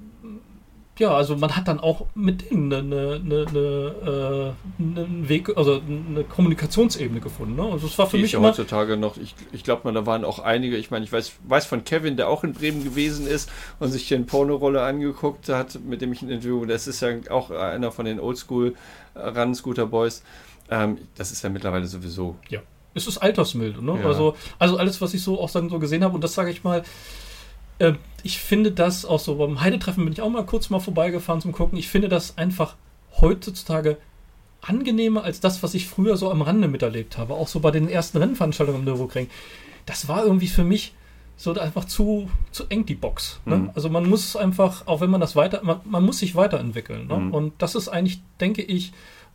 ja, also man hat dann auch mit denen eine, eine, eine, äh, einen Weg, also eine Kommunikationsebene gefunden. Ne? Also es war für Die mich ja heutzutage noch. Ich, ich glaube, da waren auch einige. Ich meine, ich weiß, weiß von Kevin, der auch in Bremen gewesen ist und sich den Pornorolle angeguckt hat, mit dem ich ein Interview. Das ist ja auch einer von den Oldschool Run Scooter Boys. Ähm, das ist ja mittlerweile sowieso. Ja, es ist altersmild. Ne? Ja. Also, also alles, was ich so auch dann so gesehen habe und das sage ich mal äh, ich finde das auch so, beim Heidetreffen bin ich auch mal kurz mal vorbeigefahren zum Gucken. Ich finde das einfach heutzutage angenehmer als das, was ich früher so am Rande miterlebt habe. Auch so bei den ersten Rennveranstaltungen am Nürburgring. Das war irgendwie für mich so einfach zu, zu eng, die Box. Ne? Mhm. Also man muss einfach, auch wenn man das weiter, man, man muss sich weiterentwickeln. Ne? Mhm. Und das ist eigentlich, denke ich,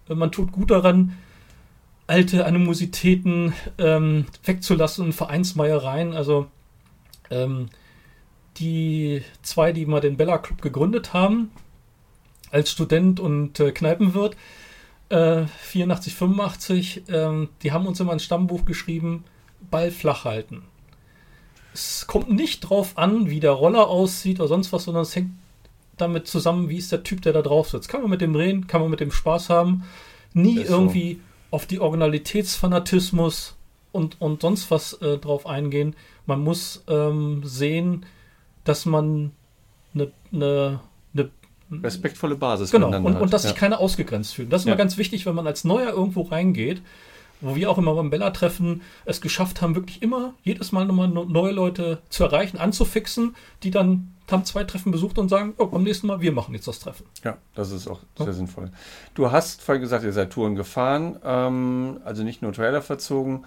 man tut gut daran, alte Animositäten ähm, wegzulassen, Vereinsmeiereien. Also ähm, die zwei, die mal den Bella Club gegründet haben, als Student und äh, Kneipenwirt, äh, 84, 85, äh, die haben uns immer ein Stammbuch geschrieben, Ball flach halten. Es kommt nicht drauf an, wie der Roller aussieht oder sonst was, sondern es hängt damit zusammen, wie ist der Typ, der da drauf sitzt. Kann man mit dem reden, kann man mit dem Spaß haben. Nie irgendwie so. auf die Originalitätsfanatismus und, und sonst was äh, drauf eingehen. Man muss ähm, sehen, dass man eine, eine, eine respektvolle Basis genau und, und dass sich ja. keiner ausgegrenzt fühlt. Das ist ja. immer ganz wichtig, wenn man als Neuer irgendwo reingeht, wo wir auch immer beim Bella-Treffen es geschafft haben, wirklich immer jedes Mal nochmal neue Leute zu erreichen, anzufixen, die dann haben zwei Treffen besucht und sagen, oh, beim nächsten Mal, wir machen jetzt das Treffen. Ja, das ist auch sehr ja. sinnvoll. Du hast vorhin gesagt, ihr seid Touren gefahren, ähm, also nicht nur Trailer verzogen.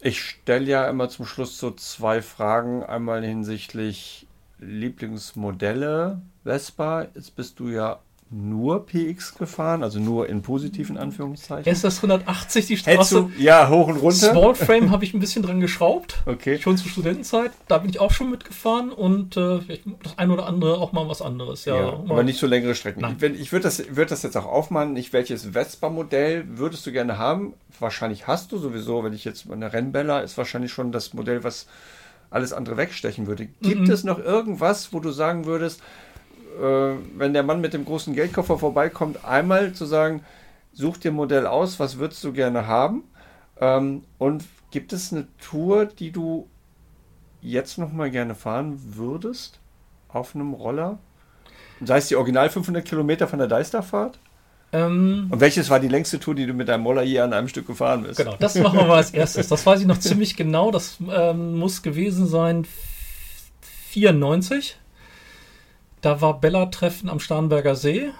Ich stelle ja immer zum Schluss so zwei Fragen. Einmal hinsichtlich Lieblingsmodelle Vespa. Jetzt bist du ja nur PX gefahren, also nur in positiven Anführungszeichen. Ist das 180 die Straße? Du, ja, hoch und runter. Small Frame habe ich ein bisschen dran geschraubt. Okay. Schon zur Studentenzeit. Da bin ich auch schon mitgefahren und äh, das ein oder andere auch mal was anderes. Ja, ja aber nicht so längere Strecken. Nein. Ich, ich würde das, würd das jetzt auch aufmachen. Nicht welches Vespa-Modell würdest du gerne haben? Wahrscheinlich hast du sowieso, wenn ich jetzt eine Rennbella ist wahrscheinlich schon das Modell, was alles andere wegstechen würde. Gibt mhm. es noch irgendwas, wo du sagen würdest, äh, wenn der Mann mit dem großen Geldkoffer vorbeikommt, einmal zu sagen, such dir ein Modell aus, was würdest du gerne haben? Ähm, und gibt es eine Tour, die du jetzt noch mal gerne fahren würdest auf einem Roller? Sei es die Original 500 Kilometer von der Deisterfahrt? Ähm, Und welches war die längste Tour, die du mit deinem Moller hier an einem Stück gefahren bist? Genau, das machen wir mal als erstes. Das weiß ich noch ziemlich genau. Das ähm, muss gewesen sein 94. Da war Bella-Treffen am Starnberger See.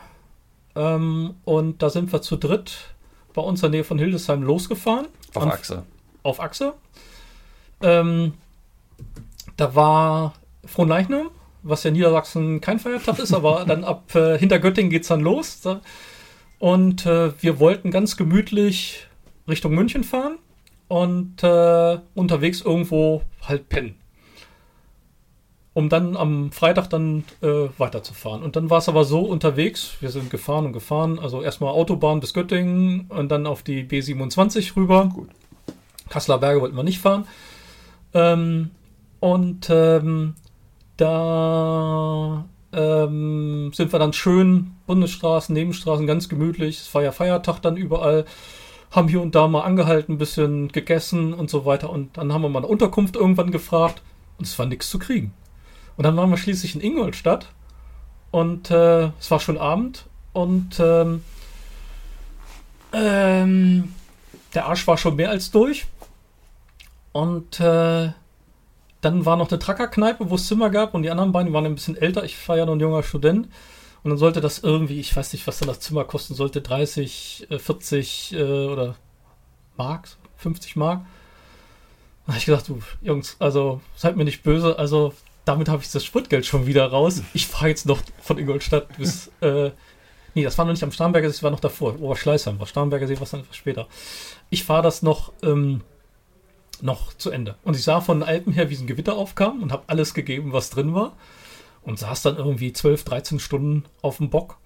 Ähm, und da sind wir zu dritt bei uns in der Nähe von Hildesheim losgefahren. Auf an, Achse. Auf Achse. Ähm, da war Frohnleichnam, was ja in Niedersachsen kein Feiertag ist, aber dann ab äh, hinter Göttingen geht es dann los. Da, und äh, wir wollten ganz gemütlich Richtung München fahren und äh, unterwegs irgendwo halt pennen. Um dann am Freitag dann äh, weiterzufahren. Und dann war es aber so unterwegs, wir sind gefahren und gefahren, also erstmal Autobahn bis Göttingen und dann auf die B27 rüber. Gut. Kasseler Berge wollten wir nicht fahren. Ähm, und ähm, da ähm, sind wir dann schön Bundesstraßen, Nebenstraßen, ganz gemütlich. Es war ja Feiertag dann überall. haben hier und da mal angehalten, ein bisschen gegessen und so weiter. Und dann haben wir mal eine Unterkunft irgendwann gefragt und es war nichts zu kriegen. Und dann waren wir schließlich in Ingolstadt und äh, es war schon Abend und ähm, ähm, der Arsch war schon mehr als durch. Und äh, dann war noch eine Trackerkneipe, wo es Zimmer gab und die anderen beiden waren ein bisschen älter. Ich war ja noch ein junger Student. Und dann sollte das irgendwie, ich weiß nicht, was dann das Zimmer kosten sollte, 30, 40 äh, äh, oder Mark, 50 Mark. Da habe ich gedacht, du Jungs, also seid mir nicht böse, also damit habe ich das Spritgeld schon wieder raus. Ich fahre jetzt noch von Ingolstadt bis, äh, nee, das war noch nicht am Starnberger See, das war noch davor, Oberschleißheim, war Starnberger See, was dann etwas später. Ich fahre das noch, ähm, noch zu Ende. Und ich sah von den Alpen her, wie ein Gewitter aufkam und habe alles gegeben, was drin war und saß dann irgendwie 12, 13 Stunden auf dem Bock.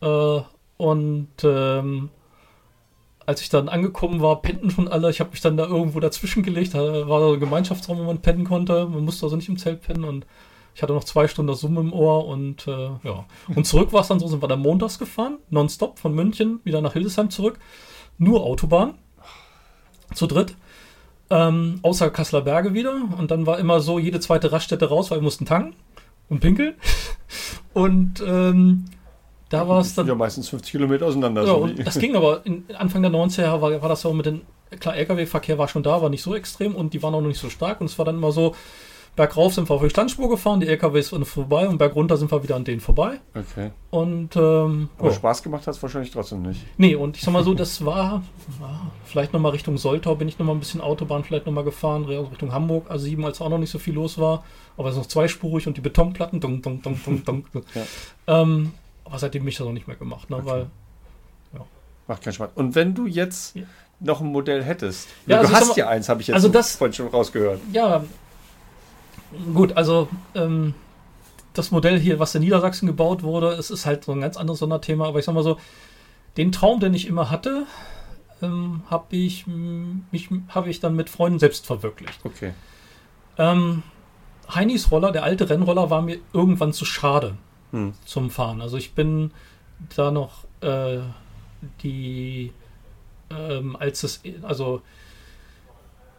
Äh, und ähm, als ich dann angekommen war, pennten schon alle. Ich habe mich dann da irgendwo dazwischen gelegt. Da war so ein Gemeinschaftsraum, wo man pennen konnte. Man musste also nicht im Zelt pennen. Und ich hatte noch zwei Stunden das Summen im Ohr. Und äh, ja. Und zurück war es dann so, sind wir dann montags gefahren, nonstop von München wieder nach Hildesheim zurück. Nur Autobahn. Zu dritt. Ähm, außer Kasseler Berge wieder. Und dann war immer so jede zweite Raststätte raus, weil wir mussten tanken und pinkeln. [LAUGHS] Und ähm, da war es dann. Ja, meistens 50 Kilometer auseinander. Ja, so das ging aber in, Anfang der 90er war, war das so mit den. Klar, LKW-Verkehr war schon da, war nicht so extrem und die waren auch noch nicht so stark. Und es war dann immer so, bergauf sind wir auf die Standspur gefahren, die LKWs waren vorbei und bergunter sind wir wieder an denen vorbei. Okay. Und, ähm, Aber oh. Spaß gemacht hat es wahrscheinlich trotzdem nicht. Nee, und ich sag mal so, das war, war vielleicht nochmal Richtung Soltau bin ich nochmal ein bisschen Autobahn vielleicht nochmal gefahren, Richtung Hamburg, also sieben, als auch noch nicht so viel los war. Aber es ist noch zweispurig und die Betonplatten, dunk, dunk, dunk, dunk, dunk. [LAUGHS] ja. ähm, aber seitdem ich das auch nicht mehr gemacht, ne, okay. weil, ja. Macht keinen Spaß. Und wenn du jetzt ja. noch ein Modell hättest, ja, also du hast ja eins, habe ich jetzt also das, vorhin schon rausgehört. Ja, gut, also ähm, das Modell hier, was in Niedersachsen gebaut wurde, es ist halt so ein ganz anderes Sonderthema, aber ich sag mal so, den Traum, den ich immer hatte, ähm, habe ich, mich, hab ich dann mit Freunden selbst verwirklicht. Okay. Ähm, Heinis Roller, der alte Rennroller, war mir irgendwann zu schade hm. zum Fahren. Also ich bin da noch äh, die, ähm, als es, also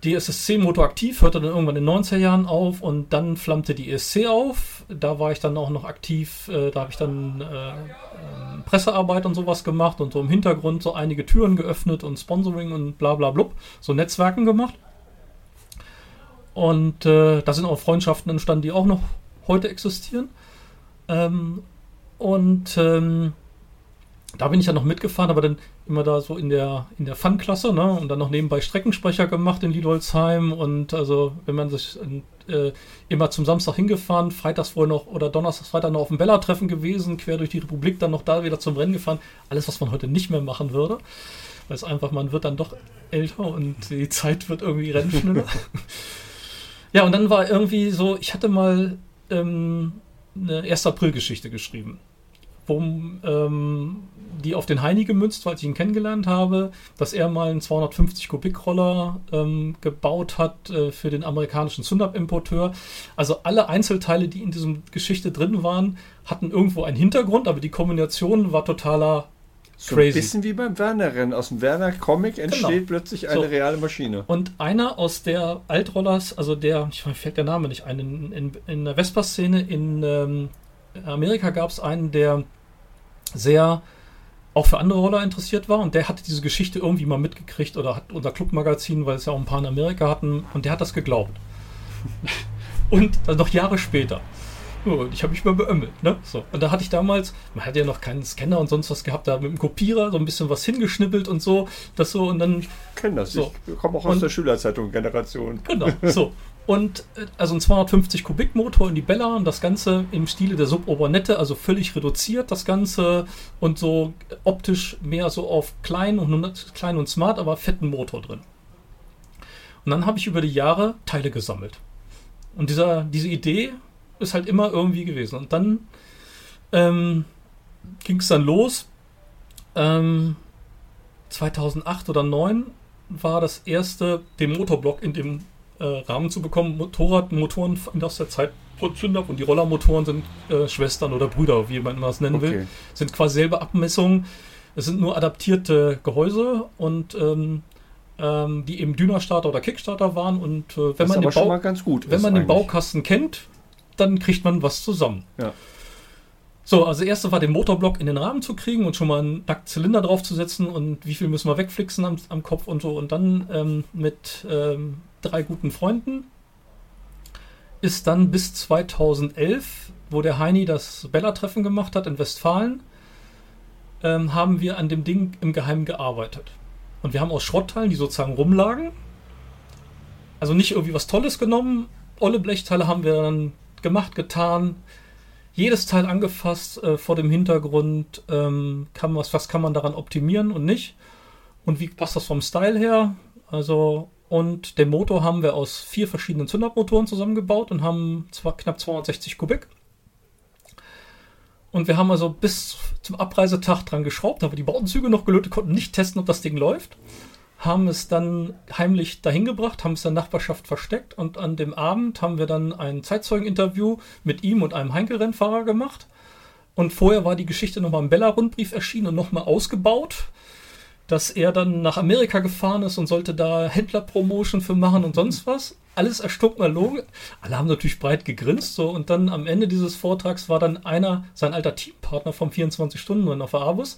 die SSC-Motor aktiv, hörte dann irgendwann in den 90er Jahren auf und dann flammte die ESC auf. Da war ich dann auch noch aktiv, äh, da habe ich dann äh, äh, Pressearbeit und sowas gemacht und so im Hintergrund so einige Türen geöffnet und Sponsoring und bla bla blub, so Netzwerken gemacht. Und äh, da sind auch Freundschaften entstanden, die auch noch heute existieren. Ähm, und ähm, da bin ich ja noch mitgefahren, aber dann immer da so in der, in der Fun-Klasse, ne? Und dann noch nebenbei Streckensprecher gemacht in Liedolzheim. Und also, wenn man sich äh, immer zum Samstag hingefahren, freitags vorher noch oder donnerstags, freitag noch auf dem Bella-Treffen gewesen, quer durch die Republik, dann noch da wieder zum Rennen gefahren. Alles, was man heute nicht mehr machen würde. Weil es einfach, man wird dann doch älter und die Zeit wird irgendwie rennschneller. [LAUGHS] ja, und dann war irgendwie so, ich hatte mal ähm, eine 1. April-Geschichte geschrieben wo ähm, die auf den Heini gemünzt, weil ich ihn kennengelernt habe, dass er mal einen 250 Kubik Roller ähm, gebaut hat äh, für den amerikanischen Sundap-Importeur. Also alle Einzelteile, die in diesem Geschichte drin waren, hatten irgendwo einen Hintergrund, aber die Kombination war totaler so Crazy. ein bisschen wie beim Werner-Rennen. Aus dem Werner-Comic entsteht genau. plötzlich eine so. reale Maschine. Und einer aus der Altrollers, also der, ich mir fällt der Name nicht ein, in, in, in der Vespa-Szene in ähm, Amerika gab es einen, der sehr auch für andere Roller interessiert war und der hatte diese Geschichte irgendwie mal mitgekriegt oder hat unser Clubmagazin, weil es ja auch ein paar in Amerika hatten und der hat das geglaubt. [LAUGHS] und also noch Jahre später. Und ich habe mich mal beömmelt, ne? So. Und da hatte ich damals, man hatte ja noch keinen Scanner und sonst was gehabt, da mit dem Kopierer so ein bisschen was hingeschnippelt und so, das so und dann. Ich kenne das, so. ich komme auch aus und, der Schülerzeitung-Generation. Genau, so. [LAUGHS] Und äh, also ein 250 Kubik Motor in die Bella und das Ganze im Stile der Suborbonette, also völlig reduziert das Ganze und so optisch mehr so auf klein und klein und smart, aber fetten Motor drin. Und dann habe ich über die Jahre Teile gesammelt. Und dieser, diese Idee ist halt immer irgendwie gewesen. Und dann ähm, ging es dann los. Ähm, 2008 oder 2009 war das erste, den Motorblock in dem äh, Rahmen zu bekommen. Motorradmotoren aus der Zeit Zünder und die Rollermotoren sind äh, Schwestern oder Brüder, wie man das nennen okay. will. Sind quasi selbe Abmessungen. Es sind nur adaptierte Gehäuse und ähm, ähm, die eben Dynastarter oder Kickstarter waren. Und äh, wenn man, den, Bau, wenn man den Baukasten kennt, dann kriegt man was zusammen. Ja. So, also erste war den Motorblock in den Rahmen zu kriegen und schon mal einen nackten Zylinder draufzusetzen und wie viel müssen wir wegflixen am, am Kopf und so. Und dann ähm, mit ähm, drei guten Freunden ist dann bis 2011, wo der Heini das Bella-Treffen gemacht hat in Westfalen, ähm, haben wir an dem Ding im Geheimen gearbeitet. Und wir haben aus Schrottteilen, die sozusagen rumlagen, also nicht irgendwie was Tolles genommen, olle Blechteile haben wir dann gemacht, getan, jedes Teil angefasst äh, vor dem Hintergrund, ähm, kann was, was kann man daran optimieren und nicht. Und wie passt das vom Style her? Also, und den Motor haben wir aus vier verschiedenen Zündermotoren zusammengebaut und haben zwar knapp 260 Kubik. Und wir haben also bis zum Abreisetag dran geschraubt, haben wir die Bautenzüge noch gelötet, konnten nicht testen, ob das Ding läuft haben es dann heimlich dahin gebracht, haben es in der Nachbarschaft versteckt und an dem Abend haben wir dann ein Zeitzeugeninterview mit ihm und einem Heinkel-Rennfahrer gemacht. Und vorher war die Geschichte nochmal im Bella-Rundbrief erschienen und nochmal ausgebaut, dass er dann nach Amerika gefahren ist und sollte da Händlerpromotion für machen und sonst was. Alles erstunkener Logen. Alle haben natürlich breit gegrinst. So. Und dann am Ende dieses Vortrags war dann einer, sein alter Teampartner vom 24-Stunden-Rennen auf der Abus,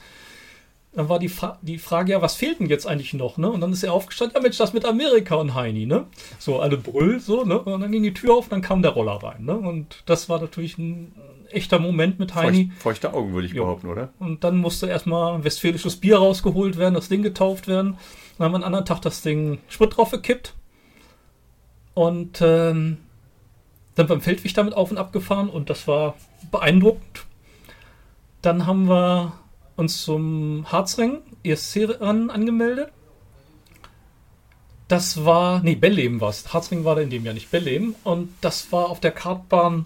dann war die, Fra die Frage ja, was fehlt denn jetzt eigentlich noch? Ne? Und dann ist er aufgestanden, ja Mensch, das mit Amerika und Heini, ne? So alle Brüll, so, ne? Und dann ging die Tür auf und dann kam der Roller rein, ne? Und das war natürlich ein echter Moment mit Heini. Feucht, feuchte Augen, würde ich jo. behaupten, oder? Und dann musste erstmal westfälisches Bier rausgeholt werden, das Ding getauft werden. Dann haben wir einen anderen Tag das Ding Sprit drauf gekippt. Und ähm, dann beim Feldweg damit auf und ab gefahren und das war beeindruckend. Dann haben wir uns zum Harzring ESC-Rennen angemeldet. Das war, nee, Belleben war es. Harzring war da in dem Jahr nicht Belleben. Und das war auf der Kartbahn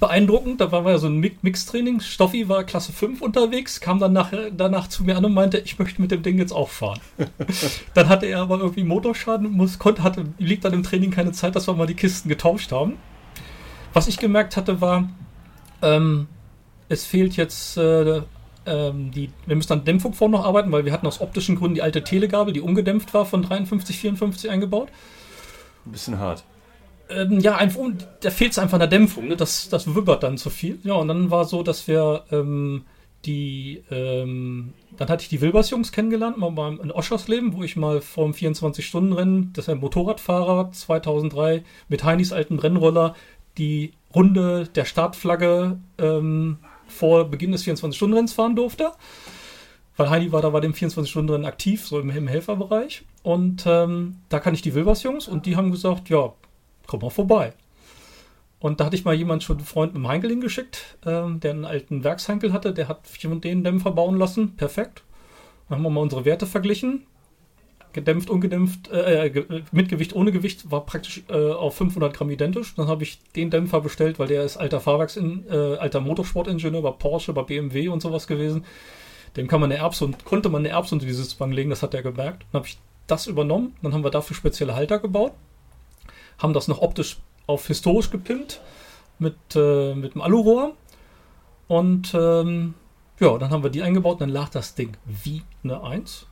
beeindruckend. Da war ja so ein Mix-Training. Stoffi war Klasse 5 unterwegs, kam dann nach, danach zu mir an und meinte, ich möchte mit dem Ding jetzt auch fahren. [LAUGHS] dann hatte er aber irgendwie Motorschaden, muss, konnte, hatte, liegt dann im Training keine Zeit, dass wir mal die Kisten getauscht haben. Was ich gemerkt hatte, war, ähm, es fehlt jetzt äh, ähm, die, wir müssen an Dämpfung vor noch arbeiten, weil wir hatten aus optischen Gründen die alte Telegabel, die ungedämpft war, von 53, 54 eingebaut. Ein bisschen hart. Ähm, ja, einfach, da fehlt es einfach an der Dämpfung. Ne? Das, das wibbert dann zu viel. Ja, und dann war so, dass wir ähm, die, ähm, dann hatte ich die Wilbers-Jungs kennengelernt, mal beim, in Oschersleben, wo ich mal vor dem 24-Stunden-Rennen, das ist ein Motorradfahrer 2003 mit Heinis alten Rennroller die Runde der Startflagge ähm, vor Beginn des 24-Stunden-Renns fahren durfte. Weil Heidi war da bei dem 24-Stunden-Rennen aktiv, so im, im Helferbereich. Und ähm, da kann ich die Wilbers-Jungs und die haben gesagt, ja, komm mal vorbei. Und da hatte ich mal jemanden schon einen Freund mit dem Heinkel hingeschickt, ähm, der einen alten Werksheinkel hatte, der hat den Dämpfer bauen lassen. Perfekt. Dann haben wir mal unsere Werte verglichen gedämpft, ungedämpft, äh, äh mit Gewicht, ohne Gewicht, war praktisch äh, auf 500 Gramm identisch. Dann habe ich den Dämpfer bestellt, weil der ist alter Fahrwerks, äh, alter Motorsportingenieur bei Porsche, bei BMW und sowas gewesen. Dem kann man eine Erbse und konnte man eine Erbse unter die Sitzbank legen, das hat er gemerkt. Dann habe ich das übernommen, dann haben wir dafür spezielle Halter gebaut, haben das noch optisch auf historisch gepimpt mit, äh, mit einem Alurohr und ähm, ja, dann haben wir die eingebaut und dann lag das Ding wie eine Eins.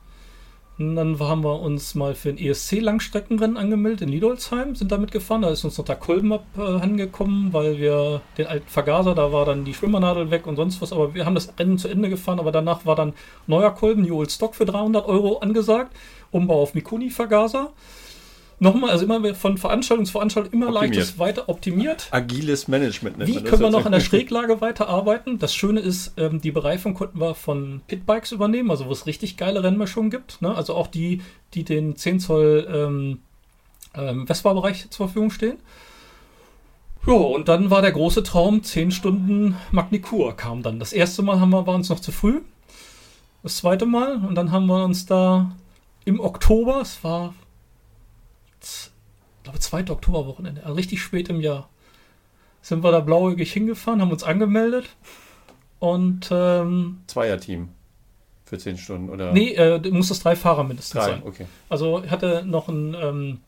Und dann haben wir uns mal für ein ESC-Langstreckenrennen angemeldet in Niedolsheim, sind damit gefahren. Da ist uns noch der Kolben abhangekommen, äh, weil wir den alten Vergaser, da war dann die Schwimmernadel weg und sonst was. Aber wir haben das Rennen zu Ende gefahren, aber danach war dann neuer Kolben, New Old Stock für 300 Euro angesagt. Umbau auf Mikuni-Vergaser nochmal, also immer von Veranstaltung zu Veranstaltung immer optimiert. leichtes weiter optimiert. Agiles Management. Wie können wir noch an der [LAUGHS] Schräglage weiterarbeiten? Das Schöne ist, ähm, die Bereifung konnten wir von Pitbikes übernehmen, also wo es richtig geile Rennmischungen gibt. Ne? Also auch die, die den 10 Zoll ähm, ähm, Vespa-Bereich zur Verfügung stehen. Ja, und dann war der große Traum, 10 Stunden Magnikur kam dann. Das erste Mal haben wir, war uns noch zu früh. Das zweite Mal und dann haben wir uns da im Oktober, es war glaube, 2. Oktoberwochenende, also richtig spät im Jahr, sind wir da blauäugig hingefahren, haben uns angemeldet und. Ähm, Zweierteam für 10 Stunden, oder? Nee, äh, muss das drei Fahrer mindestens drei, sein. Okay. Also, ich hatte noch einen. Ähm,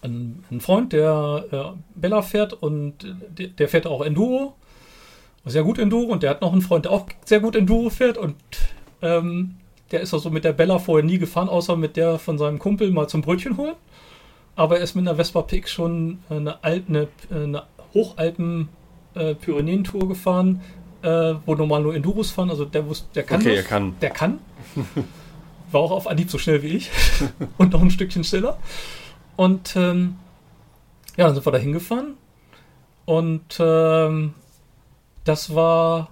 einen, Freund, der äh, Bella fährt und der, der fährt auch Enduro. Sehr gut Enduro und der hat noch einen Freund, der auch sehr gut Enduro fährt und Ähm, der ist also mit der Bella vorher nie gefahren, außer mit der von seinem Kumpel mal zum Brötchen holen. Aber er ist mit einer Vespa PX schon eine, Al eine, eine Hochalpen-Pyrenäen-Tour äh, gefahren, äh, wo normal nur Enduros fahren. Also der, der kann. Okay, das. kann. Der kann. [LAUGHS] War auch auf Anhieb so schnell wie ich. [LAUGHS] und noch ein Stückchen schneller. Und ähm, ja, dann sind wir da hingefahren. Und ähm, das war.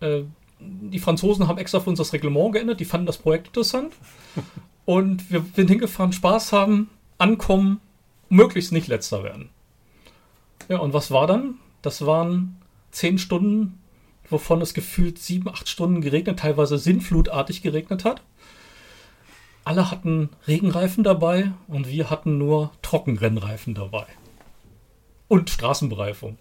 Äh, die Franzosen haben extra für uns das Reglement geändert. Die fanden das Projekt interessant. [LAUGHS] Und wir sind hingefahren, Spaß haben, ankommen, möglichst nicht letzter werden. Ja, und was war dann? Das waren zehn Stunden, wovon es gefühlt sieben, acht Stunden geregnet, teilweise sinnflutartig geregnet hat. Alle hatten Regenreifen dabei und wir hatten nur Trockenrennreifen dabei. Und Straßenbereifung.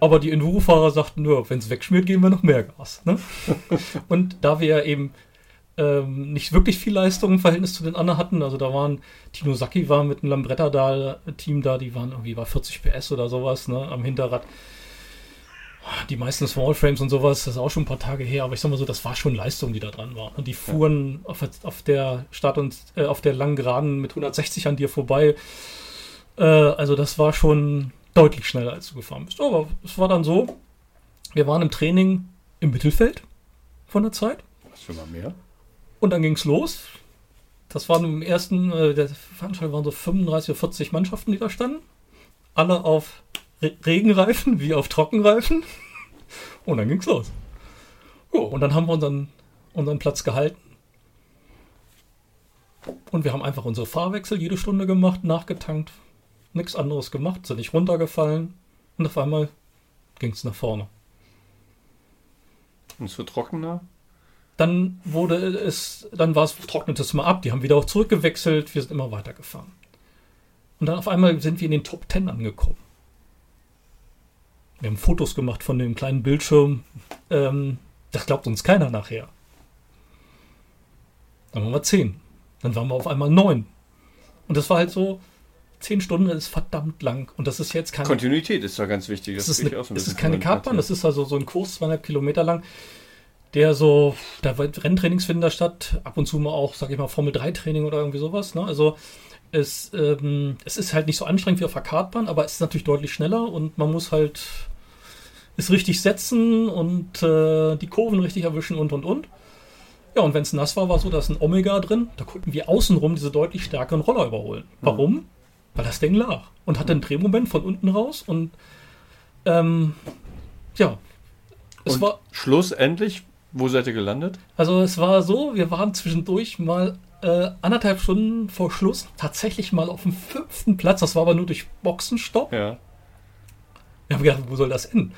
Aber die Enduro-Fahrer sagten nur, wenn es wegschmiert, geben wir noch mehr Gas. Ne? [LAUGHS] und da wir ja eben ähm, nicht wirklich viel Leistung im Verhältnis zu den anderen hatten, also da waren, Tino Sacchi war mit einem Lambretta-Team da, die waren irgendwie bei 40 PS oder sowas ne, am Hinterrad. Die meisten Smallframes und sowas, das ist auch schon ein paar Tage her, aber ich sag mal so, das war schon Leistung, die da dran war. Und die fuhren ja. auf, auf, der Start und äh, auf der langen Geraden mit 160 an dir vorbei. Äh, also das war schon deutlich schneller, als du gefahren bist. Aber es war dann so, wir waren im Training im Mittelfeld von der Zeit. Was schon mal mehr? Und dann ging es los. Das waren im ersten, äh, der Veranstaltung waren so 35 oder 40 Mannschaften, die da standen. Alle auf Re Regenreifen wie auf Trockenreifen. [LAUGHS] Und dann ging es los. Oh, und dann haben wir unseren, unseren Platz gehalten. Und wir haben einfach unsere Fahrwechsel jede Stunde gemacht, nachgetankt, nichts anderes gemacht, sind nicht runtergefallen und auf einmal ging es nach vorne. Und es wird trockener? Dann wurde es, dann war es, trocknete es mal ab, die haben wieder auch zurückgewechselt, wir sind immer weitergefahren. Und dann auf einmal sind wir in den Top Ten angekommen. Wir haben Fotos gemacht von dem kleinen Bildschirm. Ähm, das glaubt uns keiner nachher. Dann waren wir zehn. Dann waren wir auf einmal neun. Und das war halt so, zehn Stunden ist verdammt lang. Und das ist jetzt keine. Kontinuität ist da ganz wichtig. Das, das ist, eine, so ein ist keine Kartbahn, das ist also so ein Kurs, zweieinhalb Kilometer lang, der so, da Renntrainings finden da statt, ab und zu mal auch, sag ich mal, Formel 3 Training oder irgendwie sowas. Ne? Also es, ähm, es ist halt nicht so anstrengend wie auf der Kartbahn, aber es ist natürlich deutlich schneller und man muss halt es richtig setzen und äh, die Kurven richtig erwischen und und und. Ja, und wenn es nass war, war so, da ist ein Omega drin. Da konnten wir außenrum diese deutlich stärkeren Roller überholen. Warum? Mhm. Weil das Ding lag und hatte einen Drehmoment von unten raus und ähm, ja. Es und war schlussendlich, wo seid ihr gelandet? Also es war so, wir waren zwischendurch mal äh, anderthalb Stunden vor Schluss tatsächlich mal auf dem fünften Platz. Das war aber nur durch Boxenstopp. Ja. Wir haben gedacht, wo soll das enden?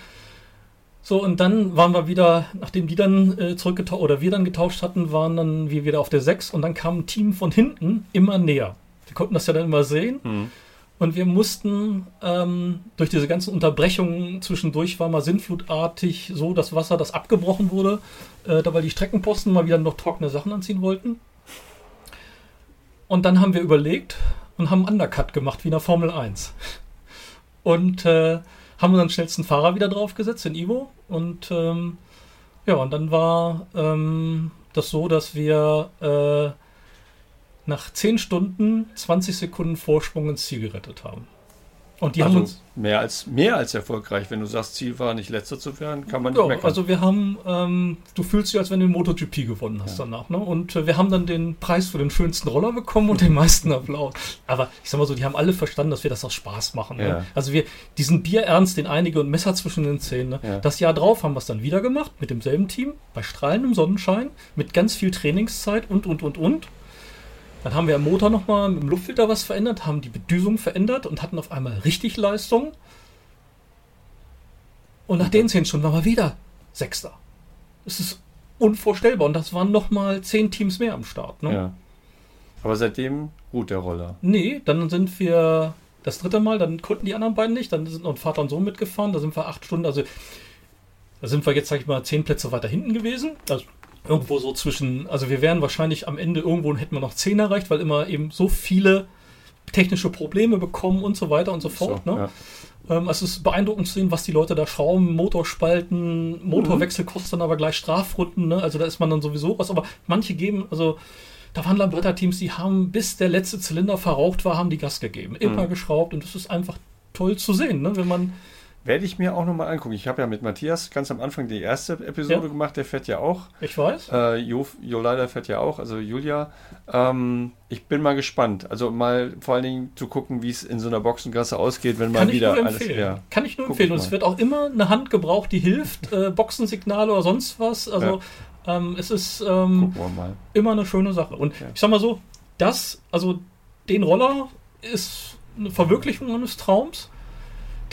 So, und dann waren wir wieder, nachdem die dann äh, zurückgetauscht oder wir dann getauscht hatten, waren dann wir wieder auf der 6 und dann kam ein Team von hinten immer näher. Wir konnten das ja dann immer sehen. Mhm. Und wir mussten ähm, durch diese ganzen Unterbrechungen zwischendurch war mal sinnflutartig so das Wasser, das abgebrochen wurde, äh, da weil die Streckenposten mal wieder noch trockene Sachen anziehen wollten. Und dann haben wir überlegt und haben einen Undercut gemacht wie in der Formel 1. Und äh, haben unseren schnellsten Fahrer wieder draufgesetzt, den Ivo. Und ähm, ja, und dann war ähm, das so, dass wir äh, nach 10 Stunden 20 Sekunden Vorsprung ins Ziel gerettet haben. Und die also haben uns mehr als mehr als erfolgreich. Wenn du sagst, Ziel war nicht letzter zu werden, kann man nicht ja, meckern. Also wir haben, ähm, du fühlst dich, als wenn du MotoGP gewonnen hast ja. danach. Ne? Und äh, wir haben dann den Preis für den schönsten Roller bekommen und den meisten Applaus. Aber ich sag mal so, die haben alle verstanden, dass wir das aus Spaß machen. Ne? Ja. Also wir diesen Bierernst, den einige und Messer zwischen den Zähnen. Ne? Das Jahr drauf haben wir es dann wieder gemacht mit demselben Team bei strahlendem Sonnenschein mit ganz viel Trainingszeit und und und und. Dann haben wir am Motor nochmal mit dem Luftfilter was verändert, haben die Bedüsung verändert und hatten auf einmal richtig Leistung. Und nach den zehn Stunden waren wir wieder Sechster. Das ist unvorstellbar. Und das waren nochmal zehn Teams mehr am Start. Ne? Ja. Aber seitdem ruht der Roller. Nee, dann sind wir das dritte Mal, dann konnten die anderen beiden nicht. Dann sind noch Vater und Sohn mitgefahren. Da sind wir acht Stunden, also da sind wir jetzt, sag ich mal, zehn Plätze weiter hinten gewesen. Also irgendwo so zwischen, also wir wären wahrscheinlich am Ende irgendwo hätten wir noch 10 erreicht, weil immer eben so viele technische Probleme bekommen und so weiter und so fort. So, ne? ja. Ähm, es ist beeindruckend zu sehen, was die Leute da schrauben, Motorspalten, Motorwechsel kostet dann aber gleich Strafrunden, ne? also da ist man dann sowieso was, aber manche geben, also da waren Lambretta-Teams, die haben, bis der letzte Zylinder verraucht war, haben die Gas gegeben, immer Mhm. geschraubt und das ist einfach toll zu sehen, ne? wenn man, Werde ich mir auch nochmal angucken. Ich habe ja mit Matthias ganz am Anfang die erste Episode Ja. gemacht, der fährt ja auch. ich weiß, Äh, jo, leider fährt ja auch, also Julia. Ähm, ich bin mal gespannt. Also mal vor allen Dingen zu gucken, wie es in so einer Boxengasse ausgeht, wenn kann mal wieder alles. Ja. Kann ich nur Guck empfehlen. Und es wird auch immer eine Hand gebraucht, die hilft, äh, Boxensignale oder sonst was. Also ähm, es ist ähm, immer eine schöne Sache. Und Ja. ich sag mal so, das, also den Roller ist eine Verwirklichung meines Traums,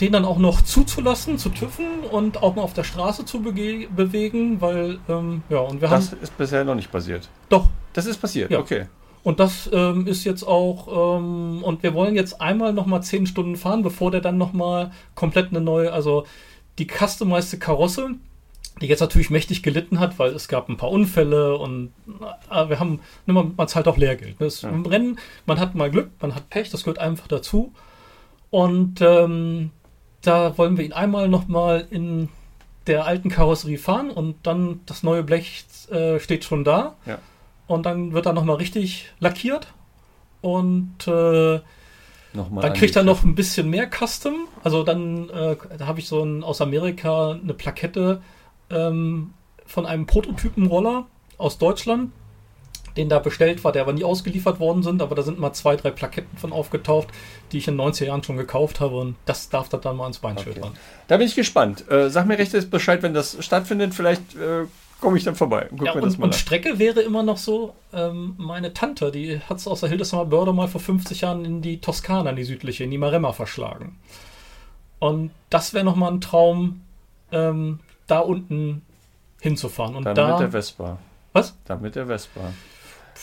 den dann auch noch zuzulassen, zu tüffen und auch mal auf der Straße zu bewegen, weil, ähm, ja, und wir Das haben, ist bisher noch nicht passiert. doch, Das ist passiert, Ja. okay. und das ähm, ist jetzt auch, ähm, und wir wollen jetzt einmal nochmal zehn Stunden fahren, bevor der dann nochmal komplett eine neue, also die customized Karosse, die jetzt natürlich mächtig gelitten hat, weil es gab ein paar Unfälle und äh, wir haben, ne, man, man zahlt auch Lehrgeld. Ne? Das, Ja. Im Rennen, man hat mal Glück, man hat Pech, das gehört einfach dazu. Und ähm, da wollen wir ihn einmal nochmal in der alten Karosserie fahren und dann das neue Blech äh, steht schon da. Ja. Und dann wird er nochmal richtig lackiert. Und äh, Nochmal dann kriegt er noch ein bisschen mehr Custom. Also dann, äh, da habe ich so ein, aus Amerika eine Plakette ähm, von einem Prototypenroller aus Deutschland, den da bestellt war, der aber nie ausgeliefert worden sind. Aber da sind mal zwei, drei Plaketten von aufgetaucht, die ich in den 90er Jahren schon gekauft habe. Und das darf da dann mal ins Beinschild Okay. ran. Da bin ich gespannt. Äh, sag mir recht Bescheid, wenn das stattfindet. Vielleicht äh, komme ich dann vorbei und guck Ja, mir das mal und an. Strecke wäre immer noch so, ähm, meine Tante, die hat es aus der Hildesheimer Börde mal vor 50 Jahren in die Toskana, in die südliche, in die Maremma verschlagen. Und das wäre nochmal ein Traum, ähm, da unten hinzufahren. Und Dann da, mit der Vespa. was? Dann mit der Vespa.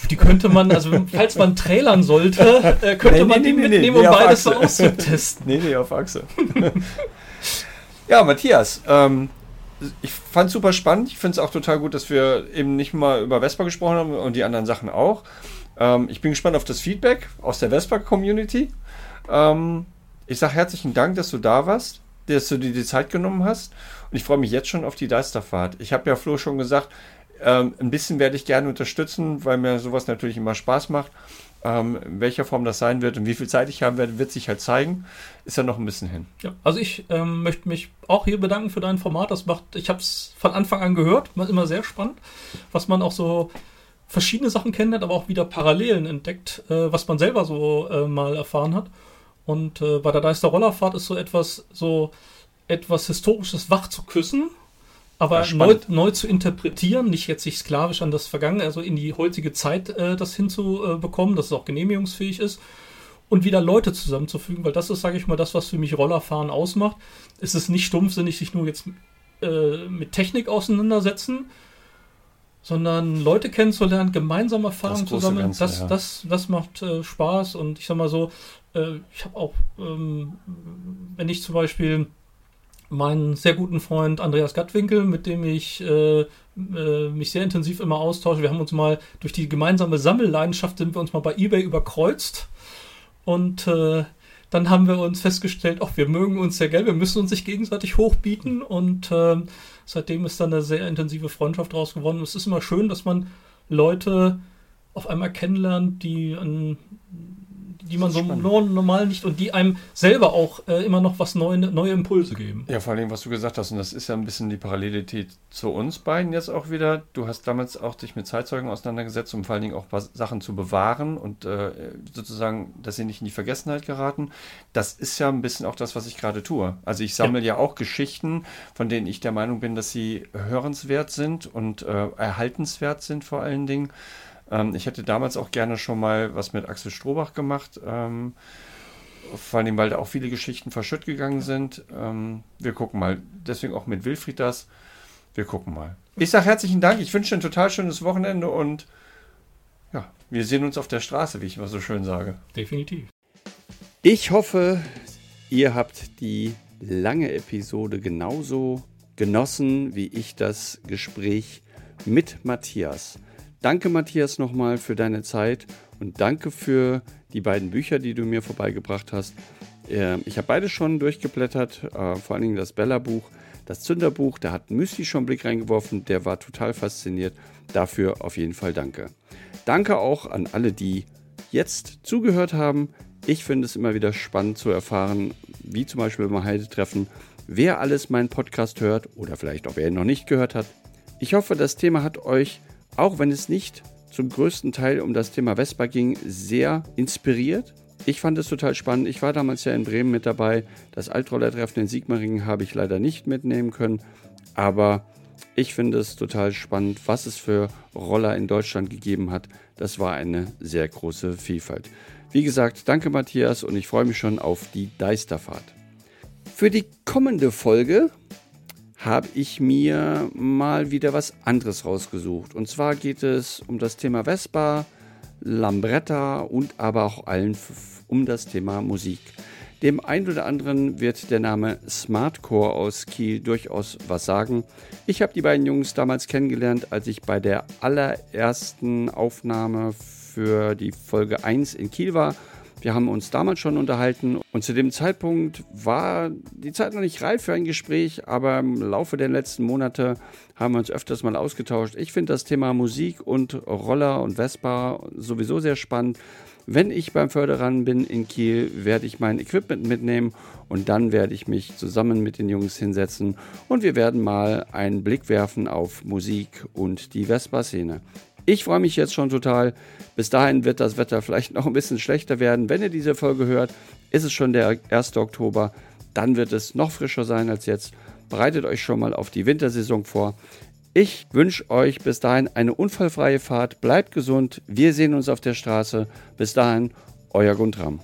Die könnte man, also falls man trailern sollte, äh, könnte Nee, man nee, die nee, mitnehmen, nee, um beides so auszutesten. Nee, nee, auf Achse. [LAUGHS] ja, Matthias, ähm, ich fand super spannend. Ich finde es auch total gut, dass wir eben nicht mal über Vespa gesprochen haben und die anderen Sachen auch. Ähm, ich bin gespannt auf das Feedback aus der Vespa-Community. Ähm, ich sage herzlichen Dank, dass du da warst, dass du dir die Zeit genommen hast. Und ich freue mich jetzt schon auf die Deisterfahrt. Ich habe ja Flo schon gesagt, ähm, ein bisschen werde ich gerne unterstützen, weil mir sowas natürlich immer Spaß macht. Ähm, in welcher Form das sein wird und wie viel Zeit ich haben werde, wird sich halt zeigen. Ist ja noch ein bisschen hin. Ja, also ich ähm, möchte mich auch hier bedanken für dein Format. Das macht, ich habe es von Anfang an gehört, war immer sehr spannend, was man auch so verschiedene Sachen kennenlernt, aber auch wieder Parallelen entdeckt, äh, was man selber so äh, mal erfahren hat. Und äh, bei der Deister Rollerfahrt ist so etwas so etwas historisches wach zu küssen, aber Ja, neu, neu zu interpretieren, nicht jetzt sich sklavisch an das Vergangene, also in die heutige Zeit äh, das hinzubekommen, dass es auch genehmigungsfähig ist und wieder Leute zusammenzufügen, weil das ist, sage ich mal, das, was für mich Rollerfahren ausmacht. Es ist nicht stumpfsinnig, sich nur jetzt äh, mit Technik auseinandersetzen, sondern Leute kennenzulernen, gemeinsam Erfahrungen zusammen. Ganze, das, ja. das, das macht äh, Spaß und ich sag mal so, äh, ich habe auch, ähm, wenn ich zum Beispiel meinen sehr guten Freund Andreas Gattwinkel, mit dem ich äh, äh, mich sehr intensiv immer austausche. Wir haben uns mal durch die gemeinsame Sammelleidenschaft sind wir uns mal bei eBay überkreuzt und äh, dann haben wir uns festgestellt, ach, wir mögen uns sehr gern, wir müssen uns sich gegenseitig hochbieten und ähm, seitdem ist dann eine sehr intensive Freundschaft draus geworden. Es ist immer schön, dass man Leute auf einmal kennenlernt, die an die man so normal nicht und die einem selber auch äh, immer noch was neue, neue Impulse geben. Ja, vor allem, was du gesagt hast, und das ist ja ein bisschen die Parallelität zu uns beiden jetzt auch wieder. Du hast damals auch dich mit Zeitzeugen auseinandergesetzt, um vor allen Dingen auch was- Sachen zu bewahren und äh, sozusagen, dass sie nicht in die Vergessenheit geraten. Das ist ja ein bisschen auch das, was ich gerade tue. Also ich sammle ja. auch Geschichten, von denen ich der Meinung bin, dass sie hörenswert sind und äh, erhaltenswert sind vor allen Dingen. Ähm, ich hätte damals auch gerne schon mal was mit Axel Strohbach gemacht. Ähm, vor allem, weil da auch viele Geschichten verschütt gegangen sind. Ähm, wir gucken mal. Deswegen auch mit Wilfried das. Wir gucken mal. Ich sage herzlichen Dank. Ich wünsche dir ein total schönes Wochenende und ja, wir sehen uns auf der Straße, wie ich immer so schön sage. Definitiv. Ich hoffe, ihr habt die lange Episode genauso genossen, wie ich das Gespräch mit Matthias. Danke, Matthias, nochmal für deine Zeit und danke für die beiden Bücher, die du mir vorbeigebracht hast. Äh, ich habe beide schon durchgeblättert, äh, vor allen Dingen das Bella-Buch. Das Zünderbuch, da hat Müsli schon einen Blick reingeworfen, der war total fasziniert. Dafür auf jeden Fall danke. Danke auch an alle, die jetzt zugehört haben. Ich finde es immer wieder spannend zu erfahren, wie zum Beispiel beim Heidetreffen, wer alles meinen Podcast hört oder vielleicht auch wer ihn noch nicht gehört hat. Ich hoffe, das Thema hat euch, auch wenn es nicht zum größten Teil um das Thema Vespa ging, sehr inspiriert. Ich fand es total spannend. Ich war damals ja in Bremen mit dabei. Das Altroller-Treffen in Sigmaringen habe ich leider nicht mitnehmen können. Aber ich finde es total spannend, was es für Roller in Deutschland gegeben hat. Das war eine sehr große Vielfalt. Wie gesagt, danke Matthias und ich freue mich schon auf die Deisterfahrt. Für die kommende Folge habe ich mir mal wieder was anderes rausgesucht. Und zwar geht es um das Thema Vespa, Lambretta und aber auch allen um das Thema Musik. Dem einen oder anderen wird der Name Smartcore aus Kiel durchaus was sagen. Ich habe die beiden Jungs damals kennengelernt, als ich bei der allerersten Aufnahme für die Folge 1 in Kiel war. Wir haben uns damals schon unterhalten und zu dem Zeitpunkt war die Zeit noch nicht reif für ein Gespräch, aber im Laufe der letzten Monate haben wir uns öfters mal ausgetauscht. Ich finde das Thema Musik und Roller und Vespa sowieso sehr spannend. Wenn ich beim Förderern bin in Kiel, werde ich mein Equipment mitnehmen und dann werde ich mich zusammen mit den Jungs hinsetzen und wir werden mal einen Blick werfen auf Musik und die Vespa-Szene. Ich freue mich jetzt schon total. Bis dahin wird das Wetter vielleicht noch ein bisschen schlechter werden. Wenn ihr diese Folge hört, ist es schon der 1. Oktober. Dann wird es noch frischer sein als jetzt. Bereitet euch schon mal auf die Wintersaison vor. Ich wünsche euch bis dahin eine unfallfreie Fahrt. Bleibt gesund. Wir sehen uns auf der Straße. Bis dahin, euer Guntram.